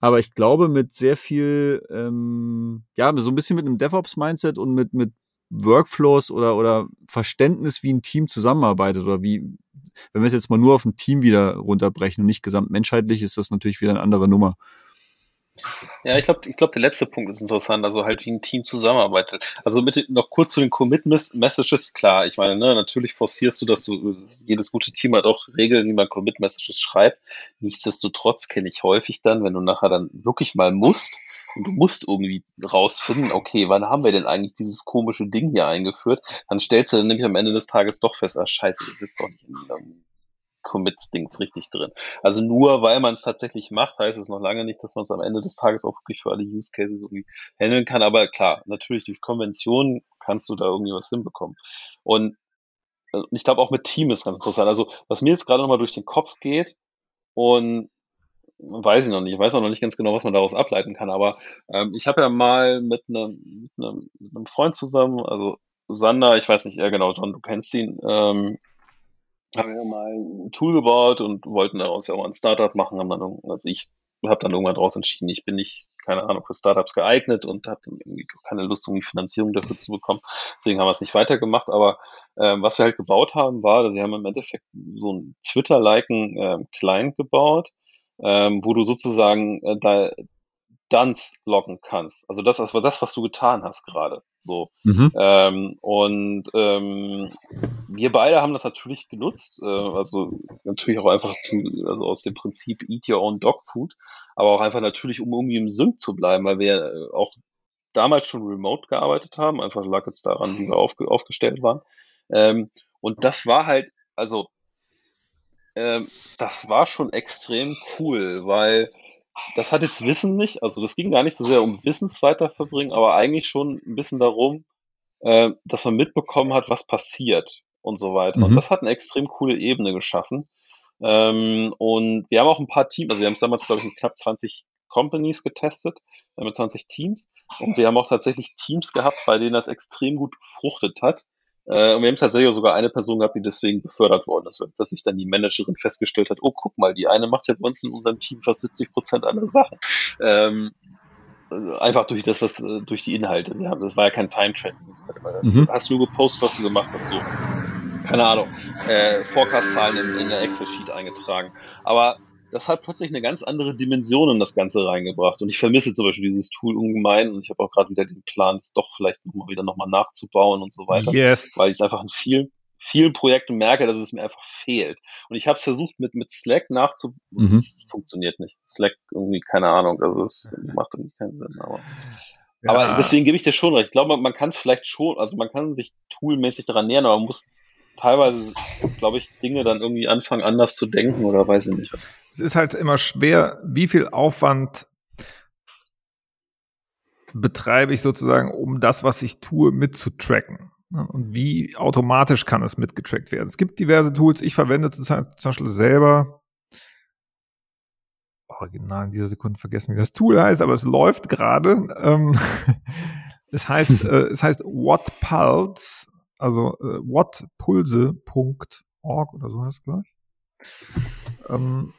aber ich glaube mit sehr viel, ähm, ja, so ein bisschen mit einem DevOps-Mindset und mit, mit Workflows oder, oder Verständnis, wie ein Team zusammenarbeitet oder wie, wenn wir es jetzt mal nur auf ein Team wieder runterbrechen und nicht gesamtmenschheitlich, ist das natürlich wieder eine andere Nummer. Ja, ich glaube, ich glaub, der letzte Punkt ist interessant, also halt wie ein Team zusammenarbeitet. Also mit, noch kurz zu den Commit-Messages, klar, ich meine, ne, natürlich forcierst du, dass du, jedes gute Team hat auch Regeln, wie man Commit-Messages schreibt. Nichtsdestotrotz kenne ich häufig dann, wenn du nachher dann wirklich mal musst und du musst irgendwie rausfinden, okay, wann haben wir denn eigentlich dieses komische Ding hier eingeführt, dann stellst du dann nämlich am Ende des Tages doch fest, ah scheiße, das ist doch nicht in, Commits-Dings richtig drin. Also nur weil man es tatsächlich macht, heißt es noch lange nicht, dass man es am Ende des Tages auch wirklich für alle Use Cases irgendwie handeln kann. Aber klar, natürlich durch Konvention kannst du da irgendwie was hinbekommen. Und äh, ich glaube auch mit Team ist ganz interessant. Also was mir jetzt gerade nochmal durch den Kopf geht und weiß ich noch nicht, ich weiß auch noch nicht ganz genau, was man daraus ableiten kann, aber ähm, ich habe ja mal mit einem, mit, einem, mit einem Freund zusammen, also Sander, ich weiß nicht, ja genau, John, du kennst ihn, ähm, haben wir mal ein Tool gebaut und wollten daraus ja auch ein Startup machen, haben dann, also ich habe dann irgendwann daraus entschieden, ich bin nicht, keine Ahnung, für Startups geeignet und habe dann irgendwie keine Lust, um die Finanzierung dafür zu bekommen. Deswegen haben wir es nicht weitergemacht. Aber ähm, was wir halt gebaut haben, war, wir haben im Endeffekt so ein Twitter-liken ähm, Client gebaut, ähm, wo du sozusagen äh, da, Dunce loggen kannst. Also das, das war das, was du getan hast gerade. So. Mhm. Ähm, und ähm, wir beide haben das natürlich genutzt, äh, also natürlich auch einfach zu, also aus dem Prinzip Eat Your Own Dog Food, aber auch einfach natürlich, um irgendwie im Sync zu bleiben, weil wir äh, auch damals schon remote gearbeitet haben, einfach lag jetzt daran, wie wir aufge aufgestellt waren. Ähm, und das war halt, also ähm, das war schon extrem cool, weil das hat jetzt Wissen nicht, also das ging gar nicht so sehr um Wissensweiterverbringen, aber eigentlich schon ein bisschen darum, äh, dass man mitbekommen hat, was passiert und so weiter. Mhm. Und das hat eine extrem coole Ebene geschaffen. Ähm, und wir haben auch ein paar Teams, also wir haben es damals, glaube ich, mit knapp 20 Companies getestet, äh, mit 20 Teams. Und wir haben auch tatsächlich Teams gehabt, bei denen das extrem gut gefruchtet hat. Äh, und wir haben tatsächlich sogar eine Person gehabt, die deswegen befördert worden ist, weil plötzlich dann die Managerin festgestellt hat, oh, guck mal, die eine macht ja bei uns in unserem Team fast 70 Prozent aller Sachen. Ähm, einfach durch das, was, äh, durch die Inhalte. Wir haben, das war ja kein Time-Trend. Mhm. Hast du gepostet, was du gemacht hast, so. Keine Ahnung. Äh, Forecast-Zahlen in, in der Excel-Sheet eingetragen. Aber das hat plötzlich eine ganz andere Dimension in das Ganze reingebracht. Und ich vermisse zum Beispiel dieses Tool ungemein und ich habe auch gerade wieder den Plan, es doch vielleicht nochmal wieder nochmal nachzubauen und so weiter. Yes. Weil ich es einfach in vielen, vielen Projekten merke, dass es mir einfach fehlt. Und ich habe es versucht mit, mit Slack nachzu... Mhm. Das funktioniert nicht. Slack irgendwie, keine Ahnung, also es macht irgendwie keinen Sinn, aber Aber deswegen gebe ich dir schon recht. Ich glaube, man, man kann es vielleicht schon, also man kann sich toolmäßig daran nähern, aber man muss teilweise, glaube ich, Dinge dann irgendwie anfangen, anders zu denken oder weiß ich nicht was. Es ist halt immer schwer, wie viel Aufwand betreibe ich sozusagen, um das, was ich tue, mitzutracken. Und wie automatisch kann es mitgetrackt werden? Es gibt diverse Tools. Ich verwende zum Beispiel selber original in dieser Sekunde vergessen, wie das Tool heißt, aber es läuft gerade. Ähm, es heißt, äh, es heißt What Pulse also äh, whatpulse.org oder so heißt es, glaube ich. Ähm,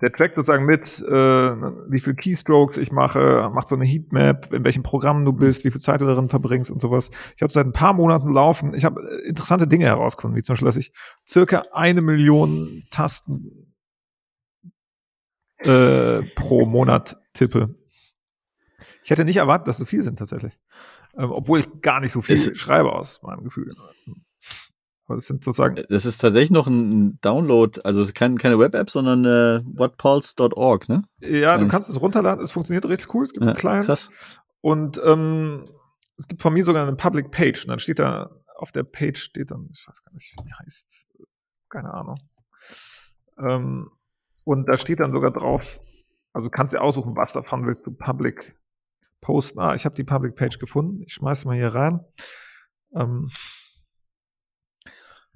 der trackt sozusagen mit, äh, wie viel Keystrokes ich mache, macht so eine Heatmap, in welchem Programm du bist, wie viel Zeit du darin verbringst und sowas. Ich habe seit ein paar Monaten laufen. Ich habe äh, interessante Dinge herausgefunden, wie zum Beispiel, dass ich circa eine Million Tasten äh, pro Monat tippe. Ich hätte nicht erwartet, dass so viel sind tatsächlich. Ähm, obwohl ich gar nicht so viel ist, schreibe aus meinem Gefühl. Aber es sind sozusagen. Das ist tatsächlich noch ein Download, also kein, keine Web-App, sondern äh, whatpulse.org, ne? Ja, du kannst es runterladen, es funktioniert richtig cool, es gibt ja, einen Client. Krass. Und ähm, es gibt von mir sogar eine Public Page und dann steht da, auf der Page steht dann, ich weiß gar nicht, wie die heißt, keine Ahnung. Ähm, und da steht dann sogar drauf, also kannst du aussuchen, was davon willst du public posten. Ah, ich habe die Public Page gefunden. Ich schmeiße mal hier rein. Ähm,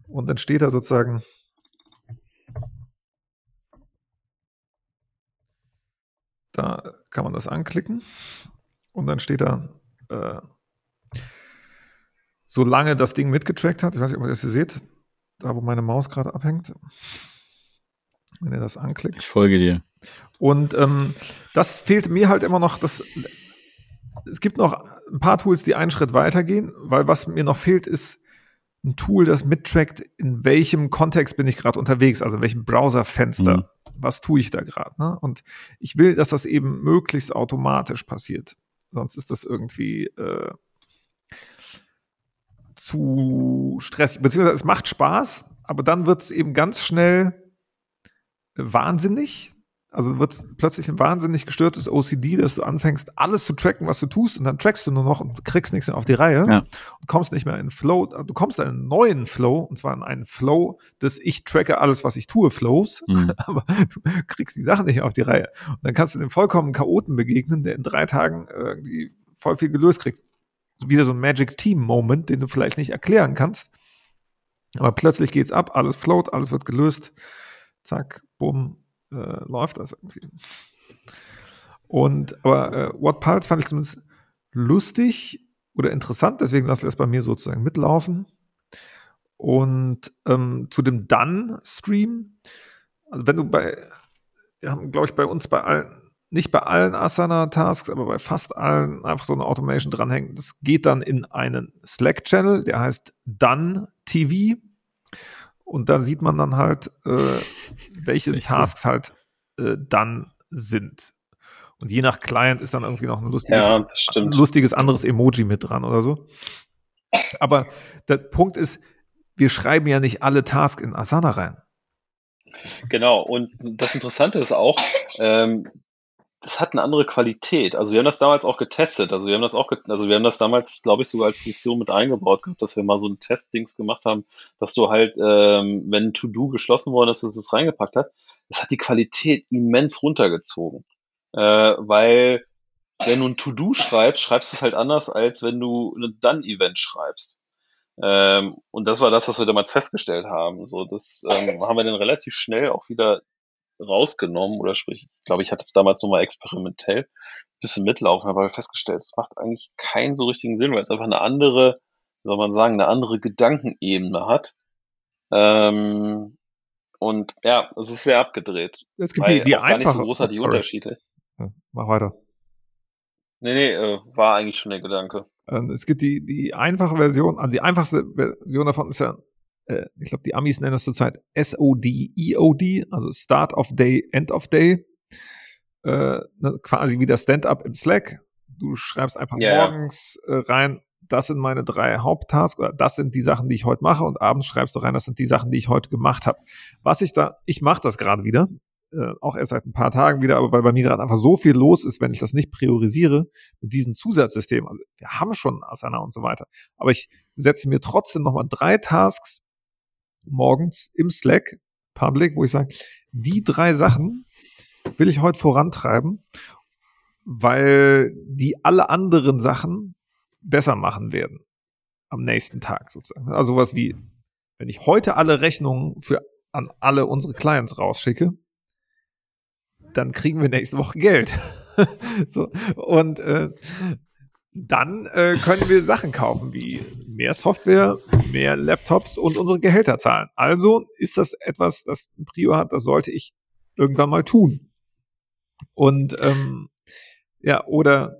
und dann steht da sozusagen da kann man das anklicken und dann steht da äh, solange das Ding mitgetrackt hat, ich weiß nicht, ob ihr das hier seht, da wo meine Maus gerade abhängt, wenn ihr das anklickt. Ich folge dir. Und ähm, das fehlt mir halt immer noch, das es gibt noch ein paar Tools, die einen Schritt weitergehen, weil was mir noch fehlt, ist ein Tool, das mittrackt, in welchem Kontext bin ich gerade unterwegs, also in welchem Browserfenster, mhm. was tue ich da gerade. Ne? Und ich will, dass das eben möglichst automatisch passiert. Sonst ist das irgendwie äh, zu stressig. Beziehungsweise es macht Spaß, aber dann wird es eben ganz schnell wahnsinnig. Also wird plötzlich ein wahnsinnig gestörtes OCD, dass du anfängst, alles zu tracken, was du tust, und dann trackst du nur noch und kriegst nichts mehr auf die Reihe ja. und kommst nicht mehr in Flow. Du kommst in einen neuen Flow, und zwar in einen Flow des Ich tracke alles, was ich tue, Flows, mhm. aber du kriegst die Sachen nicht mehr auf die Reihe. Und dann kannst du dem vollkommen Chaoten begegnen, der in drei Tagen irgendwie voll viel gelöst kriegt. Wieder so ein Magic Team Moment, den du vielleicht nicht erklären kannst. Aber plötzlich geht's ab, alles float, alles wird gelöst. Zack, bumm, äh, läuft das irgendwie. Und aber äh, What Pulse fand ich zumindest lustig oder interessant, deswegen lasse ich das bei mir sozusagen mitlaufen. Und ähm, zu dem Done-Stream, also wenn du bei, wir haben, glaube ich, bei uns bei allen, nicht bei allen Asana-Tasks, aber bei fast allen einfach so eine Automation dranhängen. Das geht dann in einen Slack-Channel, der heißt Done TV. Und da sieht man dann halt, äh, welche Tasks cool. halt äh, dann sind. Und je nach Client ist dann irgendwie noch ein lustiges, ja, ein lustiges anderes Emoji mit dran oder so. Aber der Punkt ist, wir schreiben ja nicht alle Tasks in Asana rein. Genau, und das Interessante ist auch, ähm, das hat eine andere Qualität. Also wir haben das damals auch getestet. Also wir haben das auch, also wir haben das damals, glaube ich, sogar als Funktion mit eingebaut gehabt, dass wir mal so ein Testdings gemacht haben, dass du halt, ähm, wenn To-Do geschlossen worden ist, dass es das reingepackt hat. Das hat die Qualität immens runtergezogen. Äh, weil wenn du ein To-Do schreibst, schreibst du es halt anders, als wenn du ein Done-Event schreibst. Ähm, und das war das, was wir damals festgestellt haben. So, das ähm, haben wir dann relativ schnell auch wieder rausgenommen oder sprich, ich glaube, ich hatte es damals nochmal experimentell ein bisschen mitlaufen, aber festgestellt, es macht eigentlich keinen so richtigen Sinn, weil es einfach eine andere, wie soll man sagen, eine andere Gedankenebene hat. Ähm, und ja, es ist sehr abgedreht. Es gibt die, die auch gar nicht so großartige oh, Unterschiede. Ja, mach weiter. Nee, nee, äh, war eigentlich schon der Gedanke. Ähm, es gibt die, die einfache Version, also die einfachste Version davon ist ja äh, ich glaube, die Amis nennen das zurzeit SOD, EOD, also Start of Day, End of Day. Äh, ne, quasi wie der Stand-up im Slack. Du schreibst einfach yeah. morgens äh, rein, das sind meine drei Haupttasks oder das sind die Sachen, die ich heute mache und abends schreibst du rein, das sind die Sachen, die ich heute gemacht habe. Was ich da, ich mache das gerade wieder. äh, auch erst seit ein paar Tagen wieder, aber weil bei mir gerade einfach so viel los ist, wenn ich das nicht priorisiere mit diesem Zusatzsystem. Also wir haben schon Asana und so weiter. Aber ich setze mir trotzdem nochmal drei Tasks morgens im Slack Public, wo ich sage, die drei Sachen will ich heute vorantreiben, weil die alle anderen Sachen besser machen werden am nächsten Tag sozusagen. Also was wie, wenn ich heute alle Rechnungen für an alle unsere Clients rausschicke, dann kriegen wir nächste Woche Geld. so, und äh, dann äh, können wir Sachen kaufen wie mehr Software, mehr Laptops und unsere Gehälter zahlen. Also ist das etwas, das ein Prio hat, das sollte ich irgendwann mal tun. Und ähm, ja, oder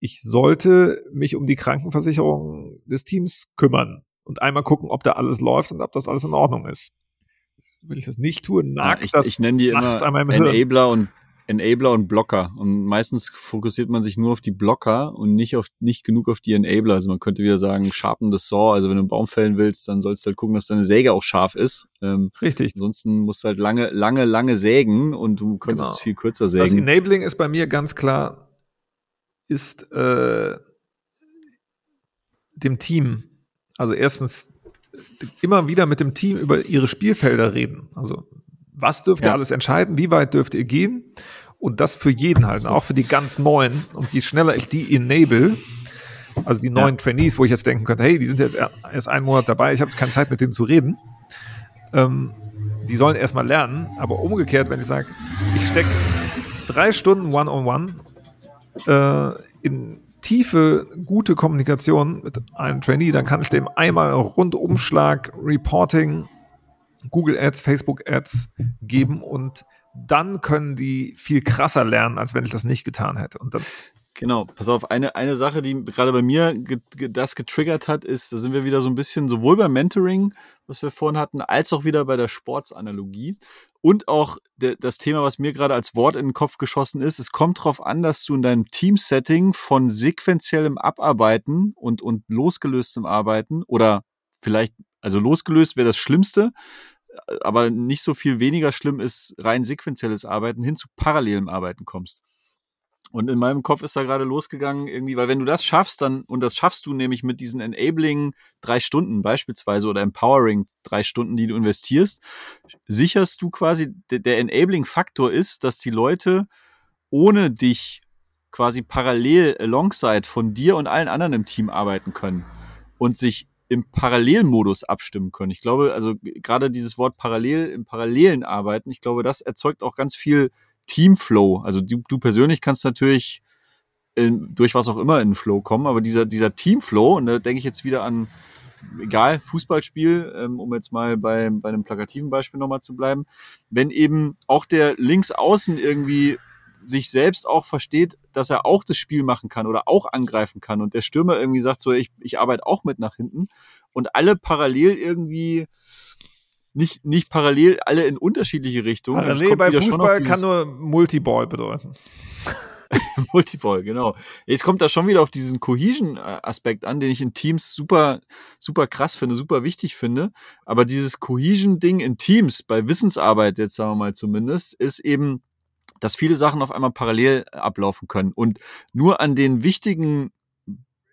ich sollte mich um die Krankenversicherung des Teams kümmern und einmal gucken, ob da alles läuft und ob das alles in Ordnung ist. Wenn ich das nicht tue, nagt ja, ich, das ich nenne die immer Enabler und Enabler und Blocker. Und meistens fokussiert man sich nur auf die Blocker und nicht auf nicht genug auf die Enabler. Also man könnte wieder sagen, sharpen the saw. Also wenn du einen Baum fällen willst, dann sollst du halt gucken, dass deine Säge auch scharf ist. Ähm, Richtig. Ansonsten musst du halt lange, lange, lange sägen und du könntest genau. viel kürzer sägen. Das Enabling ist bei mir ganz klar, ist äh, dem Team. Also erstens immer wieder mit dem Team über ihre Spielfelder reden. Also was dürft ihr ja. alles entscheiden? Wie weit dürft ihr gehen? Und das für jeden halt, auch für die ganz Neuen. Und je schneller ich die enable, also die neuen ja. Trainees, wo ich jetzt denken könnte, hey, die sind jetzt erst einen Monat dabei, ich habe jetzt keine Zeit mit denen zu reden. Ähm, die sollen erstmal lernen, aber umgekehrt, wenn ich sage, ich stecke drei Stunden One-on-One -on -one, äh, in tiefe, gute Kommunikation mit einem Trainee, dann kann ich dem einmal Rundumschlag, Reporting, Google Ads, Facebook Ads geben und dann können die viel krasser lernen, als wenn ich das nicht getan hätte. Und dann Genau, pass auf, eine, eine Sache, die gerade bei mir ge, ge, das getriggert hat, ist, da sind wir wieder so ein bisschen sowohl beim Mentoring, was wir vorhin hatten, als auch wieder bei der Sportsanalogie. Und auch das Thema, was mir gerade als Wort in den Kopf geschossen ist, es kommt darauf an, dass du in deinem Teamsetting von sequenziellem Abarbeiten und, und losgelöstem Arbeiten oder vielleicht, also losgelöst wäre das Schlimmste, aber nicht so viel weniger schlimm ist rein sequenzielles Arbeiten hin zu parallelem Arbeiten kommst. Und in meinem Kopf ist da gerade losgegangen, irgendwie, weil wenn du das schaffst, dann, und das schaffst du nämlich mit diesen Enabling drei Stunden beispielsweise oder Empowering drei Stunden, die du investierst, sicherst du quasi, der Enabling-Faktor ist, dass die Leute ohne dich quasi parallel alongside von dir und allen anderen im Team arbeiten können und sich im Parallelmodus abstimmen können. Ich glaube, also gerade dieses Wort parallel, im parallelen Arbeiten, ich glaube, das erzeugt auch ganz viel Teamflow. Also du, du persönlich kannst natürlich in, durch was auch immer in den Flow kommen, aber dieser, dieser Teamflow, und da denke ich jetzt wieder an, egal, Fußballspiel, ähm, um jetzt mal bei, bei einem plakativen Beispiel nochmal zu bleiben, wenn eben auch der Linksaußen irgendwie sich selbst auch versteht, dass er auch das Spiel machen kann oder auch angreifen kann und der Stürmer irgendwie sagt so, ich, ich arbeite auch mit nach hinten und alle parallel irgendwie nicht, nicht parallel, alle in unterschiedliche Richtungen. Also parallel bei Fußball kann nur Multiball bedeuten. Multiball, genau. Jetzt kommt da schon wieder auf diesen Cohesion-Aspekt an, den ich in Teams super, super krass finde, super wichtig finde. Aber dieses Cohesion-Ding in Teams, bei Wissensarbeit jetzt sagen wir mal zumindest, ist eben, dass viele Sachen auf einmal parallel ablaufen können. Und nur an den wichtigen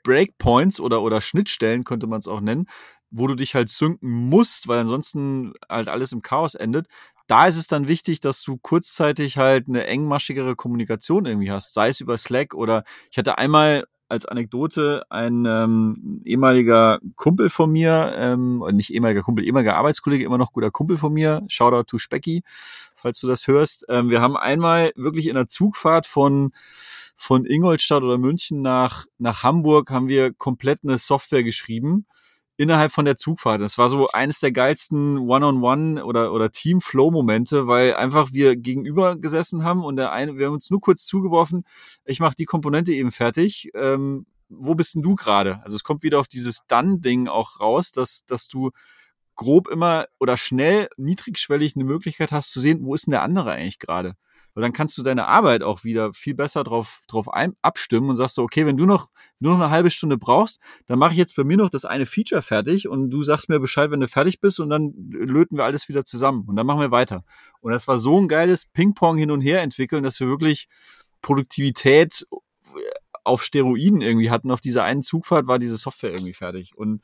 Breakpoints oder, oder Schnittstellen könnte man es auch nennen, wo du dich halt synken musst, weil ansonsten halt alles im Chaos endet. Da ist es dann wichtig, dass du kurzzeitig halt eine engmaschigere Kommunikation irgendwie hast, sei es über Slack oder ich hatte einmal als Anekdote ein ähm, ehemaliger Kumpel von mir, ähm, nicht ehemaliger Kumpel, ehemaliger Arbeitskollege, immer noch guter Kumpel von mir, Shoutout to Specky, falls du das hörst. Ähm, wir haben einmal wirklich in der Zugfahrt von von Ingolstadt oder München nach nach Hamburg haben wir komplett eine Software geschrieben, innerhalb von der Zugfahrt. Das war so eines der geilsten One-on-One oder, oder Team-Flow-Momente, weil einfach wir gegenüber gesessen haben und der eine, wir haben uns nur kurz zugeworfen, ich mache die Komponente eben fertig. Ähm, wo bist denn du gerade? Also es kommt wieder auf dieses Done-Ding auch raus, dass, dass du grob immer oder schnell niedrigschwellig eine Möglichkeit hast zu sehen, wo ist denn der andere eigentlich gerade? weil dann kannst du deine Arbeit auch wieder viel besser drauf, drauf ein, abstimmen und sagst so, okay, wenn du noch, nur noch eine halbe Stunde brauchst, dann mache ich jetzt bei mir noch das eine Feature fertig und du sagst mir Bescheid, wenn du fertig bist und dann löten wir alles wieder zusammen und dann machen wir weiter. Und das war so ein geiles Ping-Pong hin und her entwickeln, dass wir wirklich Produktivität auf Steroiden irgendwie hatten. Auf dieser einen Zugfahrt war diese Software irgendwie fertig. Und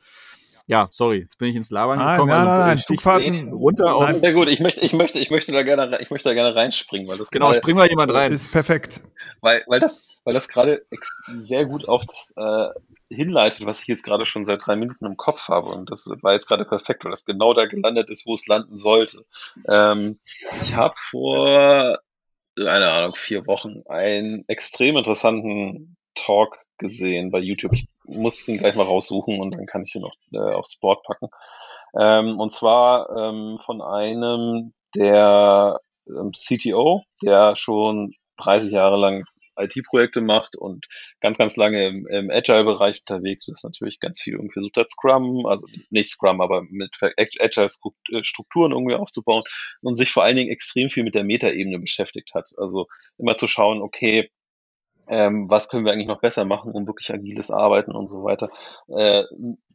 ja, sorry, jetzt bin ich ins Labern nein, gekommen. Nein, also, nein, nein, Zugfahrten runter auf. Sehr gut, ich möchte, ich möchte, ich möchte da gerne, ich möchte da gerne reinspringen, weil das genau, gerade, springen wir jemand rein. Ist perfekt. Weil, weil das, weil das gerade sehr gut auf das äh, hinleitet, was ich jetzt gerade schon seit drei Minuten im Kopf habe. Und das war jetzt gerade perfekt, weil das genau da gelandet ist, wo es landen sollte. Ähm, ich habe vor, keine Ahnung, vier Wochen einen extrem interessanten Talk gesehen bei YouTube. Ich muss ihn gleich mal raussuchen und dann kann ich ihn noch äh, aufs Board packen. Ähm, und zwar ähm, von einem der ähm, CTO, der schon 30 Jahre lang IT-Projekte macht und ganz, ganz lange im, im Agile-Bereich unterwegs ist, natürlich ganz viel irgendwie versucht hat, Scrum, also nicht Scrum, aber mit Agile-Strukturen irgendwie aufzubauen und sich vor allen Dingen extrem viel mit der Metaebene beschäftigt hat. Also immer zu schauen, okay, ähm, was können wir eigentlich noch besser machen, um wirklich agiles Arbeiten und so weiter äh,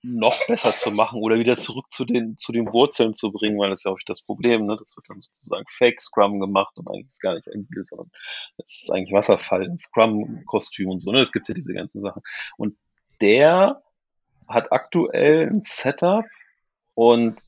noch besser zu machen oder wieder zurück zu den, zu den Wurzeln zu bringen, weil das ist ja auch das Problem, ne? das wird dann sozusagen Fake Scrum gemacht und eigentlich ist gar nicht agil, sondern es ist eigentlich Wasserfall in Scrum-Kostüm und so, ne? es gibt ja diese ganzen Sachen. Und der hat aktuell ein Setup und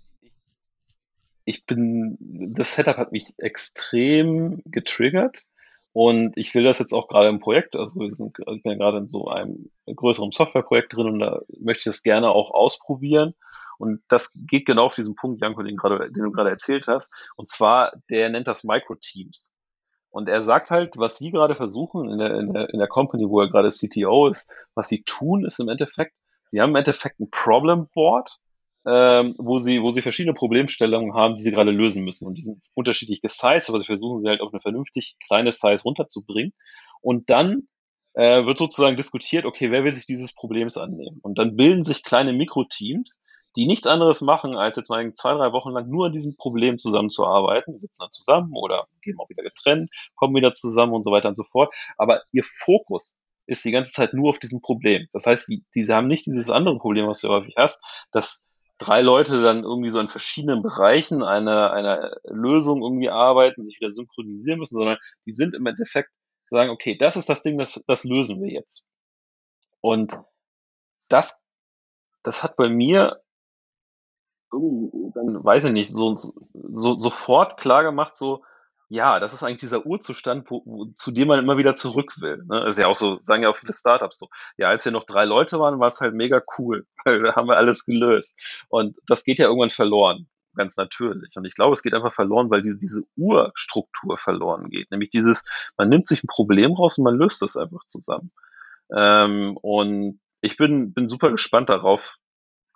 ich bin, das Setup hat mich extrem getriggert und ich will das jetzt auch gerade im Projekt, also wir sind, ich bin gerade in so einem größeren Softwareprojekt drin und da möchte ich das gerne auch ausprobieren. Und das geht genau auf diesen Punkt, Janko, den, gerade, den du gerade erzählt hast. Und zwar, der nennt das Micro-Teams. Und er sagt halt, was sie gerade versuchen in der, in der, in der Company, wo er gerade CTO ist, was sie tun, ist im Endeffekt, sie haben im Endeffekt ein Problem Board, ähm, wo sie, wo sie verschiedene Problemstellungen haben, die sie gerade lösen müssen. Und die sind unterschiedlich gesized, aber sie versuchen sie halt auf eine vernünftig kleine Size runterzubringen. Und dann äh, wird sozusagen diskutiert, okay, wer will sich dieses Problems annehmen? Und dann bilden sich kleine Mikroteams, die nichts anderes machen, als jetzt mal zwei, drei Wochen lang nur an diesem Problem zusammenzuarbeiten. Die sitzen dann zusammen oder gehen auch wieder getrennt, kommen wieder zusammen und so weiter und so fort. Aber ihr Fokus ist die ganze Zeit nur auf diesem Problem. Das heißt, die, diese haben nicht dieses andere Problem, was du häufig hast, dass drei Leute dann irgendwie so in verschiedenen Bereichen einer, einer Lösung irgendwie arbeiten, sich wieder synchronisieren müssen, sondern die sind im Endeffekt sagen, okay, das ist das Ding, das, das lösen wir jetzt. Und das, das hat bei mir dann weiß ich nicht, so, so sofort klar gemacht, so, ja, das ist eigentlich dieser Urzustand, wo, wo, zu dem man immer wieder zurück will. Ne? Das ist ja auch so, sagen ja auch viele Startups so. Ja, als wir noch drei Leute waren, war es halt mega cool, da haben wir alles gelöst. Und das geht ja irgendwann verloren, ganz natürlich. Und ich glaube, es geht einfach verloren, weil diese, diese Urstruktur verloren geht. Nämlich dieses, man nimmt sich ein Problem raus und man löst es einfach zusammen. Ähm, und ich bin, bin super gespannt darauf,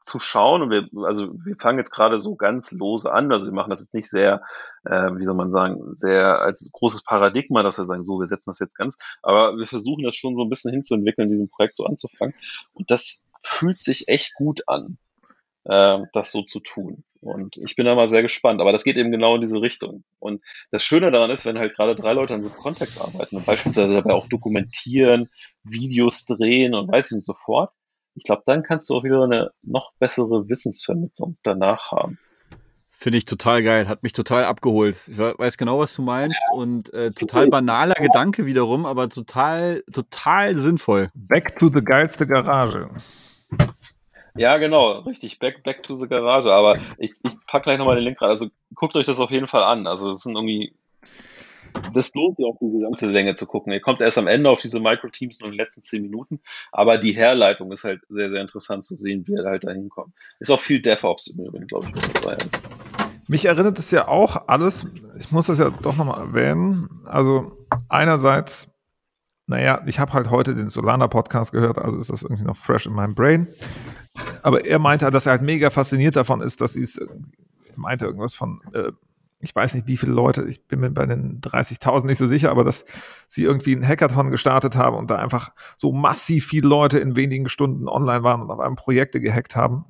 zu schauen. Und wir, also wir fangen jetzt gerade so ganz lose an. Also wir machen das jetzt nicht sehr, äh, wie soll man sagen, sehr als großes Paradigma, dass wir sagen, so, wir setzen das jetzt ganz. Aber wir versuchen das schon so ein bisschen hinzuentwickeln, diesem Projekt so anzufangen. Und das fühlt sich echt gut an, äh, das so zu tun. Und ich bin da mal sehr gespannt. Aber das geht eben genau in diese Richtung. Und das Schöne daran ist, wenn halt gerade drei Leute an so einem Kontext arbeiten und beispielsweise dabei auch dokumentieren, Videos drehen und weiß ich nicht so fort, ich glaube, dann kannst du auch wieder eine noch bessere Wissensvermittlung danach haben. Finde ich total geil, hat mich total abgeholt. Ich weiß genau, was du meinst und äh, total banaler Gedanke wiederum, aber total, total sinnvoll. Back to the geilste Garage. Ja, genau, richtig. Back, back to the Garage. Aber ich, ich pack gleich nochmal den Link rein. Also guckt euch das auf jeden Fall an. Also es sind irgendwie das lohnt sich auch die gesamte Länge zu gucken. Ihr kommt erst am Ende auf diese Micro-Teams in den letzten zehn Minuten, aber die Herleitung ist halt sehr, sehr interessant zu sehen, wie er halt da hinkommt. Ist auch viel DevOps im Übrigen, glaube ich, was dabei ist. Mich erinnert es ja auch alles, ich muss das ja doch nochmal erwähnen, also einerseits, naja, ich habe halt heute den Solana-Podcast gehört, also ist das irgendwie noch fresh in meinem Brain, aber er meinte, dass er halt mega fasziniert davon ist, dass sie es, meinte irgendwas von äh, ich weiß nicht, wie viele Leute, ich bin mir bei den 30.000 nicht so sicher, aber dass sie irgendwie einen Hackathon gestartet haben und da einfach so massiv viele Leute in wenigen Stunden online waren und auf einem Projekte gehackt haben,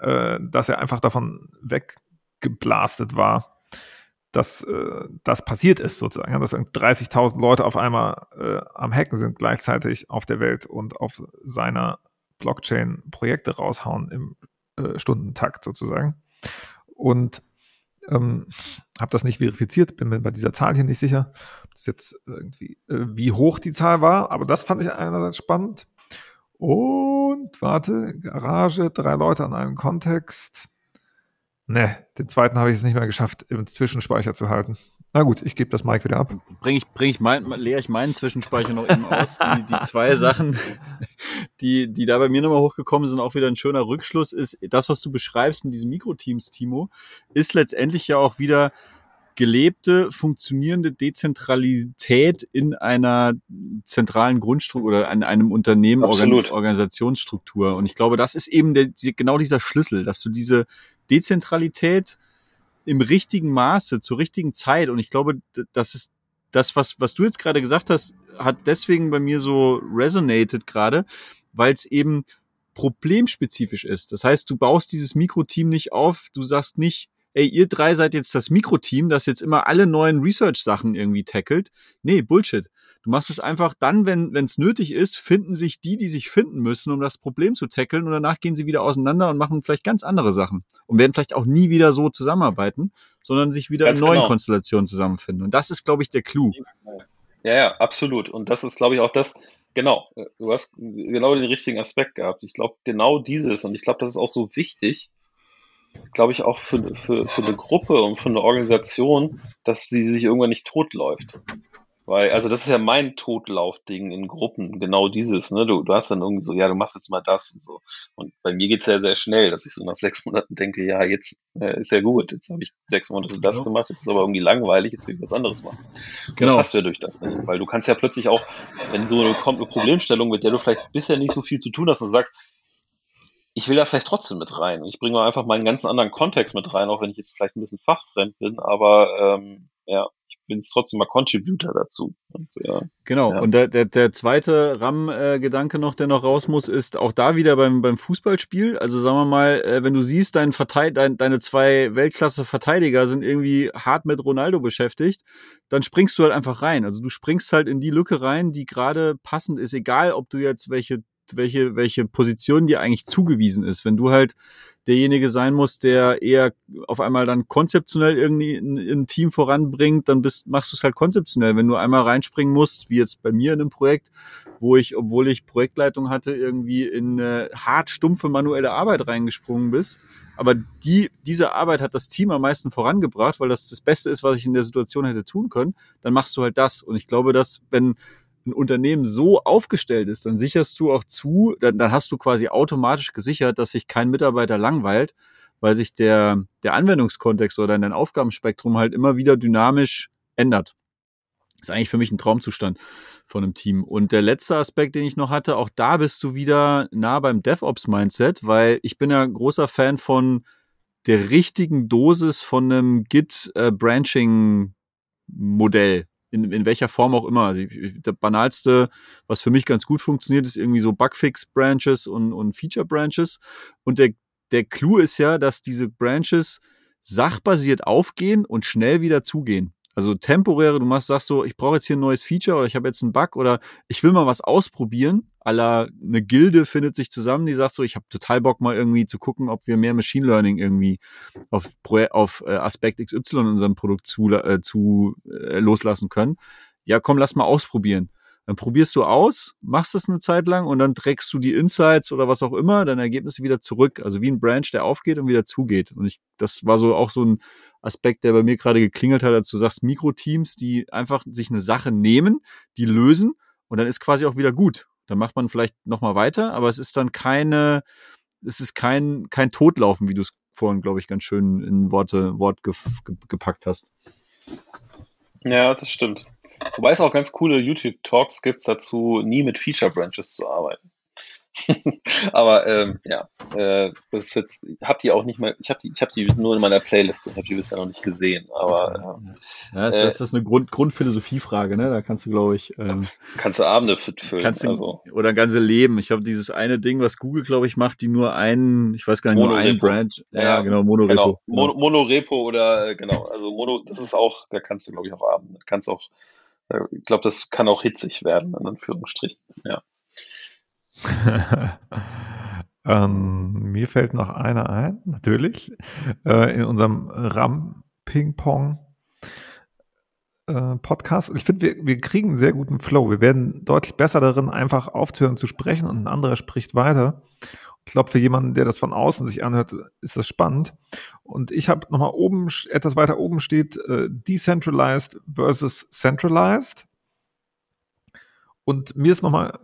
äh, dass er einfach davon weggeblastet war. dass äh, das passiert ist sozusagen, dass 30.000 Leute auf einmal äh, am Hacken sind gleichzeitig auf der Welt und auf seiner Blockchain Projekte raushauen im äh, Stundentakt sozusagen. Und ähm, habe das nicht verifiziert, bin mir bei dieser Zahl hier nicht sicher, das jetzt irgendwie, äh, wie hoch die Zahl war, aber das fand ich einerseits spannend. Und warte, Garage, drei Leute an einem Kontext. Ne, den zweiten habe ich es nicht mehr geschafft, im Zwischenspeicher zu halten. Na gut, ich gebe das Mic wieder ab. Bring ich, bring ich mein, leere ich meinen Zwischenspeicher noch eben aus. Die, die zwei Sachen, die, die da bei mir nochmal hochgekommen sind, auch wieder ein schöner Rückschluss, ist das, was du beschreibst mit diesen Mikroteams, Timo, ist letztendlich ja auch wieder gelebte, funktionierende Dezentralität in einer zentralen Grundstruktur oder in einem Unternehmen, Organ Organisationsstruktur. Und ich glaube, das ist eben der, genau dieser Schlüssel, dass du diese Dezentralität im richtigen Maße, zur richtigen Zeit. Und ich glaube, das ist das, was, was du jetzt gerade gesagt hast, hat deswegen bei mir so resonated gerade, weil es eben problemspezifisch ist. Das heißt, du baust dieses Mikroteam nicht auf, du sagst nicht, ey, ihr drei seid jetzt das Mikroteam, das jetzt immer alle neuen Research-Sachen irgendwie tackelt. Nee, Bullshit. Du machst es einfach dann, wenn es nötig ist, finden sich die, die sich finden müssen, um das Problem zu tackeln und danach gehen sie wieder auseinander und machen vielleicht ganz andere Sachen und werden vielleicht auch nie wieder so zusammenarbeiten, sondern sich wieder ganz in neuen genau. Konstellationen zusammenfinden. Und das ist, glaube ich, der Clou. Ja, ja, absolut. Und das ist, glaube ich, auch das, genau, du hast genau den richtigen Aspekt gehabt. Ich glaube, genau dieses, und ich glaube, das ist auch so wichtig, glaube ich, auch für, für, für eine Gruppe und für eine Organisation, dass sie sich irgendwann nicht totläuft. Weil, also das ist ja mein Totlaufding in Gruppen, genau dieses, ne? Du, du hast dann irgendwie so, ja, du machst jetzt mal das und so. Und bei mir geht's ja sehr schnell, dass ich so nach sechs Monaten denke, ja, jetzt äh, ist ja gut, jetzt habe ich sechs Monate das genau. gemacht, jetzt ist aber irgendwie langweilig, jetzt will ich was anderes machen. Genau. Das hast du ja durch das nicht. Weil du kannst ja plötzlich auch, wenn so eine, kommt eine Problemstellung, mit der du vielleicht bisher nicht so viel zu tun hast und sagst, ich will da vielleicht trotzdem mit rein. Ich bringe mal einfach meinen ganz anderen Kontext mit rein, auch wenn ich jetzt vielleicht ein bisschen fachfremd bin, aber ähm, ja, ich bin jetzt trotzdem mal Contributor dazu. Und, ja, genau, ja. und der, der, der zweite RAM-Gedanke noch, der noch raus muss, ist auch da wieder beim, beim Fußballspiel. Also sagen wir mal, äh, wenn du siehst, dein Verteid dein, deine zwei Weltklasse-Verteidiger sind irgendwie hart mit Ronaldo beschäftigt, dann springst du halt einfach rein. Also du springst halt in die Lücke rein, die gerade passend ist, egal ob du jetzt welche welche, welche Position dir eigentlich zugewiesen ist. Wenn du halt derjenige sein musst, der eher auf einmal dann konzeptionell irgendwie ein, ein Team voranbringt, dann bist, machst du es halt konzeptionell. Wenn du einmal reinspringen musst, wie jetzt bei mir in einem Projekt, wo ich, obwohl ich Projektleitung hatte, irgendwie in eine hart stumpfe manuelle Arbeit reingesprungen bist. Aber die, diese Arbeit hat das Team am meisten vorangebracht, weil das das Beste ist, was ich in der Situation hätte tun können. Dann machst du halt das. Und ich glaube, dass wenn ein Unternehmen so aufgestellt ist, dann sicherst du auch zu, dann, dann hast du quasi automatisch gesichert, dass sich kein Mitarbeiter langweilt, weil sich der, der Anwendungskontext oder dein Aufgabenspektrum halt immer wieder dynamisch ändert. Ist eigentlich für mich ein Traumzustand von einem Team. Und der letzte Aspekt, den ich noch hatte, auch da bist du wieder nah beim DevOps-Mindset, weil ich bin ja großer Fan von der richtigen Dosis von einem Git-Branching-Modell. In, in welcher Form auch immer. Also, der banalste, was für mich ganz gut funktioniert, ist irgendwie so Bugfix-Branches und, und Feature-Branches. Und der, der Clou ist ja, dass diese Branches sachbasiert aufgehen und schnell wieder zugehen. Also temporäre, du machst, sagst so, ich brauche jetzt hier ein neues Feature oder ich habe jetzt einen Bug oder ich will mal was ausprobieren. Aller eine Gilde findet sich zusammen, die sagt so, ich habe total Bock mal irgendwie zu gucken, ob wir mehr Machine Learning irgendwie auf, auf äh, Aspekt XY in unserem Produkt zu, äh, zu äh, loslassen können. Ja, komm, lass mal ausprobieren. Dann probierst du aus, machst es eine Zeit lang und dann trägst du die Insights oder was auch immer, deine Ergebnisse wieder zurück. Also wie ein Branch, der aufgeht und wieder zugeht. Und ich, das war so auch so ein Aspekt, der bei mir gerade geklingelt hat, du sagst, Mikroteams, die einfach sich eine Sache nehmen, die lösen und dann ist quasi auch wieder gut. Dann macht man vielleicht nochmal weiter, aber es ist dann keine, es ist kein, kein Totlaufen, wie du es vorhin, glaube ich, ganz schön in Worte, Wort ge, ge, gepackt hast. Ja, das stimmt. Wobei es auch ganz coole YouTube-Talks gibt dazu, nie mit Feature-Branches zu arbeiten. Aber ähm, ja, äh, das ist jetzt, habt ihr auch nicht mal, ich habe die, ich habe die nur in meiner Playlist, ich habe die bisher noch nicht gesehen, aber äh, ja, das, das ist eine Grund, Grundphilosophie-Frage, ne? Da kannst du, glaube ich, ähm, kannst du Abende füllen. Kannst du, also. Oder ein ganzes Leben. Ich habe dieses eine Ding, was Google, glaube ich, macht, die nur einen, ich weiß gar nicht, Monorepo. nur einen Branch. Ja, ja genau, Monorepo. Genau. Mon Monorepo oder äh, genau, also Mono, das ist auch, da kannst du, glaube ich, auch Abende, kannst auch, äh, ich glaube, das kann auch hitzig werden, in Anführungsstrichen, ja. ähm, mir fällt noch einer ein, natürlich. Äh, in unserem RAM-Ping-Pong. Äh, Podcast. Ich finde, wir, wir kriegen einen sehr guten Flow. Wir werden deutlich besser darin, einfach aufzuhören zu sprechen und ein anderer spricht weiter. Ich glaube, für jemanden, der das von außen sich anhört, ist das spannend. Und ich habe nochmal oben, etwas weiter oben steht, äh, Decentralized versus Centralized. Und mir ist nochmal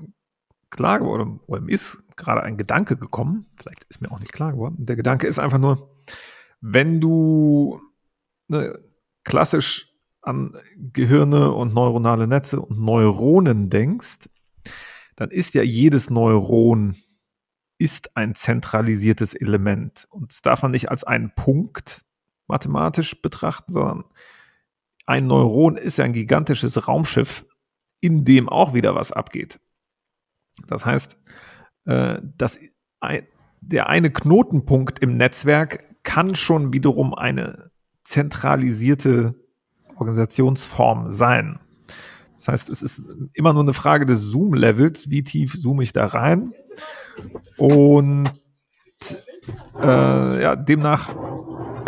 klar geworden, oder mir ist gerade ein Gedanke gekommen, vielleicht ist mir auch nicht klar geworden. Der Gedanke ist einfach nur, wenn du ne, klassisch an Gehirne und neuronale Netze und Neuronen denkst, dann ist ja jedes Neuron ist ein zentralisiertes Element. Und das darf man nicht als einen Punkt mathematisch betrachten, sondern ein Neuron ist ja ein gigantisches Raumschiff, in dem auch wieder was abgeht. Das heißt, äh, dass der eine Knotenpunkt im Netzwerk kann schon wiederum eine zentralisierte Organisationsform sein. Das heißt, es ist immer nur eine Frage des Zoom-Levels, wie tief zoome ich da rein. Und äh, ja, demnach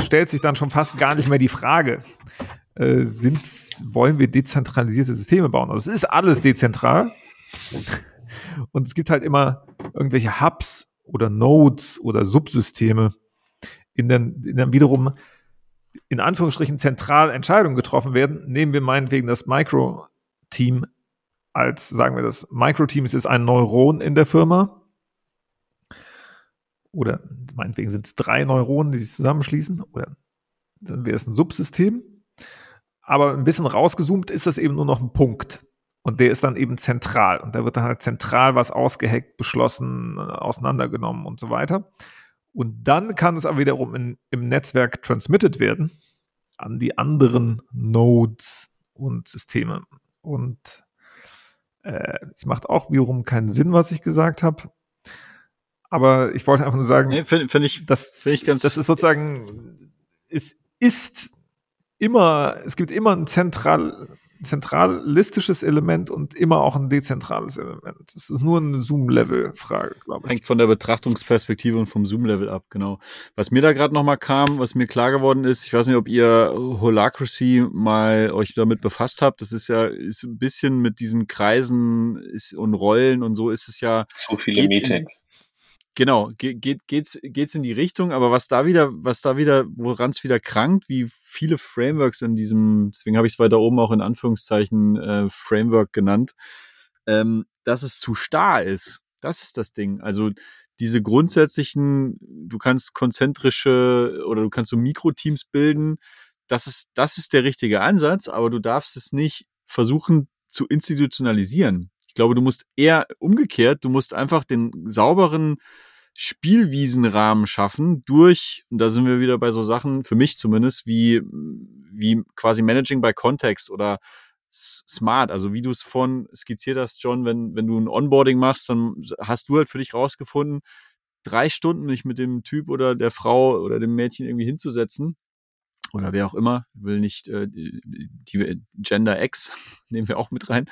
stellt sich dann schon fast gar nicht mehr die Frage, äh, sind, wollen wir dezentralisierte Systeme bauen? Also es ist alles dezentral. Und es gibt halt immer irgendwelche Hubs oder Nodes oder Subsysteme, in denen, in denen wiederum in Anführungsstrichen zentral Entscheidungen getroffen werden. Nehmen wir meinetwegen das Micro-Team als, sagen wir das, Micro-Team ist ein Neuron in der Firma. Oder meinetwegen sind es drei Neuronen, die sich zusammenschließen. Oder dann wäre es ein Subsystem. Aber ein bisschen rausgezoomt ist das eben nur noch ein Punkt. Und der ist dann eben zentral. Und da wird dann halt zentral was ausgeheckt, beschlossen, auseinandergenommen und so weiter. Und dann kann es aber wiederum in, im Netzwerk transmitted werden an die anderen Nodes und Systeme. Und äh, es macht auch wiederum keinen Sinn, was ich gesagt habe. Aber ich wollte einfach nur sagen, nee, finde find ich, das, find ich ganz das ist sozusagen, es ist immer, es gibt immer ein zentral, zentralistisches Element und immer auch ein dezentrales Element. Das ist nur eine Zoom-Level-Frage, glaube ich. Hängt von der Betrachtungsperspektive und vom Zoom-Level ab, genau. Was mir da gerade nochmal kam, was mir klar geworden ist, ich weiß nicht, ob ihr Holacracy mal euch damit befasst habt. Das ist ja ist ein bisschen mit diesen Kreisen ist, und Rollen und so ist es ja. Zu viele Meetings. Genau, geht, geht, geht's, geht's in die Richtung, aber was da wieder, was da wieder, woran es wieder krankt, wie viele Frameworks in diesem, deswegen habe ich es weiter oben auch in Anführungszeichen äh, Framework genannt, ähm, dass es zu starr ist. Das ist das Ding. Also diese grundsätzlichen, du kannst konzentrische oder du kannst so Mikroteams bilden, das ist, das ist der richtige Ansatz, aber du darfst es nicht versuchen zu institutionalisieren. Ich glaube, du musst eher umgekehrt, du musst einfach den sauberen Spielwiesenrahmen schaffen durch, und da sind wir wieder bei so Sachen, für mich zumindest, wie, wie quasi Managing by Context oder smart, also wie du es von skizziert hast, John, wenn, wenn du ein Onboarding machst, dann hast du halt für dich rausgefunden, drei Stunden mich mit dem Typ oder der Frau oder dem Mädchen irgendwie hinzusetzen oder wer auch immer, will nicht äh, die Gender X, nehmen wir auch mit rein.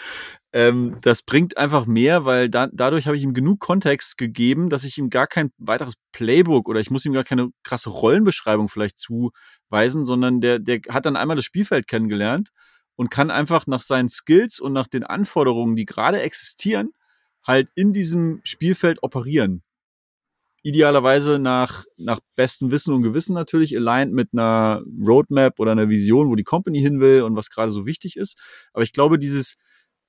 Ähm, das bringt einfach mehr, weil da, dadurch habe ich ihm genug Kontext gegeben, dass ich ihm gar kein weiteres Playbook oder ich muss ihm gar keine krasse Rollenbeschreibung vielleicht zuweisen, sondern der, der hat dann einmal das Spielfeld kennengelernt und kann einfach nach seinen Skills und nach den Anforderungen, die gerade existieren, halt in diesem Spielfeld operieren idealerweise nach, nach bestem Wissen und Gewissen natürlich, aligned mit einer Roadmap oder einer Vision, wo die Company hin will und was gerade so wichtig ist. Aber ich glaube, dieses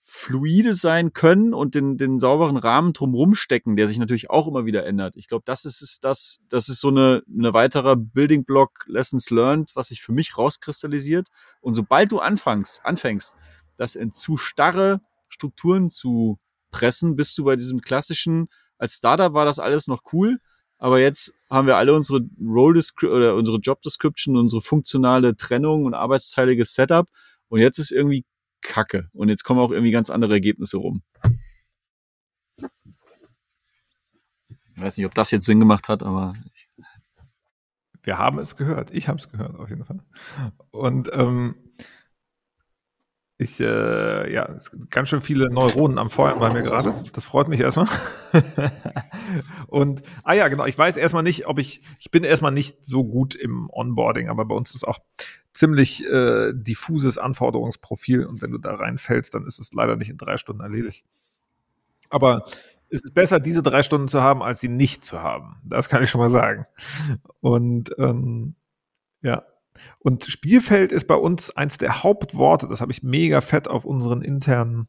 fluide sein können und den, den sauberen Rahmen drumherum stecken, der sich natürlich auch immer wieder ändert. Ich glaube, das ist es, das, das ist so eine, eine weiterer Building Block Lessons Learned, was sich für mich rauskristallisiert. Und sobald du anfängst, anfängst, das in zu starre Strukturen zu pressen, bist du bei diesem klassischen als Startup war das alles noch cool, aber jetzt haben wir alle unsere Role oder unsere Job Description, unsere funktionale Trennung und arbeitsteiliges Setup und jetzt ist irgendwie Kacke und jetzt kommen auch irgendwie ganz andere Ergebnisse rum. Ich weiß nicht, ob das jetzt Sinn gemacht hat, aber wir haben es gehört. Ich habe es gehört, auf jeden Fall. Und ähm, ich, äh, ja, es sind ganz schön viele Neuronen am Feuern bei mir gerade. Das freut mich erstmal. und, ah ja, genau, ich weiß erstmal nicht, ob ich, ich bin erstmal nicht so gut im Onboarding, aber bei uns ist auch ziemlich äh, diffuses Anforderungsprofil und wenn du da reinfällst, dann ist es leider nicht in drei Stunden erledigt. Aber es ist besser, diese drei Stunden zu haben, als sie nicht zu haben. Das kann ich schon mal sagen. Und ähm, ja. Und Spielfeld ist bei uns eins der Hauptworte. Das habe ich mega fett auf unseren internen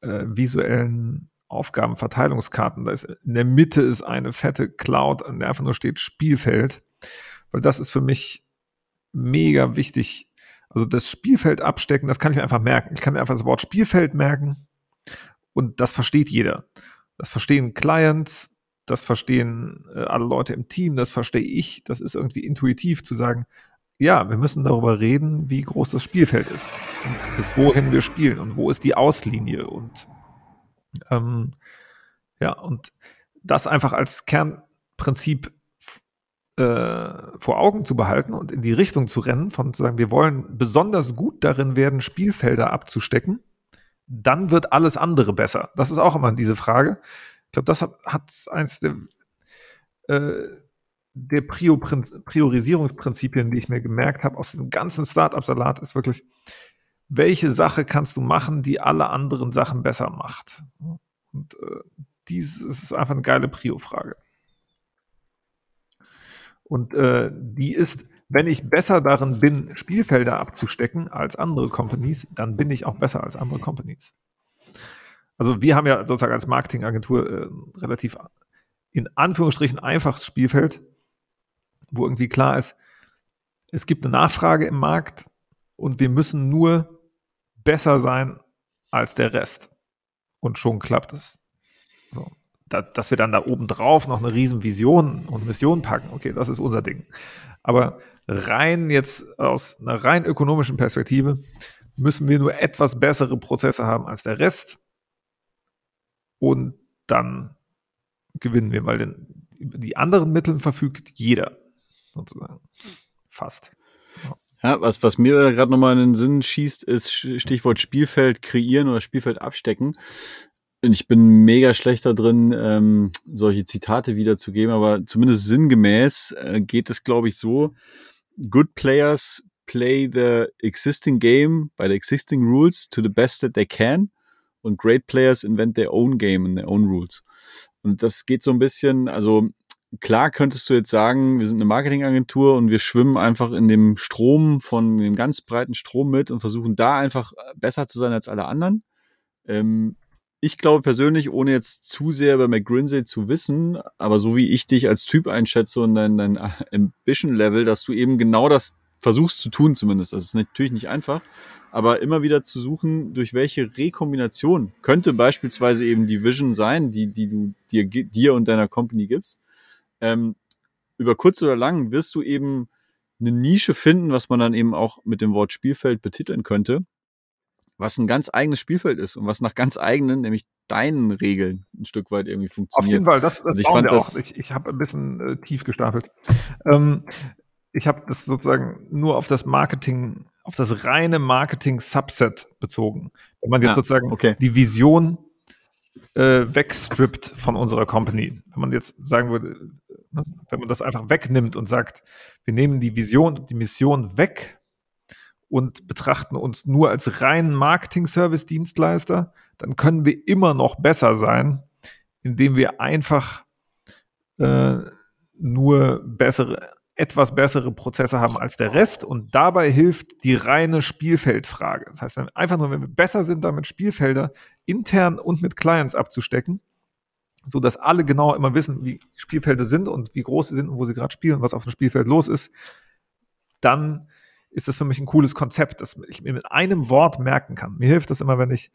äh, visuellen Aufgabenverteilungskarten. Da ist in der Mitte ist eine fette Cloud, an der einfach nur steht Spielfeld. Weil das ist für mich mega wichtig. Also das Spielfeld abstecken, das kann ich mir einfach merken. Ich kann mir einfach das Wort Spielfeld merken und das versteht jeder. Das verstehen Clients, das verstehen äh, alle Leute im Team, das verstehe ich. Das ist irgendwie intuitiv zu sagen, ja, wir müssen darüber reden, wie groß das Spielfeld ist bis wohin wir spielen und wo ist die Auslinie und ähm, ja, und das einfach als Kernprinzip äh, vor Augen zu behalten und in die Richtung zu rennen, von zu sagen, wir wollen besonders gut darin werden, Spielfelder abzustecken dann wird alles andere besser. Das ist auch immer diese Frage. Ich glaube, das hat, hat eins der, äh, der Priorisierungsprinzipien, die ich mir gemerkt habe aus dem ganzen Startup-Salat, ist wirklich, welche Sache kannst du machen, die alle anderen Sachen besser macht? Und äh, dies ist einfach eine geile Prio-Frage. Und äh, die ist wenn ich besser darin bin, Spielfelder abzustecken als andere Companies, dann bin ich auch besser als andere Companies. Also wir haben ja sozusagen als Marketingagentur äh, relativ in Anführungsstrichen einfaches Spielfeld, wo irgendwie klar ist, es gibt eine Nachfrage im Markt und wir müssen nur besser sein als der Rest. Und schon klappt es. So. Da, dass wir dann da oben drauf noch eine riesen Vision und Mission packen, okay, das ist unser Ding. Aber rein jetzt aus einer rein ökonomischen Perspektive müssen wir nur etwas bessere Prozesse haben als der Rest und dann gewinnen wir, weil den, die anderen Mittel verfügt jeder sozusagen. Fast. Ja, was, was mir gerade nochmal in den Sinn schießt, ist Stichwort Spielfeld kreieren oder Spielfeld abstecken. Ich bin mega schlechter drin, ähm, solche Zitate wiederzugeben, aber zumindest sinngemäß äh, geht es, glaube ich, so. Good players play the existing game by the existing rules to the best that they can und great players invent their own game and their own rules. Und das geht so ein bisschen, also klar könntest du jetzt sagen, wir sind eine Marketingagentur und wir schwimmen einfach in dem Strom von dem ganz breiten Strom mit und versuchen da einfach besser zu sein als alle anderen. Ähm, ich glaube persönlich, ohne jetzt zu sehr über McGrinsey zu wissen, aber so wie ich dich als Typ einschätze und dein, dein Ambition-Level, dass du eben genau das versuchst zu tun zumindest. Das ist natürlich nicht einfach, aber immer wieder zu suchen, durch welche Rekombination könnte beispielsweise eben die Vision sein, die, die du dir, dir und deiner Company gibst. Ähm, über kurz oder lang wirst du eben eine Nische finden, was man dann eben auch mit dem Wort Spielfeld betiteln könnte was ein ganz eigenes Spielfeld ist und was nach ganz eigenen, nämlich deinen Regeln ein Stück weit irgendwie funktioniert. Auf jeden Fall, das, das also ich fand das auch. Ich, ich habe ein bisschen äh, tief gestapelt. Ähm, ich habe das sozusagen nur auf das Marketing, auf das reine Marketing-Subset bezogen. Wenn man jetzt ja, sozusagen okay. die Vision äh, wegstrippt von unserer Company. Wenn man jetzt sagen würde, wenn man das einfach wegnimmt und sagt, wir nehmen die Vision und die Mission weg und betrachten uns nur als reinen Marketing-Service-Dienstleister, dann können wir immer noch besser sein, indem wir einfach äh, nur bessere, etwas bessere Prozesse haben als der Rest und dabei hilft die reine Spielfeldfrage. Das heißt, einfach nur, wenn wir besser sind, damit Spielfelder intern und mit Clients abzustecken, so dass alle genau immer wissen, wie Spielfelder sind und wie groß sie sind und wo sie gerade spielen, was auf dem Spielfeld los ist, dann ist das für mich ein cooles Konzept, das ich mir mit einem Wort merken kann. Mir hilft das immer, wenn ich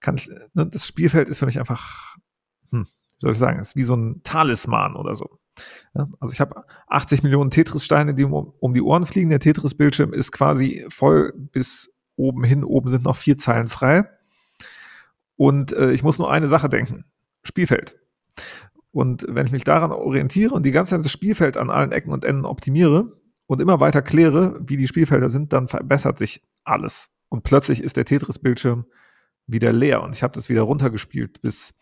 kann, ne, das Spielfeld ist für mich einfach, hm, wie soll ich sagen, ist wie so ein Talisman oder so. Ja, also ich habe 80 Millionen Tetris-Steine, die um, um die Ohren fliegen. Der Tetris-Bildschirm ist quasi voll bis oben hin. Oben sind noch vier Zeilen frei. Und äh, ich muss nur eine Sache denken. Spielfeld. Und wenn ich mich daran orientiere und die ganze Zeit das Spielfeld an allen Ecken und Enden optimiere und immer weiter kläre, wie die Spielfelder sind, dann verbessert sich alles. Und plötzlich ist der Tetris-Bildschirm wieder leer. Und ich habe das wieder runtergespielt, bis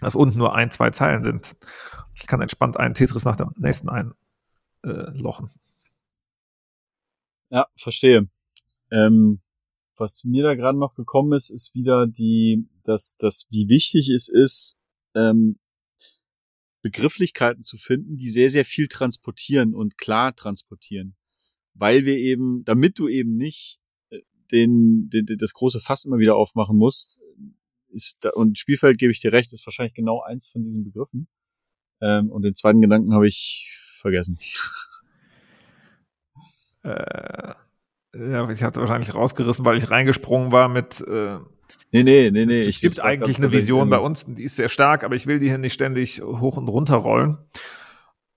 das unten nur ein, zwei Zeilen sind. Ich kann entspannt einen Tetris nach dem nächsten einlochen. Äh, ja, verstehe. Ähm, was mir da gerade noch gekommen ist, ist wieder die, dass das, wie wichtig es ist, ähm, Begrifflichkeiten zu finden, die sehr, sehr viel transportieren und klar transportieren. Weil wir eben, damit du eben nicht äh, den, den, das große Fass immer wieder aufmachen musst, ist da, und Spielfeld gebe ich dir recht, ist wahrscheinlich genau eins von diesen Begriffen. Ähm, und den zweiten Gedanken habe ich vergessen. Äh, ja, ich hatte wahrscheinlich rausgerissen, weil ich reingesprungen war mit. Äh, nee, nee, nee, nee. Es gibt eigentlich eine Vision bei uns, die ist sehr stark, aber ich will die hier nicht ständig hoch und runter rollen.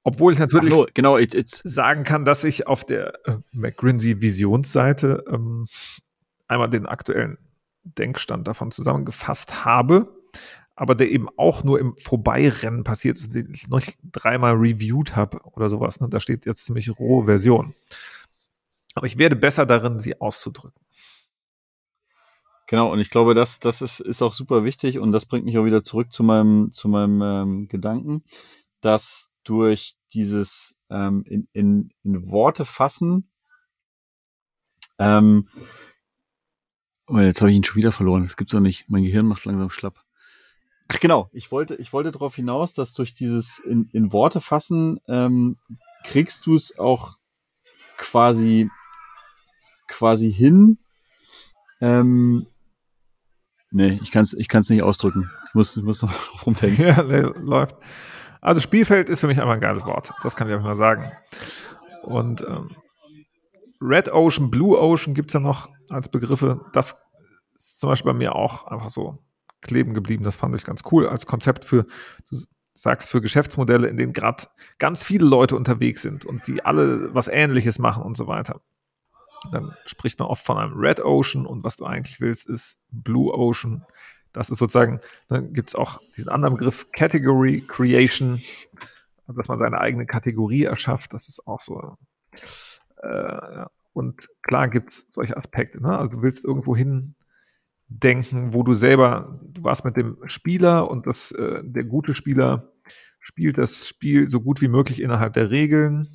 Obwohl ich natürlich no, genau, it, sagen kann, dass ich auf der äh, McGrinsey Visionsseite ähm, einmal den aktuellen Denkstand davon zusammengefasst habe, aber der eben auch nur im Vorbeirennen passiert ist, den ich noch dreimal reviewed habe oder sowas. Ne? Da steht jetzt ziemlich rohe Version. Aber ich werde besser darin, sie auszudrücken. Genau, und ich glaube, das, das ist, ist auch super wichtig und das bringt mich auch wieder zurück zu meinem, zu meinem ähm, Gedanken, dass durch dieses ähm, in, in, in Worte fassen, ähm, oh, jetzt habe ich ihn schon wieder verloren, das gibt's doch nicht. Mein Gehirn macht langsam schlapp. Ach genau, ich wollte, ich wollte darauf hinaus, dass durch dieses in, in Worte fassen ähm, kriegst du es auch quasi quasi hin. Ähm, nee, ich kann es ich kann's nicht ausdrücken. Ich muss, ich muss noch rumdenken. Ja, läuft. Also Spielfeld ist für mich einfach ein geiles Wort. Das kann ich einfach mal sagen. Und ähm, Red Ocean, Blue Ocean gibt es ja noch als Begriffe. Das ist zum Beispiel bei mir auch einfach so kleben geblieben. Das fand ich ganz cool als Konzept für, du sagst, für Geschäftsmodelle, in denen gerade ganz viele Leute unterwegs sind und die alle was Ähnliches machen und so weiter. Dann spricht man oft von einem Red Ocean und was du eigentlich willst, ist Blue Ocean. Das ist sozusagen, dann gibt es auch diesen anderen Begriff Category Creation, dass man seine eigene Kategorie erschafft. Das ist auch so. Äh, und klar gibt es solche Aspekte. Ne? Also du willst irgendwo hin denken, wo du selber, du warst mit dem Spieler und das, äh, der gute Spieler spielt das Spiel so gut wie möglich innerhalb der Regeln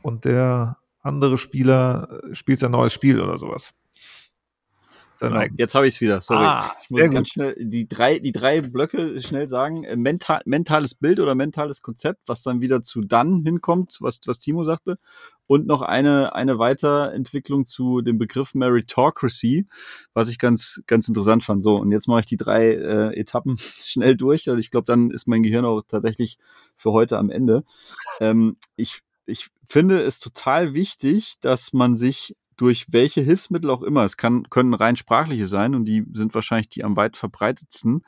und der andere Spieler äh, spielt sein neues Spiel oder sowas. Genau. Jetzt habe ich es wieder. Sorry. Ah, ich muss ganz schnell die drei, die drei Blöcke schnell sagen. Äh, mental, mentales Bild oder mentales Konzept, was dann wieder zu dann hinkommt, was, was Timo sagte. Und noch eine, eine Weiterentwicklung zu dem Begriff Meritocracy, was ich ganz, ganz interessant fand. So, und jetzt mache ich die drei äh, Etappen schnell durch. Also ich glaube, dann ist mein Gehirn auch tatsächlich für heute am Ende. Ähm, ich ich finde es total wichtig, dass man sich durch welche Hilfsmittel auch immer, es kann, können rein sprachliche sein und die sind wahrscheinlich die am weit verbreitetsten,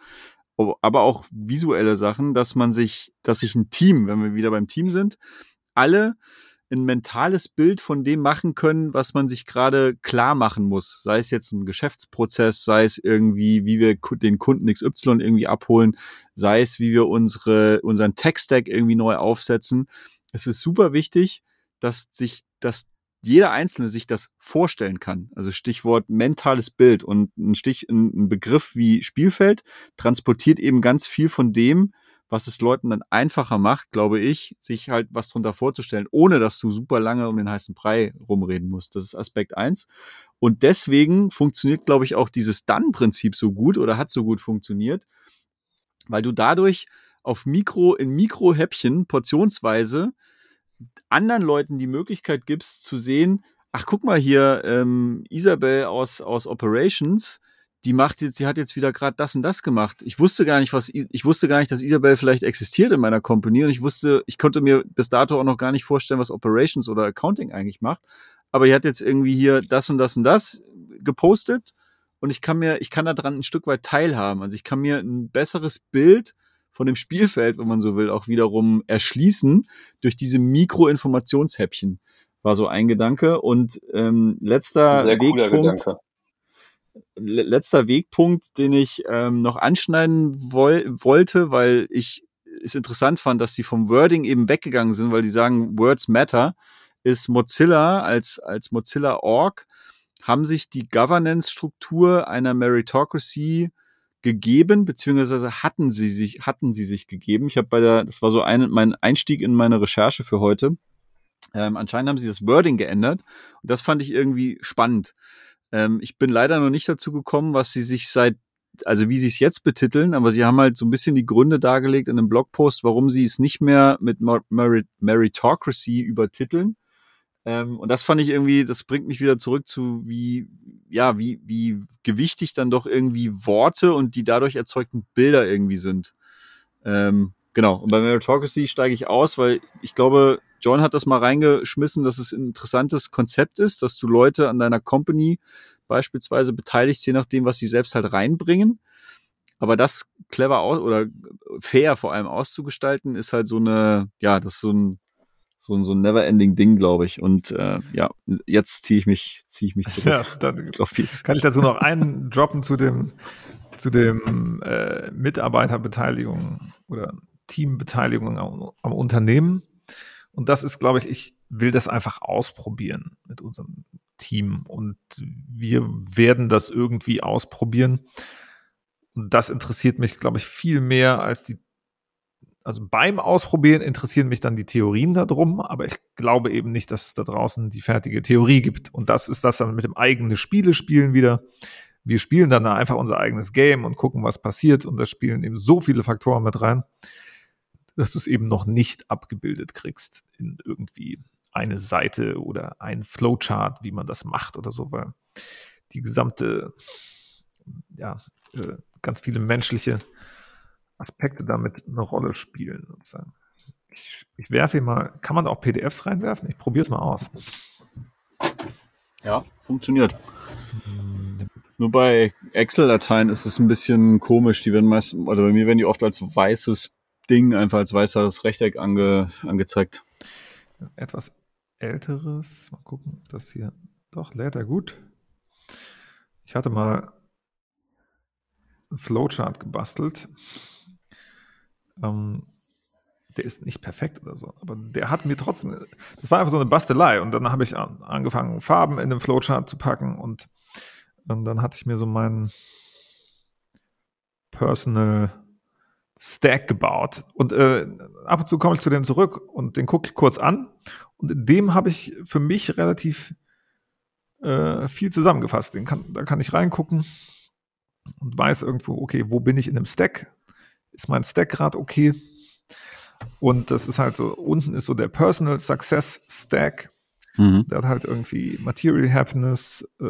aber auch visuelle Sachen, dass man sich, dass sich ein Team, wenn wir wieder beim Team sind, alle ein mentales Bild von dem machen können, was man sich gerade klar machen muss. Sei es jetzt ein Geschäftsprozess, sei es irgendwie, wie wir den Kunden XY irgendwie abholen, sei es, wie wir unsere, unseren Tech-Stack irgendwie neu aufsetzen es ist super wichtig, dass sich, dass jeder Einzelne sich das vorstellen kann. Also Stichwort mentales Bild und ein Stich, ein, Begriff wie Spielfeld transportiert eben ganz viel von dem, was es Leuten dann einfacher macht, glaube ich, sich halt was drunter vorzustellen, ohne dass du super lange um den heißen Brei rumreden musst. Das ist Aspekt eins. Und deswegen funktioniert, glaube ich, auch dieses Dann-Prinzip so gut oder hat so gut funktioniert, weil du dadurch auf Mikro, in Mikrohäppchen, portionsweise, anderen Leuten die Möglichkeit gibst zu sehen, ach guck mal hier, ähm, Isabel aus, aus Operations, die macht jetzt, die hat jetzt wieder gerade das und das gemacht. Ich wusste gar nicht, was, ich wusste gar nicht, dass Isabel vielleicht existiert in meiner Company und ich wusste, ich konnte mir bis dato auch noch gar nicht vorstellen, was Operations oder Accounting eigentlich macht. Aber die hat jetzt irgendwie hier das und das und das gepostet und ich kann mir, ich kann daran ein Stück weit teilhaben. Also ich kann mir ein besseres Bild von dem Spielfeld, wenn man so will, auch wiederum erschließen durch diese Mikroinformationshäppchen. War so ein Gedanke. Und ähm, letzter cooler Wegpunkt, letzter Wegpunkt, den ich ähm, noch anschneiden woll wollte, weil ich es interessant fand, dass sie vom Wording eben weggegangen sind, weil die sagen, Words matter, ist Mozilla als, als Mozilla Org haben sich die Governance-Struktur einer Meritocracy gegeben, beziehungsweise hatten sie sich, hatten sie sich gegeben. Ich habe bei der, das war so ein, mein Einstieg in meine Recherche für heute. Ähm, anscheinend haben sie das Wording geändert und das fand ich irgendwie spannend. Ähm, ich bin leider noch nicht dazu gekommen, was sie sich seit, also wie sie es jetzt betiteln, aber sie haben halt so ein bisschen die Gründe dargelegt in einem Blogpost, warum sie es nicht mehr mit Mer Merit Meritocracy übertiteln. Ähm, und das fand ich irgendwie, das bringt mich wieder zurück zu wie, ja, wie, wie gewichtig dann doch irgendwie Worte und die dadurch erzeugten Bilder irgendwie sind. Ähm, genau. Und bei Meritocracy steige ich aus, weil ich glaube, John hat das mal reingeschmissen, dass es ein interessantes Konzept ist, dass du Leute an deiner Company beispielsweise beteiligst, je nachdem, was sie selbst halt reinbringen. Aber das clever aus oder fair vor allem auszugestalten, ist halt so eine, ja, das ist so ein, so ein, so ein never-ending Ding, glaube ich. Und äh, ja, jetzt ziehe ich mich, ziehe ich mich zurück. Ja, dann Auf viel. kann ich dazu noch einen droppen zu dem, zu dem äh, Mitarbeiterbeteiligung oder Teambeteiligung am, am Unternehmen. Und das ist, glaube ich, ich will das einfach ausprobieren mit unserem Team. Und wir werden das irgendwie ausprobieren. Und das interessiert mich, glaube ich, viel mehr als die. Also beim Ausprobieren interessieren mich dann die Theorien darum, aber ich glaube eben nicht, dass es da draußen die fertige Theorie gibt. Und das ist das dann mit dem eigenen Spiele spielen wieder. Wir spielen dann einfach unser eigenes Game und gucken, was passiert. Und da spielen eben so viele Faktoren mit rein, dass du es eben noch nicht abgebildet kriegst in irgendwie eine Seite oder ein Flowchart, wie man das macht oder so, weil die gesamte, ja, äh, ganz viele menschliche Aspekte damit eine Rolle spielen. Sozusagen. Ich, ich werfe hier mal, kann man da auch PDFs reinwerfen? Ich probiere es mal aus. Ja, funktioniert. Nur bei Excel-Dateien ist es ein bisschen komisch. Die werden meist, oder bei mir werden die oft als weißes Ding, einfach als weißes Rechteck ange, angezeigt. Etwas älteres, mal gucken, das hier, doch, lädt er gut. Ich hatte mal einen Flowchart gebastelt. Ähm, der ist nicht perfekt oder so, aber der hat mir trotzdem, das war einfach so eine Bastelei und dann habe ich an, angefangen, Farben in den Flowchart zu packen und, und dann hatte ich mir so meinen Personal Stack gebaut und äh, ab und zu komme ich zu dem zurück und den gucke ich kurz an und in dem habe ich für mich relativ äh, viel zusammengefasst. Den kann, da kann ich reingucken und weiß irgendwo, okay, wo bin ich in dem Stack? Ist mein Stack gerade okay? Und das ist halt so, unten ist so der Personal Success Stack. Mhm. Der hat halt irgendwie Material Happiness, äh,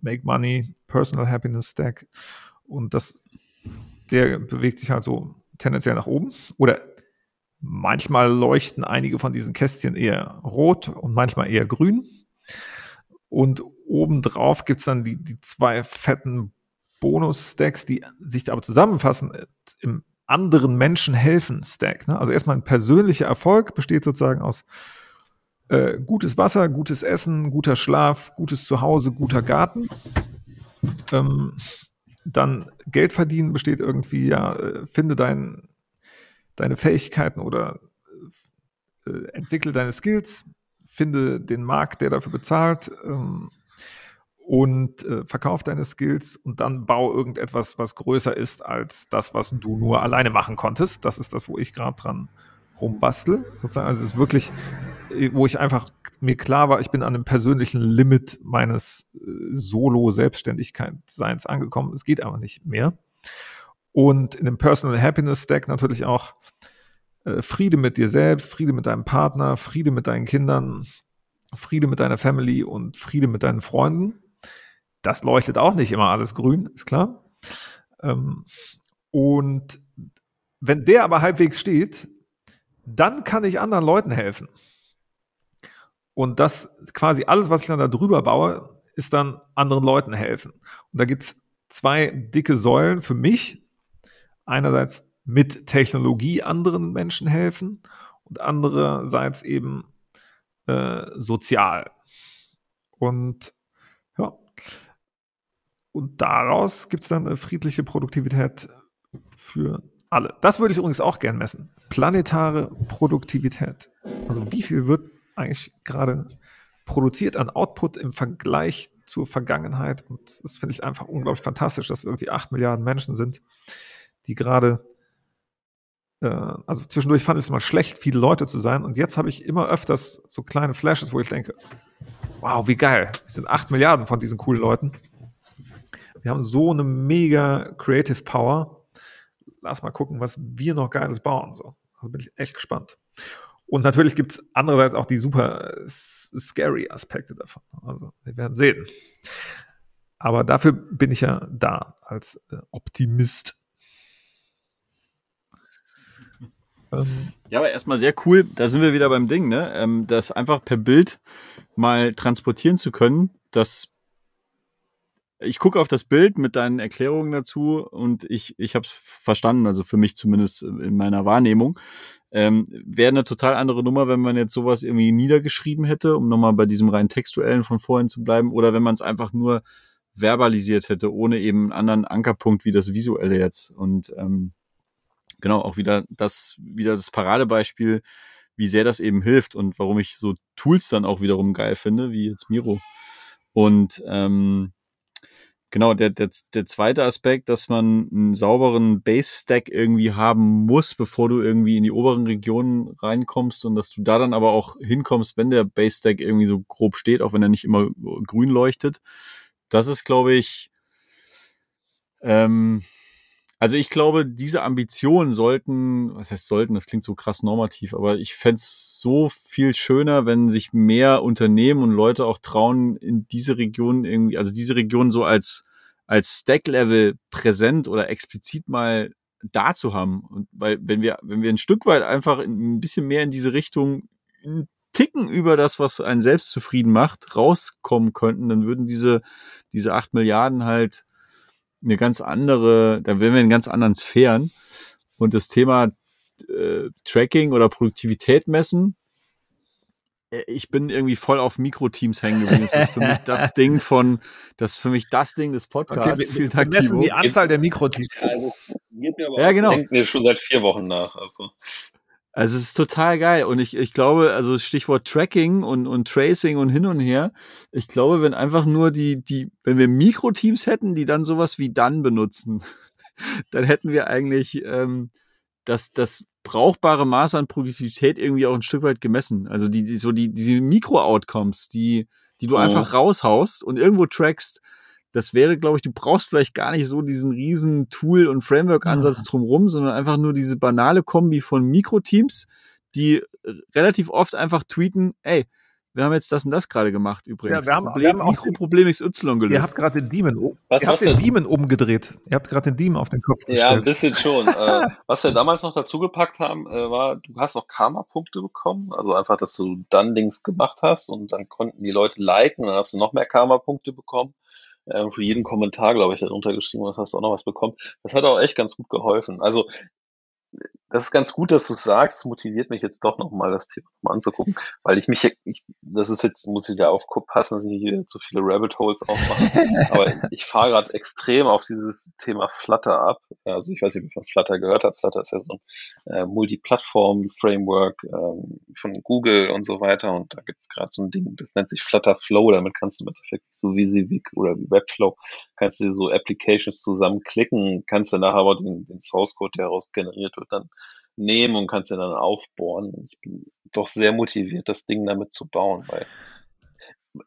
Make Money, Personal Happiness Stack. Und das, der bewegt sich halt so tendenziell nach oben. Oder manchmal leuchten einige von diesen Kästchen eher rot und manchmal eher grün. Und obendrauf gibt es dann die, die zwei fetten Bonus-Stacks, die sich aber zusammenfassen äh, im anderen Menschen helfen Stack. Ne? Also erstmal ein persönlicher Erfolg besteht sozusagen aus äh, gutes Wasser, gutes Essen, guter Schlaf, gutes Zuhause, guter Garten. Ähm, dann Geld verdienen besteht irgendwie, ja, äh, finde dein, deine Fähigkeiten oder äh, entwickle deine Skills, finde den Markt, der dafür bezahlt ähm, und äh, verkauf deine Skills und dann bau irgendetwas, was größer ist als das, was du nur alleine machen konntest. Das ist das, wo ich gerade dran rumbastel. Sozusagen. Also es ist wirklich, äh, wo ich einfach mir klar war, ich bin an einem persönlichen Limit meines äh, Solo-Selbstständigkeit-Seins angekommen. Es geht aber nicht mehr. Und in dem Personal Happiness Stack natürlich auch äh, Friede mit dir selbst, Friede mit deinem Partner, Friede mit deinen Kindern, Friede mit deiner Family und Friede mit deinen Freunden. Das leuchtet auch nicht immer alles grün, ist klar. Ähm, und wenn der aber halbwegs steht, dann kann ich anderen Leuten helfen. Und das quasi alles, was ich dann da drüber baue, ist dann anderen Leuten helfen. Und da gibt es zwei dicke Säulen für mich. Einerseits mit Technologie anderen Menschen helfen und andererseits eben äh, sozial. Und und daraus gibt es dann eine friedliche Produktivität für alle. Das würde ich übrigens auch gern messen. Planetare Produktivität. Also wie viel wird eigentlich gerade produziert an Output im Vergleich zur Vergangenheit. Und das finde ich einfach unglaublich fantastisch, dass wir irgendwie acht Milliarden Menschen sind, die gerade, äh, also zwischendurch fand ich es mal schlecht, viele Leute zu sein. Und jetzt habe ich immer öfters so kleine Flashes, wo ich denke, wow, wie geil. Es sind acht Milliarden von diesen coolen Leuten. Wir haben so eine mega Creative Power. Lass mal gucken, was wir noch Geiles bauen. So. Also bin ich echt gespannt. Und natürlich gibt es andererseits auch die super scary Aspekte davon. Also wir werden sehen. Aber dafür bin ich ja da als äh, Optimist. Ähm, ja, aber erstmal sehr cool. Da sind wir wieder beim Ding, ne? Ähm, das einfach per Bild mal transportieren zu können, das ich gucke auf das Bild mit deinen Erklärungen dazu und ich, ich habe es verstanden, also für mich zumindest in meiner Wahrnehmung. Ähm, Wäre eine total andere Nummer, wenn man jetzt sowas irgendwie niedergeschrieben hätte, um nochmal bei diesem rein textuellen von vorhin zu bleiben, oder wenn man es einfach nur verbalisiert hätte, ohne eben einen anderen Ankerpunkt wie das Visuelle jetzt. Und ähm, genau, auch wieder das, wieder das Paradebeispiel, wie sehr das eben hilft und warum ich so Tools dann auch wiederum geil finde, wie jetzt Miro. Und ähm, Genau, der, der, der zweite Aspekt, dass man einen sauberen Base-Stack irgendwie haben muss, bevor du irgendwie in die oberen Regionen reinkommst und dass du da dann aber auch hinkommst, wenn der Base-Stack irgendwie so grob steht, auch wenn er nicht immer grün leuchtet. Das ist, glaube ich, ähm, also ich glaube, diese Ambitionen sollten, was heißt sollten, das klingt so krass normativ, aber ich fände so viel schöner, wenn sich mehr Unternehmen und Leute auch trauen, in diese Region irgendwie, also diese Region so als, als Stack-Level präsent oder explizit mal da zu haben. Und weil, wenn wir, wenn wir ein Stück weit einfach ein bisschen mehr in diese Richtung einen Ticken über das, was einen selbst zufrieden macht, rauskommen könnten, dann würden diese, diese acht Milliarden halt eine ganz andere, da wären wir in ganz anderen Sphären. Und das Thema äh, Tracking oder Produktivität messen, äh, ich bin irgendwie voll auf Mikroteams hängen geblieben. Das ist für mich das Ding von, das ist für mich das Ding des Podcasts. Okay, wir, Vielen Dank, wir messen die Anzahl der Mikroteams. Also, ja, genau. Denken wir schon seit vier Wochen nach. Also. Also es ist total geil. Und ich, ich glaube, also Stichwort Tracking und, und Tracing und hin und her, ich glaube, wenn einfach nur die, die, wenn wir Mikroteams hätten, die dann sowas wie dann benutzen, dann hätten wir eigentlich ähm, das, das brauchbare Maß an Produktivität irgendwie auch ein Stück weit gemessen. Also die, die so die, diese Mikro-Outcomes, die, die du oh. einfach raushaust und irgendwo trackst, das wäre, glaube ich, du brauchst vielleicht gar nicht so diesen riesen Tool- und Framework-Ansatz ja. drumrum, sondern einfach nur diese banale Kombi von Mikroteams, die relativ oft einfach tweeten, ey, wir haben jetzt das und das gerade gemacht übrigens. Ja, wir haben, Problem, wir haben Mikroproblem XY gelöst. Ihr habt gerade den Demon, was, ihr habt den Demon umgedreht. Ihr habt gerade den Demon auf den Kopf gestellt. Ja, ein bisschen schon. äh, was wir damals noch dazu gepackt haben, äh, war, du hast auch Karma-Punkte bekommen. Also einfach, dass du dann Dings gemacht hast und dann konnten die Leute liken, dann hast du noch mehr Karma-Punkte bekommen äh, für jeden Kommentar, glaube ich, darunter geschrieben hast, hast du auch noch was bekommen. Das hat auch echt ganz gut geholfen. Also das ist ganz gut, dass du es sagst. Motiviert mich jetzt doch nochmal, das Thema mal anzugucken, weil ich mich, ich, das ist jetzt, muss ich da aufpassen, dass ich hier zu viele Rabbit Holes aufmache. Aber ich fahre gerade extrem auf dieses Thema Flutter ab. Also ich weiß nicht, wie man Flutter gehört hat. Flutter ist ja so ein äh, Multiplattform-Framework ähm, von Google und so weiter. Und da gibt es gerade so ein Ding, das nennt sich Flutter Flow. Damit kannst du im Endeffekt so wie Civic oder wie Webflow, kannst du so Applications zusammenklicken, kannst du nachher aber den, den Source Code, der daraus generiert wird, dann nehmen und kannst ihn dann aufbohren. Ich bin doch sehr motiviert, das Ding damit zu bauen, weil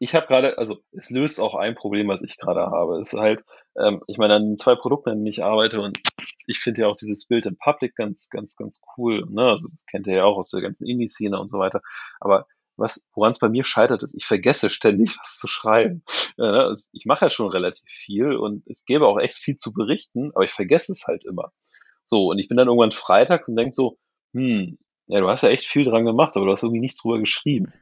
ich habe gerade, also es löst auch ein Problem, was ich gerade habe. Es ist halt, ähm, ich meine, an zwei Produkten, an denen ich arbeite und ich finde ja auch dieses Bild in Public ganz, ganz, ganz cool. Ne? Also das kennt ihr ja auch aus der ganzen Indie-Szene und so weiter. Aber was, woran es bei mir scheitert, ist, ich vergesse ständig was zu schreiben. Äh, ich mache ja schon relativ viel und es gäbe auch echt viel zu berichten, aber ich vergesse es halt immer. So, und ich bin dann irgendwann freitags und denk so, hm, ja, du hast ja echt viel dran gemacht, aber du hast irgendwie nichts drüber geschrieben.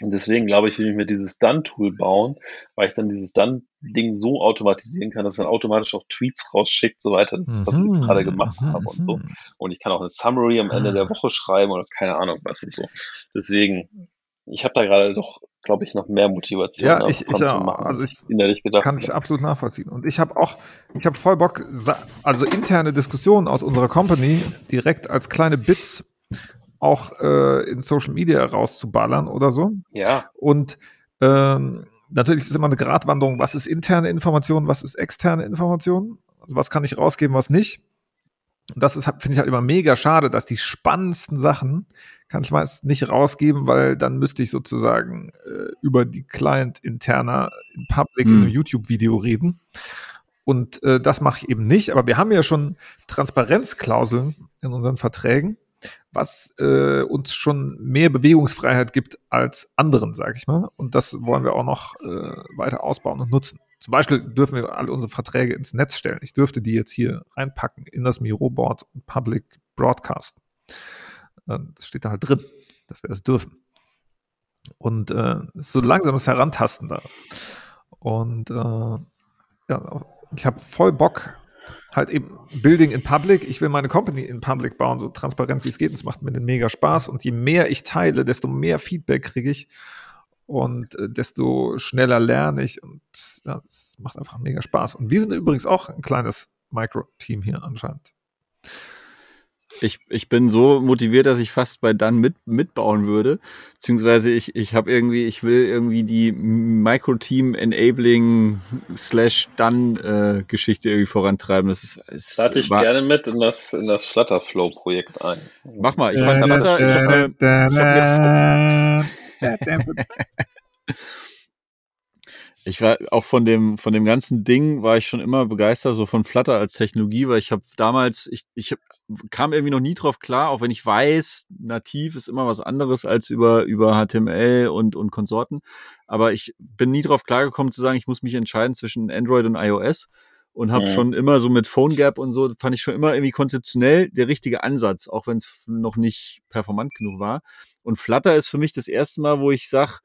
Und deswegen glaube ich, will ich mir dieses Done-Tool bauen, weil ich dann dieses Done-Ding so automatisieren kann, dass es dann automatisch auch Tweets rausschickt, so weiter, das, was ich jetzt gerade gemacht Mhm, habe und so. mhm. Und ich kann auch eine Summary am Ende der Woche schreiben oder keine Ahnung was und so. Deswegen, ich habe da gerade doch, glaube ich, noch mehr Motivation, Ja, ich- dran ich zu machen, Also als ich innerlich gedacht Kann ich habe. absolut nachvollziehen. Und ich habe auch, ich habe voll Bock, also interne Diskussionen aus unserer Company direkt als kleine Bits auch äh, in Social Media rauszuballern oder so. Ja, Und ähm, natürlich ist es immer eine Gratwanderung, was ist interne Information, was ist externe Information. Also was kann ich rausgeben, was nicht. Und das ist, finde ich halt immer mega schade, dass die spannendsten Sachen kann ich meist nicht rausgeben, weil dann müsste ich sozusagen äh, über die Client-interner in Public in Hm. einem YouTube-Video reden. Und äh, das mache ich eben nicht. Aber wir haben ja schon Transparenzklauseln in unseren Verträgen, was äh, uns schon mehr Bewegungsfreiheit gibt als anderen, sage ich mal. Und das wollen wir auch noch äh, weiter ausbauen und nutzen. Zum Beispiel dürfen wir alle unsere Verträge ins Netz stellen. Ich dürfte die jetzt hier reinpacken in das Miro-Board Public Broadcast. Äh, Das steht da halt drin, dass wir das dürfen. Und äh, so langsames Herantasten da. Und äh, ja, ich habe voll Bock, halt eben Building in Public. Ich will meine Company in Public bauen, so transparent wie es geht. Und es macht mir den mega Spaß. Und je mehr ich teile, desto mehr Feedback kriege ich. Und äh, desto schneller lerne ich. Und ja, es macht einfach mega Spaß. Und wir sind übrigens auch ein kleines Micro-Team hier anscheinend. Ich, ich bin so motiviert, dass ich fast bei dann mit, mitbauen würde. Beziehungsweise ich, ich habe irgendwie, ich will irgendwie die Micro-Team Enabling slash dann äh, Geschichte irgendwie vorantreiben. Das ist, ist lade ich war- gerne mit in das, in das Flutterflow-Projekt ein. Mach mal, ich fand Flutter, ich habe mir, ich war auch von dem, von dem ganzen Ding war ich schon immer begeistert, so von Flutter als Technologie, weil ich habe damals, ich, ich kam irgendwie noch nie drauf klar, auch wenn ich weiß, nativ ist immer was anderes als über, über HTML und, und Konsorten. Aber ich bin nie drauf klargekommen zu sagen, ich muss mich entscheiden zwischen Android und iOS und habe Mhm. schon immer so mit Phone Gap und so, fand ich schon immer irgendwie konzeptionell der richtige Ansatz, auch wenn es noch nicht performant genug war. Und Flutter ist für mich das erste Mal, wo ich sag,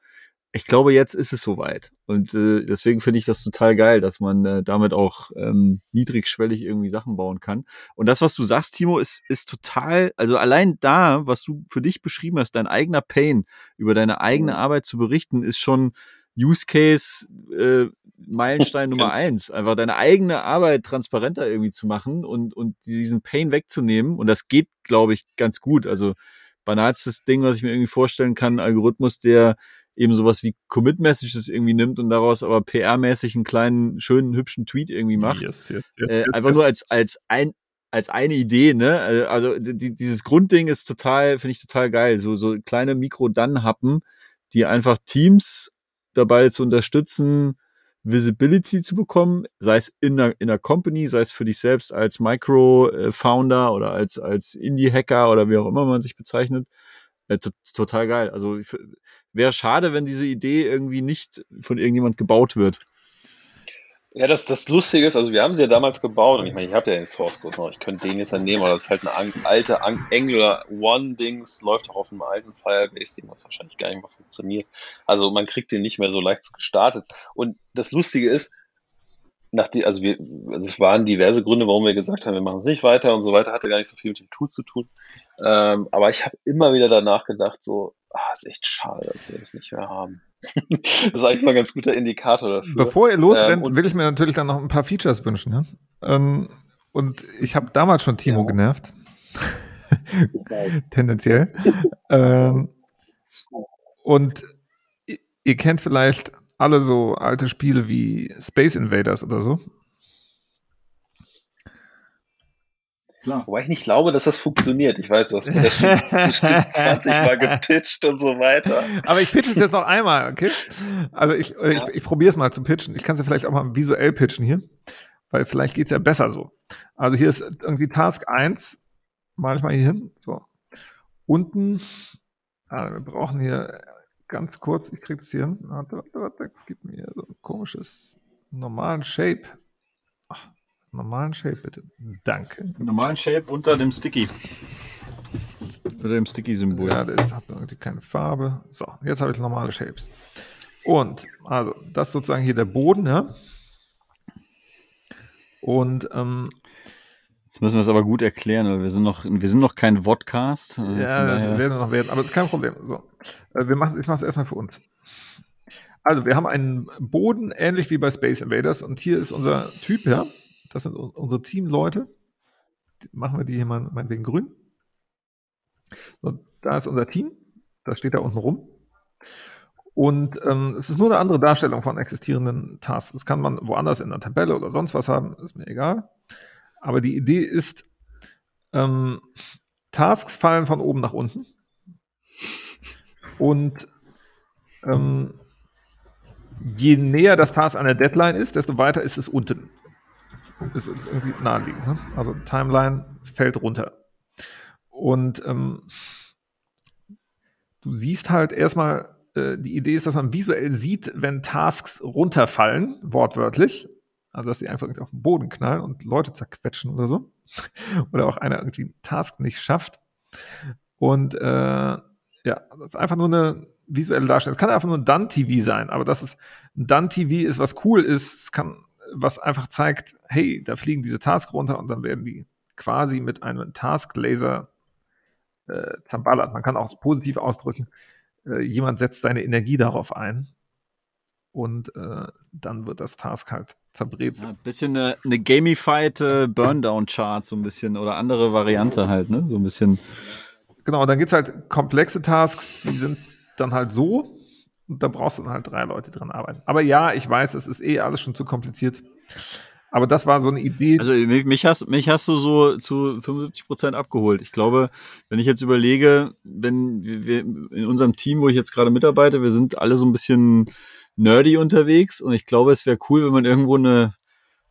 ich glaube, jetzt ist es soweit. Und äh, deswegen finde ich das total geil, dass man äh, damit auch ähm, niedrigschwellig irgendwie Sachen bauen kann. Und das, was du sagst, Timo, ist, ist total, also allein da, was du für dich beschrieben hast, dein eigener Pain, über deine eigene Mhm. Arbeit zu berichten, ist schon Use Case äh, Meilenstein Nummer eins. Einfach deine eigene Arbeit transparenter irgendwie zu machen und, und diesen Pain wegzunehmen. Und das geht, glaube ich, ganz gut. Also banalstes Ding, was ich mir irgendwie vorstellen kann, ein Algorithmus, der eben sowas wie Commit-Messages irgendwie nimmt und daraus aber PR-mäßig einen kleinen, schönen, hübschen Tweet irgendwie macht. Yes, yes, yes, Äh, einfach nur als, als ein, als eine Idee, ne? Also also die, dieses Grundding ist total, finde ich total geil. So, so kleine Mikro-Dann-Happen, die einfach Teams dabei zu unterstützen, Visibility zu bekommen, sei es in einer, in einer Company, sei es für dich selbst als Micro-Founder oder als, als Indie-Hacker oder wie auch immer man sich bezeichnet. Äh, to- total geil. Also wäre schade, wenn diese Idee irgendwie nicht von irgendjemand gebaut wird. Ja, das, das Lustige ist, also wir haben sie ja damals gebaut und ich meine, ich habe ja den Source Code noch, ich könnte den jetzt dann nehmen, aber das ist halt eine alte An Angular One-Dings, läuft auch auf einem alten Firebase-Ding, was wahrscheinlich gar nicht mehr funktioniert. Also man kriegt den nicht mehr so leicht gestartet. Und das Lustige ist, nach die, also wir, also es waren diverse Gründe, warum wir gesagt haben, wir machen es nicht weiter und so weiter, hatte gar nicht so viel mit dem Tool zu tun. Ähm, aber ich habe immer wieder danach gedacht, so, ah, ist echt schade, dass wir das nicht mehr haben. das ist eigentlich mal ein ganz guter Indikator dafür. Bevor ihr losrennt, Ähm, will ich mir natürlich dann noch ein paar Features wünschen. Ja? Ähm, und ich habe damals schon Timo Ja. genervt. Tendenziell. ähm, und ihr kennt vielleicht alle so alte Spiele wie Space Invaders oder so. Klar. Wobei ich nicht glaube, dass das funktioniert. Ich weiß, du hast mir das schon bestimmt 20 Mal gepitcht und so weiter. Aber ich pitche es jetzt noch einmal, okay? Also ich, äh, Ja. ich, ich probiere es mal zu pitchen. Ich kann es ja vielleicht auch mal visuell pitchen hier, weil vielleicht geht es ja besser so. Also hier ist irgendwie Task 1, mal ich mal hier hin. So. Unten, ah, wir brauchen hier ganz kurz, ich kriege es hier hin. Warte, warte, warte, gib mir so ein komisches, normalen Shape. Ach, normalen Shape bitte. Danke. Normalen Shape unter dem Sticky. Oder dem Sticky-Symbol. Ja, ist, hat irgendwie keine Farbe. So, jetzt habe ich normale Shapes. Und, also, das ist sozusagen hier der Boden, ja. Und, ähm, Jetzt müssen wir es aber gut erklären, weil wir sind noch, wir sind noch kein Vodcast. äh, ja, das werden wir noch werden, aber das ist kein Problem. So, äh, wir machen, ich mache es erstmal für uns. Also, wir haben einen Boden, ähnlich wie bei Space Invaders, und hier ist unser Typ, ja. Das sind unsere Teamleute. Machen wir die hier mal meinetwegen grün. So, da ist unser Team. Das steht da unten rum. Und ähm, es ist nur eine andere Darstellung von existierenden Tasks. Das kann man woanders in einer Tabelle oder sonst was haben, ist mir egal. Aber die Idee ist, ähm, Tasks fallen von oben nach unten. Und ähm, je näher das Task an der Deadline ist, desto weiter ist es unten. Das ist irgendwie naheliegend. Ne? Also Timeline fällt runter. Und ähm, du siehst halt erstmal, äh, die Idee ist, dass man visuell sieht, wenn Tasks runterfallen, wortwörtlich. Also, dass sie einfach auf den Boden knallen und Leute zerquetschen oder so. oder auch einer irgendwie einen Task nicht schafft. Und äh, ja, das ist einfach nur eine visuelle Darstellung. Es kann einfach nur ein Done-TV sein, aber dass es ein Done-TV ist, was cool ist, es kann, was einfach zeigt, hey, da fliegen diese Tasks runter und dann werden die quasi mit einem Task-Laser äh, zerballert. Man kann auch positiv ausdrücken, äh, jemand setzt seine Energie darauf ein und äh, dann wird das Task halt zerbrät. Ja, ein bisschen eine, eine gamified äh, Burndown-Chart, so ein bisschen, oder andere Variante halt, ne? So ein bisschen. Genau, dann gibt es halt komplexe Tasks, die sind dann halt so, und da brauchst du dann halt drei Leute dran arbeiten. Aber ja, ich weiß, es ist eh alles schon zu kompliziert. Aber das war so eine Idee. Also mich hast, mich hast du so zu 75 Prozent abgeholt. Ich glaube, wenn ich jetzt überlege, wenn wir in unserem Team, wo ich jetzt gerade mitarbeite, wir sind alle so ein bisschen nerdy unterwegs und ich glaube, es wäre cool, wenn man irgendwo eine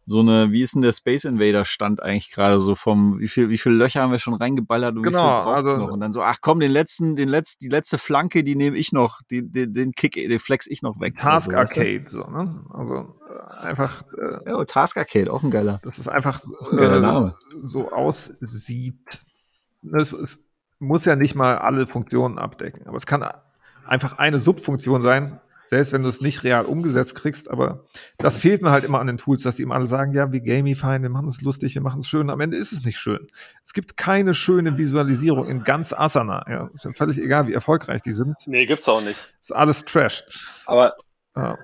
so eine, wie ist denn der Space Invader Stand eigentlich gerade so vom, wie viel, wie viele Löcher haben wir schon reingeballert und Genau, wie viel braucht's also- noch? Und dann so, ach komm, den letzten, den letzten, die letzte Flanke, die nehme ich noch, die, den, den Kick, den flex ich noch weg. Task so, du? Arcade, so, ne? Also äh, einfach, äh, Ja, Task Arcade, auch ein geiler. dass es einfach Ein geiler äh, Name. so aussieht. Es, es muss ja nicht mal alle Funktionen abdecken, aber es kann einfach eine Subfunktion sein, selbst wenn du es nicht real umgesetzt kriegst, aber das fehlt mir halt immer an den Tools, dass die immer alle sagen, ja, wir gamifyen, wir machen es lustig, wir machen es schön, am Ende ist es nicht schön. Es gibt keine schöne Visualisierung in ganz Asana, ja, ist mir völlig egal, wie erfolgreich die sind, Nee, gibt's auch nicht. ist alles Trash. Aber, Ja,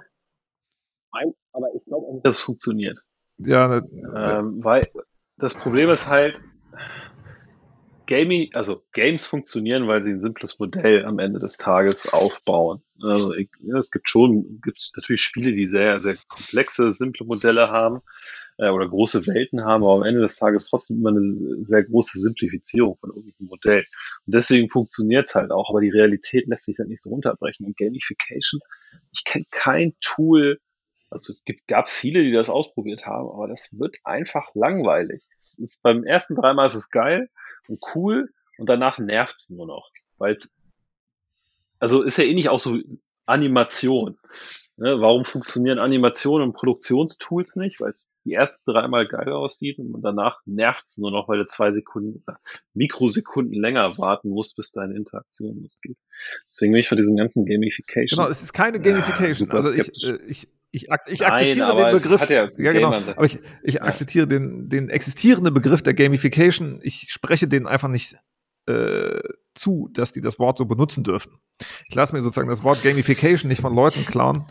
mein, aber ich glaube es funktioniert. ja ne, Ähm, weil das Problem ist halt, Gaming, also Games funktionieren, weil sie ein simples Modell am Ende des Tages aufbauen. Also ich, ja, es gibt schon, gibt natürlich Spiele, die sehr, sehr komplexe, simple Modelle haben äh, oder große Welten haben, aber am Ende des Tages trotzdem immer eine sehr große Simplifizierung von irgendeinem Modell. Und deswegen funktioniert es halt auch, aber die Realität lässt sich halt nicht so runterbrechen. Und Gamification, ich kenne kein Tool, also es gibt, gab viele, die das ausprobiert haben, aber das wird einfach langweilig. Es ist, beim ersten dreimal ist es geil und cool und danach nervt es nur noch. Weil es, also ist ja eh nicht auch so Animation. Ne? Warum funktionieren Animationen und Produktionstools nicht? Weil es die ersten dreimal geil aussieht und danach nervt es nur noch, weil du zwei Sekunden, Mikrosekunden länger warten musst, bis deine Interaktion losgeht. Deswegen bin ich von diesem ganzen Gamification. Genau, es ist keine Gamification. super also ich, äh, ich, ich, ak ich Nein, akzeptiere aber den Begriff. ja ja, genau. Aber ich, ich akzeptiere den, den existierenden Begriff der Gamification. Ich spreche denen einfach nicht äh, zu, dass die das Wort so benutzen dürfen. Ich lasse mir sozusagen das Wort Gamification nicht von Leuten klauen,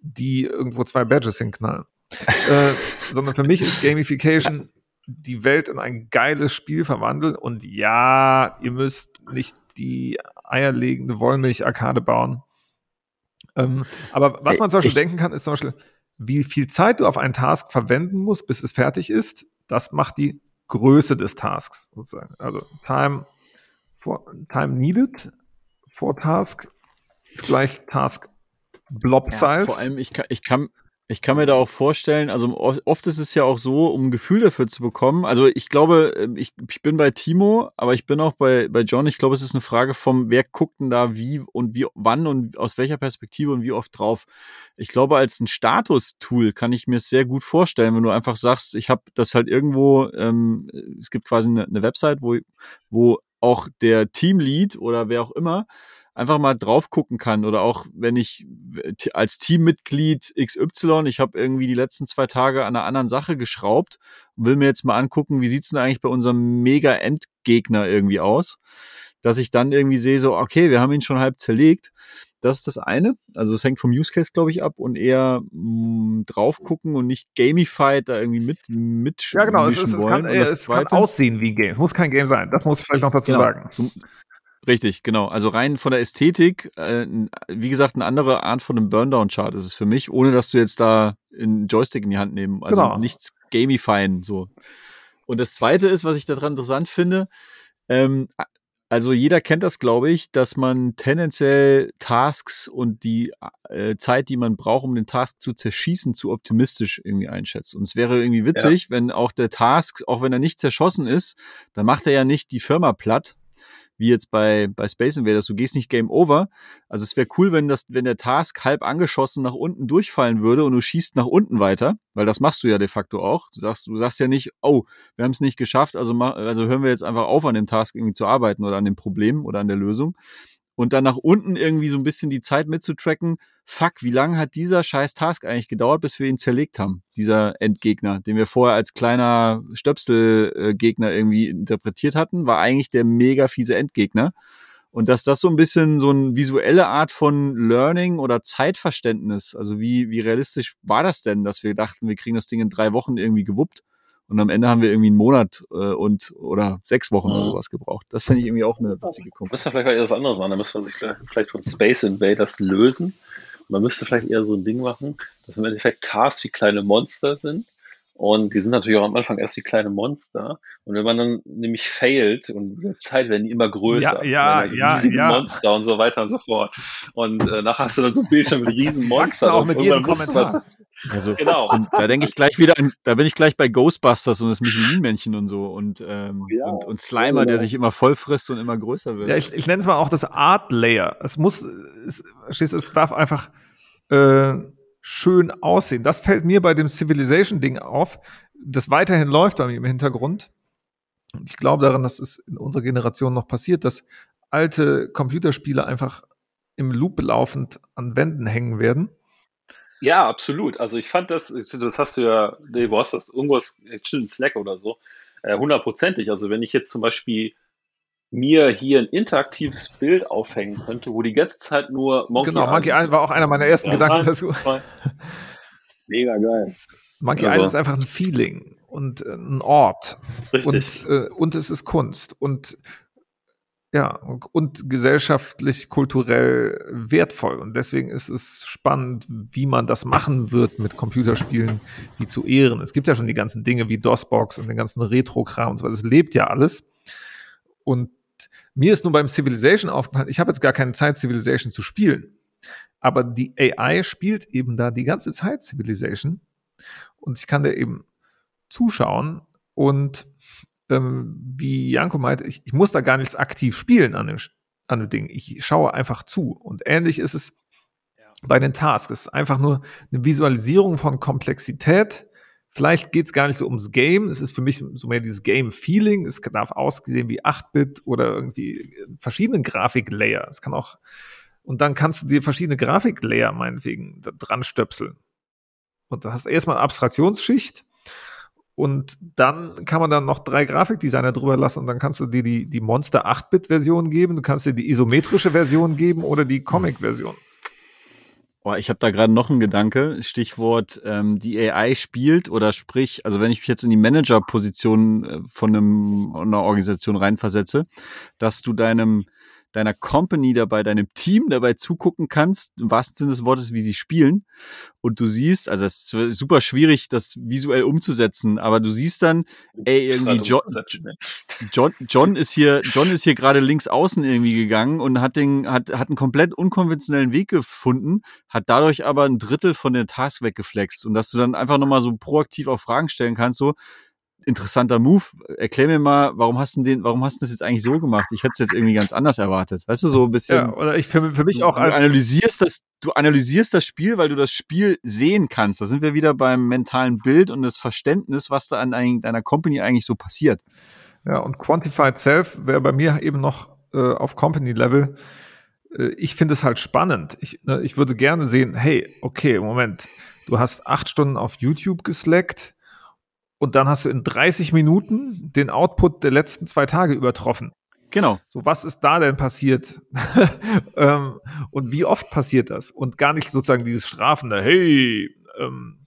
die irgendwo zwei Badges hinknallen. äh, sondern für mich ist Gamification die Welt in ein geiles Spiel verwandeln und ja, ihr müsst nicht die eierlegende Wollmilch-Arkade bauen. Ähm, aber was man zum Beispiel Ich- denken kann, ist zum Beispiel, wie viel Zeit du auf einen Task verwenden musst, bis es fertig ist. Das macht die Größe des Tasks sozusagen. Also Time, for, time needed for Task ist gleich Task Blob Size. Ja, vor allem, ich kann, ich kann, ich kann mir da auch vorstellen, also oft ist es ja auch so, um ein Gefühl dafür zu bekommen. Also ich glaube, ähm, ich, ich bin bei Timo, aber ich bin auch bei, bei John. Ich glaube, es ist eine Frage vom, wer guckt denn da wie und wie, wann und aus welcher Perspektive und wie oft drauf. Ich glaube, als ein Status-Tool kann ich mir es sehr gut vorstellen, wenn du einfach sagst, ich habe das halt irgendwo, ähm, es gibt quasi eine, eine Website, wo, wo auch der Teamlead oder wer auch immer einfach mal drauf gucken kann oder auch wenn ich als Teammitglied XY, ich habe irgendwie die letzten zwei Tage an einer anderen Sache geschraubt und will mir jetzt mal angucken, wie sieht's denn eigentlich bei unserem Mega-Endgegner irgendwie aus, dass ich dann irgendwie sehe so, okay, wir haben ihn schon halb zerlegt. Das ist das eine. Also es hängt vom Use Case, glaube ich, ab und eher mh, drauf gucken und nicht gamified da irgendwie mit mit Ja, genau. Es, es, kann, es kann, aussehen wie ein Game. Es muss kein Game sein. Das muss ich vielleicht noch dazu genau. sagen. Richtig, genau. Also rein von der Ästhetik, äh, wie gesagt, eine andere Art von einem Burndown-Chart ist es für mich, ohne dass du jetzt da einen Joystick in die Hand nehmen. Also genau. nichts gamifying so. Und das zweite ist, was ich daran interessant finde, ähm, also jeder kennt das, glaube ich, dass man tendenziell Tasks und die äh, Zeit, die man braucht, um den Task zu zerschießen, zu optimistisch irgendwie einschätzt. Und es wäre irgendwie witzig, ja. wenn auch der Task, auch wenn er nicht zerschossen ist, dann macht er ja nicht die Firma platt, wie jetzt bei, bei Space Invaders, du gehst nicht Game Over. Also es wäre cool, wenn das, wenn der Task halb angeschossen nach unten durchfallen würde und du schießt nach unten weiter, weil das machst du ja de facto auch. Du sagst, du sagst ja nicht, oh, wir haben es nicht geschafft, also mach, also hören wir jetzt einfach auf, an dem Task irgendwie zu arbeiten oder an dem Problem oder an der Lösung, und dann nach unten irgendwie so ein bisschen die Zeit mitzutracken. Fuck, wie lange hat dieser scheiß Task eigentlich gedauert, bis wir ihn zerlegt haben? Dieser Endgegner, den wir vorher als kleiner Stöpselgegner irgendwie interpretiert hatten, war eigentlich der mega fiese Endgegner. Und dass das so ein bisschen so eine visuelle Art von Learning oder Zeitverständnis, also wie, wie realistisch war das denn, dass wir dachten, wir kriegen das Ding in drei Wochen irgendwie gewuppt? Und am Ende haben wir irgendwie einen Monat äh, und oder sechs Wochen mhm. oder sowas gebraucht. Das fände ich irgendwie auch eine witzige Kombi. Müsste vielleicht etwas anderes machen. Da müsste man sich vielleicht von Space Invaders lösen. Man müsste vielleicht eher so ein Ding machen, dass im Endeffekt Tasks wie kleine Monster sind und die sind natürlich auch am Anfang erst wie kleine Monster. Und wenn man dann nämlich failt und mit der Zeit werden die immer größer. Ja, ja, ja, riesige ja. Monster und so weiter und so fort. Und äh, nachher hast du dann so ein Bildschirm mit riesen Monster. auch mit jedem Kommentar. Also, genau. Und da denke ich gleich wieder, an, da bin ich gleich bei Ghostbusters und das Michelin-Männchen und so und, ähm, ja, und, und Slimer, der sich immer voll frisst und immer größer wird. Ja, ich, ich nenne es mal auch das Art Layer. Es muss, es, es darf einfach, äh, schön aussehen. Das fällt mir bei dem Civilization-Ding auf, das weiterhin läuft bei mir im Hintergrund. Und ich glaube daran, dass es in unserer Generation noch passiert, dass alte Computerspiele einfach im Loop laufend an Wänden hängen werden. Ja, absolut. Also ich fand das, das hast du ja, nee, wo hast das? Irgendwas, in Slack oder so, äh, hundertprozentig. Also wenn ich jetzt zum Beispiel mir hier ein interaktives Bild aufhängen könnte, wo die ganze Zeit nur Monkey Genau, Monkey Island war auch einer meiner ersten ja, Gedanken dazu. Mega geil. Monkey also. Island ist einfach ein Feeling und äh, ein Ort. Richtig. Und, äh, und es ist Kunst und ja, und gesellschaftlich, kulturell wertvoll. Und deswegen ist es spannend, wie man das machen wird mit Computerspielen, die zu ehren. Es gibt ja schon die ganzen Dinge wie DOSBox und den ganzen Retro-Kram und so weiter. Es lebt ja alles. Und mir ist nur beim Civilization aufgefallen, ich habe jetzt gar keine Zeit, Civilization zu spielen. Aber die AI spielt eben da die ganze Zeit Civilization. Und ich kann da eben zuschauen und ähm, wie Janko meinte, ich, ich, muss da gar nichts aktiv spielen an dem, an dem Ding. Ich schaue einfach zu. Und ähnlich ist es ja. bei den Tasks. Es ist einfach nur eine Visualisierung von Komplexität Vielleicht geht es gar nicht so ums Game. Es ist für mich so mehr dieses Game-Feeling. Es darf ausgesehen wie 8-Bit oder irgendwie verschiedene Grafiklayer. Es kann auch, und dann kannst du dir verschiedene Grafiklayer meinetwegen dran stöpseln. Und du hast erstmal eine Abstraktionsschicht und dann kann man dann noch drei Grafikdesigner drüber lassen und dann kannst du dir die, die Monster 8-Bit-Version geben, du kannst dir die isometrische Version geben oder die Comic-Version. Oh, ich habe da gerade noch einen Gedanke, Stichwort ähm, die AI spielt oder sprich, also wenn ich mich jetzt in die Manager-Position äh, von einem, einer Organisation reinversetze, dass du deinem deiner Company dabei, deinem Team dabei zugucken kannst, im wahrsten Sinne des Wortes, wie sie spielen. Und du siehst, also es ist super schwierig, das visuell umzusetzen, aber du siehst dann, ey, irgendwie John, ne? John, John ist hier, John ist hier gerade links außen irgendwie gegangen und hat den, hat, hat einen komplett unkonventionellen Weg gefunden, hat dadurch aber ein Drittel von der Task weggeflext. Und dass du dann einfach nochmal so proaktiv auch Fragen stellen kannst, so, interessanter Move. Erklär mir mal, warum hast du den, warum hast du das jetzt eigentlich so gemacht? Ich hätte es jetzt irgendwie ganz anders erwartet. Weißt du, so ein bisschen. Ja, oder ich für, für mich auch. Du analysierst das, du analysierst das Spiel, weil du das Spiel sehen kannst. Da sind wir wieder beim mentalen Bild und das Verständnis, was da an deiner Company eigentlich so passiert. Ja, und Quantified Self wäre bei mir eben noch äh, auf Company-Level. Äh, ich finde es halt spannend. Ich, ne, ich würde gerne sehen, hey, okay, Moment, du hast acht Stunden auf YouTube geslackt und dann hast du in 30 Minuten den Output der letzten zwei Tage übertroffen. Genau. So, was ist da denn passiert? ähm, und wie oft passiert das? Und gar nicht sozusagen dieses strafende, hey, ähm,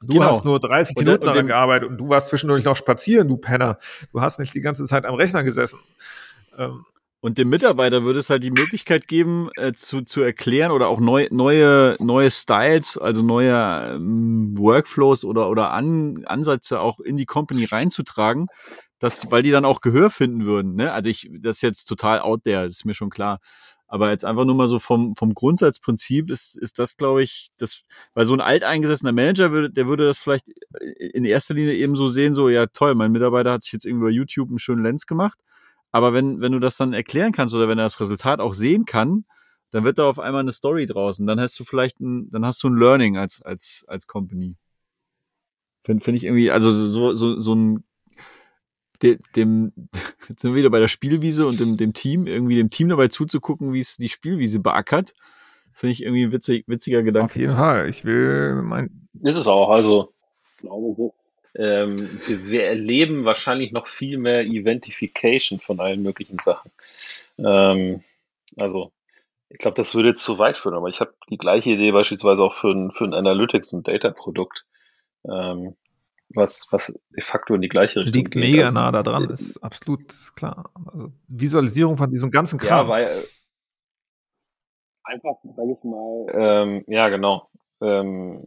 du Genau. hast nur 30 Und- Minuten daran gearbeitet und du warst zwischendurch noch spazieren, du Penner. Du hast nicht die ganze Zeit am Rechner gesessen. Ähm, Und dem Mitarbeiter würde es halt die Möglichkeit geben, äh, zu, zu erklären oder auch neu, neue, neue Styles, also neue ähm, Workflows oder, oder An, Ansätze auch in die Company reinzutragen, dass, weil die dann auch Gehör finden würden. Ne? Also ich, das ist jetzt total out there, ist mir schon klar. Aber jetzt einfach nur mal so vom, vom Grundsatzprinzip ist, ist das, glaube ich, das, weil so ein alteingesessener Manager würde, der würde das vielleicht in erster Linie eben so sehen, so, ja toll, mein Mitarbeiter hat sich jetzt irgendwie bei YouTube einen schönen Lens gemacht. Aber wenn, wenn du das dann erklären kannst oder wenn er das Resultat auch sehen kann, dann wird da auf einmal eine Story draußen. Dann hast du vielleicht ein, dann hast du ein Learning als, als, als Company. Finde find ich irgendwie, also so, so, so ein, de, dem, jetzt sind wir wieder bei der Spielwiese und dem, dem Team, irgendwie dem Team dabei zuzugucken, wie es die Spielwiese beackert, finde ich irgendwie ein witzig, witziger auf Gedanke. jeden Fall. Ich will mein, Ist es auch, also ich glaube so. Ähm, wir, wir erleben wahrscheinlich noch viel mehr Eventification von allen möglichen Sachen. Ähm, also ich glaube, das würde jetzt zu weit führen, aber ich habe die gleiche Idee beispielsweise auch für ein, für ein Analytics- und Data-Produkt, ähm, was, was de facto in die gleiche Richtung liegt geht. mega Also, nah da dran, ist absolut klar. Also Visualisierung von diesem ganzen Ja, Kram. weil äh, einfach, sage ich mal, ähm, ja genau. Ähm,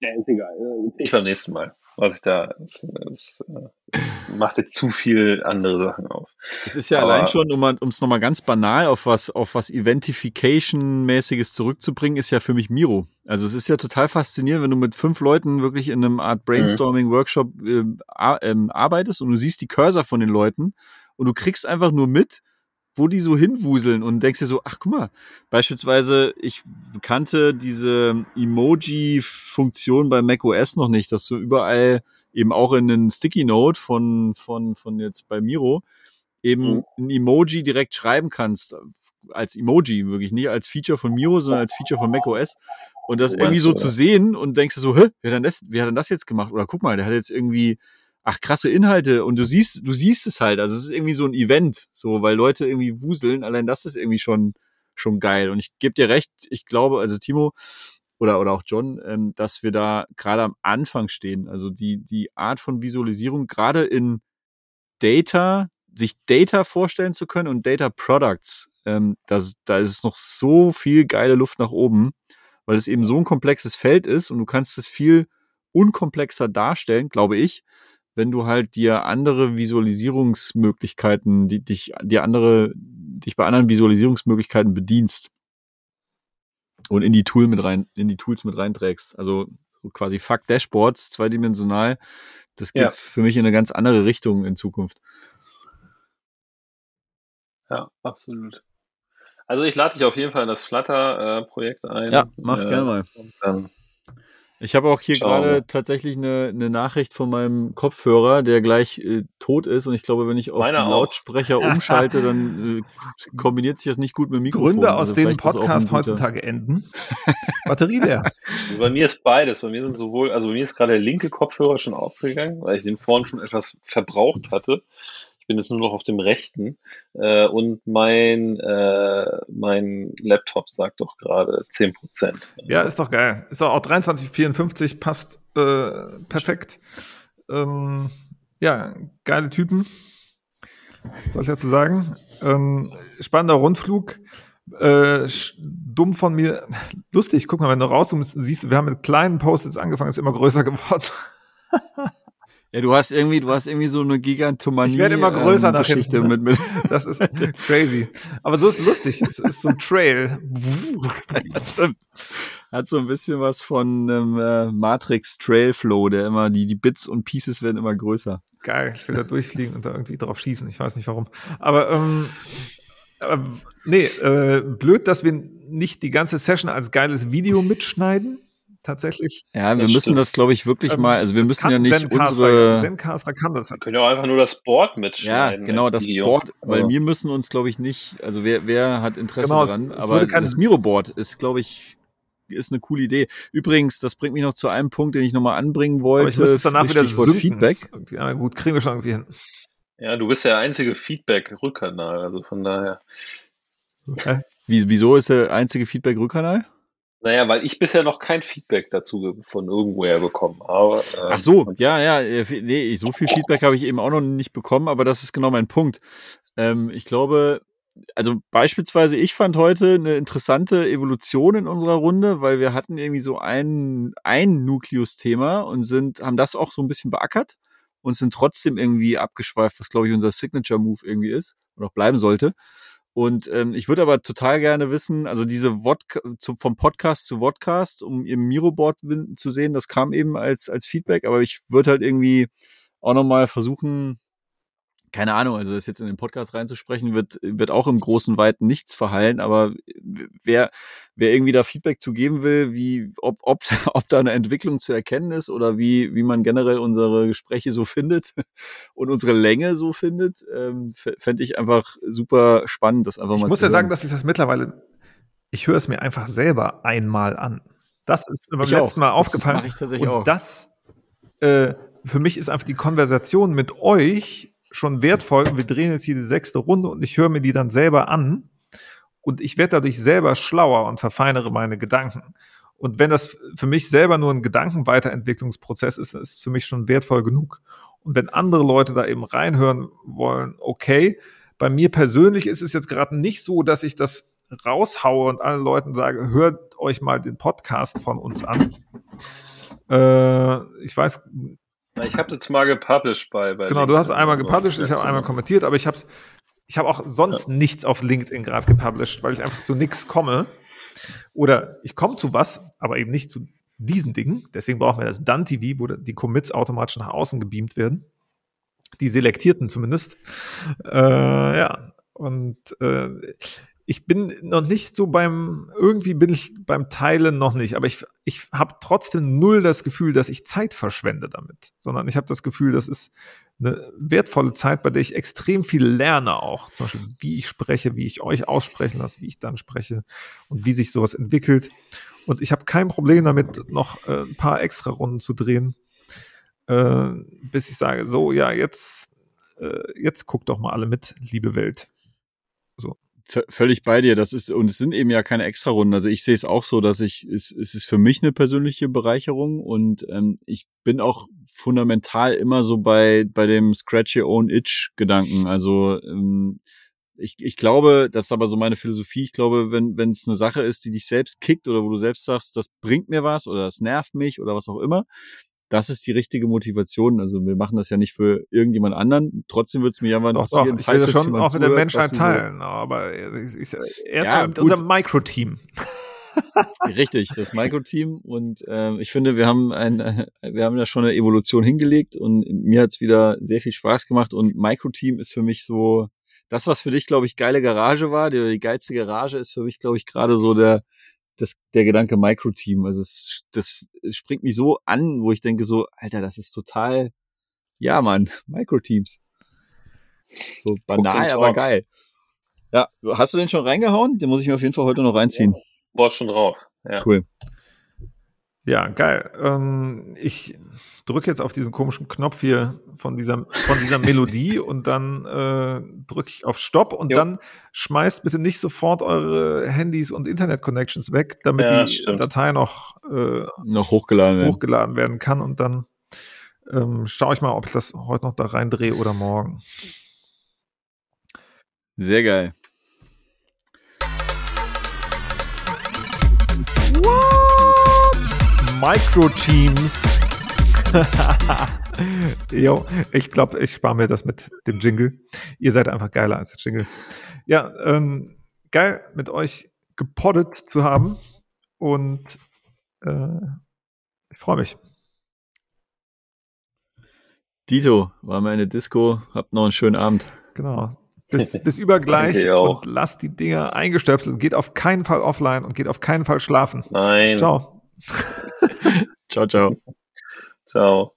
ja, ist egal. Ich beim nächsten Mal, was ich da, es, es äh, macht jetzt zu viel andere Sachen auf. Es ist ja Aber- allein schon, um es nochmal ganz banal auf was, auf was Eventification-mäßiges zurückzubringen, ist ja für mich Miro. Also es ist ja total faszinierend, wenn du mit fünf Leuten wirklich in einem Art Brainstorming-Workshop ar- ähm, arbeitest und du siehst die Cursor von den Leuten und du kriegst einfach nur mit, wo die so hinwuseln und denkst dir so, ach guck mal, beispielsweise, ich kannte diese Emoji-Funktion bei macOS noch nicht, dass du überall eben auch in einen Sticky Note von, von, von jetzt bei Miro eben Mhm. ein Emoji direkt schreiben kannst. Als Emoji, wirklich nicht als Feature von Miro, sondern als Feature von macOS. Und das Du irgendwie so zu sehen und denkst du so, hä, wer hat, denn das, wer hat denn das jetzt gemacht? Oder guck mal, der hat jetzt irgendwie, ach, krasse Inhalte. Und du siehst, du siehst es halt. Also es ist irgendwie so ein Event, so, weil Leute irgendwie wuseln. Allein das ist irgendwie schon, schon geil. Und ich gebe dir recht, ich glaube, also Timo, oder, oder auch John, ähm, dass wir da gerade am Anfang stehen. Also die, die Art von Visualisierung, gerade in Data, sich Data vorstellen zu können und Data Products, ähm, das, da ist noch so viel geile Luft nach oben, weil es eben so ein komplexes Feld ist und du kannst es viel unkomplexer darstellen, glaube ich, wenn du halt dir andere Visualisierungsmöglichkeiten, die dich, dir andere, dich bei anderen Visualisierungsmöglichkeiten bedienst und in die Tool mit rein, in die Tools mit reinträgst. Also so quasi Fuck Dashboards, zweidimensional. Das geht Ja. für mich in eine ganz andere Richtung in Zukunft. Ja, absolut. Also ich lade dich auf jeden Fall in das Flutter-Projekt ein. Ja, mach Äh, gerne mal. Und dann, Ich habe auch hier gerade tatsächlich eine, eine Nachricht von meinem Kopfhörer, der gleich äh, tot ist. Und ich glaube, wenn ich auf Meiner die auch. Lautsprecher umschalte, dann äh, kombiniert sich das nicht gut mit dem Mikrofon. Gründe, aus Also denen guter- heutzutage enden. Batterie leer. also bei mir ist beides. Bei mir sind sowohl, also bei mir ist gerade der linke Kopfhörer schon ausgegangen, weil ich den vorhin schon etwas verbraucht hatte. Ich bin jetzt nur noch auf dem rechten. Äh, und mein, äh, mein Laptop sagt doch gerade 10 Prozent. Ja, ist doch geil. Ist auch 2354, passt äh, perfekt. Ähm, ja, geile Typen. Soll ich dazu sagen? Ähm, spannender Rundflug. Äh, dumm von mir. Lustig, guck mal, wenn du rauszoomst, siehst du, wir haben mit kleinen Post-its angefangen, ist immer größer geworden. Ja, du hast irgendwie, du hast irgendwie so eine Gigantomanie. Ich werde immer größer nach Geschichte hinten, mit, mit Das ist crazy. Aber so ist lustig. Es ist so ein Trail. Das stimmt. Hat so ein bisschen was von einem äh, Matrix Trail Flow, der immer, die, die Bits und Pieces werden immer größer. Geil, ich will da durchfliegen und da irgendwie drauf schießen. Ich weiß nicht warum. Aber ähm, äh, nee, äh, blöd, dass wir nicht die ganze Session als geiles Video mitschneiden. Tatsächlich. Ja, wir Das müssen stimmt. das, glaube ich, wirklich Ähm, mal, also wir müssen ja nicht Zencaster, unsere, Zencaster kann das. Wir können ja auch einfach nur das Board ja, mitschneiden. genau, als das Video. Board, weil Ja. wir müssen uns, glaube ich, nicht, also wer, wer hat Interesse Genau, es- daran, es aber würde kein- das Miro-Board ist, glaube ich, ist eine coole Idee. Übrigens, das bringt mich noch zu einem Punkt, den ich nochmal anbringen Aber ich wollte. muss es danach wieder Stichwort. Feedback. Ja, gut, kriegen wir schon irgendwie hin. Ja, du bist der einzige Feedback-Rückkanal, also von daher. Wie, wieso ist der einzige Feedback-Rückkanal? Naja, weil ich bisher noch kein Feedback dazu von irgendwoher bekommen habe. Ähm, Ach so, ja, ja, äh, nee, so viel Feedback habe ich eben auch noch nicht bekommen, aber das ist genau mein Punkt. Ähm, ich glaube, also beispielsweise, ich fand heute eine interessante Evolution in unserer Runde, weil wir hatten irgendwie so ein, ein Nukleus-Thema und sind, haben das auch so ein bisschen beackert und sind trotzdem irgendwie abgeschweift, was glaube ich unser Signature-Move irgendwie ist und auch bleiben sollte. Und ähm, ich würde aber total gerne wissen, also diese Vodka, zu, vom Podcast zu Vodcast, um im Miroboard zu sehen, das kam eben als, als Feedback, aber ich würde halt irgendwie auch nochmal versuchen, keine Ahnung, also das jetzt in den Podcast reinzusprechen, wird, wird auch im großen Weiten nichts verhallen, aber wer, wer irgendwie da Feedback zu geben will, wie, ob, ob, ob da eine Entwicklung zu erkennen ist oder wie, wie man generell unsere Gespräche so findet und unsere Länge so findet, ähm, fände ich einfach super spannend, das einfach Ich mal muss zu ja sagen, dass ich das mittlerweile, ich höre es mir einfach selber einmal an. Das ist mir beim Ich letzten auch. Mal Das aufgefallen. mache ich tatsächlich Und auch. das, äh, für mich ist einfach die Konversation mit euch schon wertvoll. Und wir drehen jetzt hier die sechste Runde und ich höre mir die dann selber an. Und ich werde dadurch selber schlauer und verfeinere meine Gedanken. Und wenn das für mich selber nur ein Gedankenweiterentwicklungsprozess ist, ist es für mich schon wertvoll genug. Und wenn andere Leute da eben reinhören wollen, okay. Bei mir persönlich ist es jetzt gerade nicht so, dass ich das raushaue und allen Leuten sage, hört euch mal den Podcast von uns an. Äh, ich weiß, Ich habe jetzt mal gepublished bei, bei genau, du hast LinkedIn. einmal gepublished, ich habe einmal Mal. kommentiert, aber ich habe ich habe auch sonst nichts auf LinkedIn gerade gepublished, weil ich einfach zu nichts komme. Oder ich komme zu was, aber eben nicht zu diesen Dingen. Deswegen brauchen wir das Done-TV, wo die Commits automatisch nach außen gebeamt werden. Die selektierten zumindest. Äh, ja, und äh, ich bin noch nicht so beim, irgendwie bin ich beim Teilen noch nicht, aber ich, ich habe trotzdem null das Gefühl, dass ich Zeit verschwende damit, sondern ich habe das Gefühl, das ist eine wertvolle Zeit, bei der ich extrem viel lerne auch. Zum Beispiel, wie ich spreche, wie ich euch aussprechen lasse, wie ich dann spreche und wie sich sowas entwickelt. Und ich habe kein Problem damit, noch äh, ein paar extra Runden zu drehen, äh, bis ich sage, so, ja, jetzt, äh, jetzt guckt doch mal alle mit, liebe Welt. V völlig bei dir. Das ist, und es sind eben ja keine Extra-Runden. Also ich sehe es auch so, dass ich, es, es ist für mich eine persönliche Bereicherung und ähm, ich bin auch fundamental immer so bei, bei dem Scratch Your Own Itch-Gedanken. Also ähm, ich, ich glaube, das ist aber so meine Philosophie, ich glaube, wenn wenn es eine Sache ist, die dich selbst kickt oder wo du selbst sagst, das bringt mir was oder das nervt mich oder was auch immer, das ist die richtige Motivation. Also wir machen das ja nicht für irgendjemand anderen. Trotzdem würde es mich aber Doch, doch, interessieren, ich will das schon auch mit der Menschheit du so- teilen, aber ich, ich, erst Ja, mal mit gut. unserem Micro-Team. Richtig, das Micro-Team. Und ähm, ich finde, wir haben ein, äh, wir haben da schon eine Evolution hingelegt und mir hat's wieder sehr viel Spaß gemacht. Und Micro-Team ist für mich so, das, was für dich, glaube ich, geile Garage war, die, die geilste Garage ist für mich, glaube ich, gerade so der, das, der Gedanke Micro-Team. Also es, das springt mich so an, wo ich denke so, Alter, das ist total, ja, Mann, Micro-Teams. So banal, aber geil. Ja, hast du den schon reingehauen? Den muss ich mir auf jeden Fall heute noch reinziehen. Boah, schon drauf. Ja. Cool. Ja, geil. Ähm, ich drücke jetzt auf diesen komischen Knopf hier von dieser, von dieser Melodie und dann äh, drücke ich auf Stopp und Jo. dann schmeißt bitte nicht sofort eure Handys und Internet-Connections weg, damit Ja, die stimmt. Datei noch äh, Noch hochgeladen werden. hochgeladen werden kann und dann ähm, schaue ich mal, ob ich das heute noch da reindrehe oder morgen. Sehr geil. Micro-Teams. jo, ich glaube, ich spare mir das mit dem Jingle. Ihr seid einfach geiler als der Jingle. Ja, ähm, geil, mit euch gepoddet zu haben. Und äh, ich freue mich. Dito, war mal eine Disco. Habt noch einen schönen Abend. Genau. Bis, bis übergleich und lasst die Dinger eingestöpselt. Geht auf keinen Fall offline und geht auf keinen Fall schlafen. Nein. Ciao. Ciao, ciao. Ciao.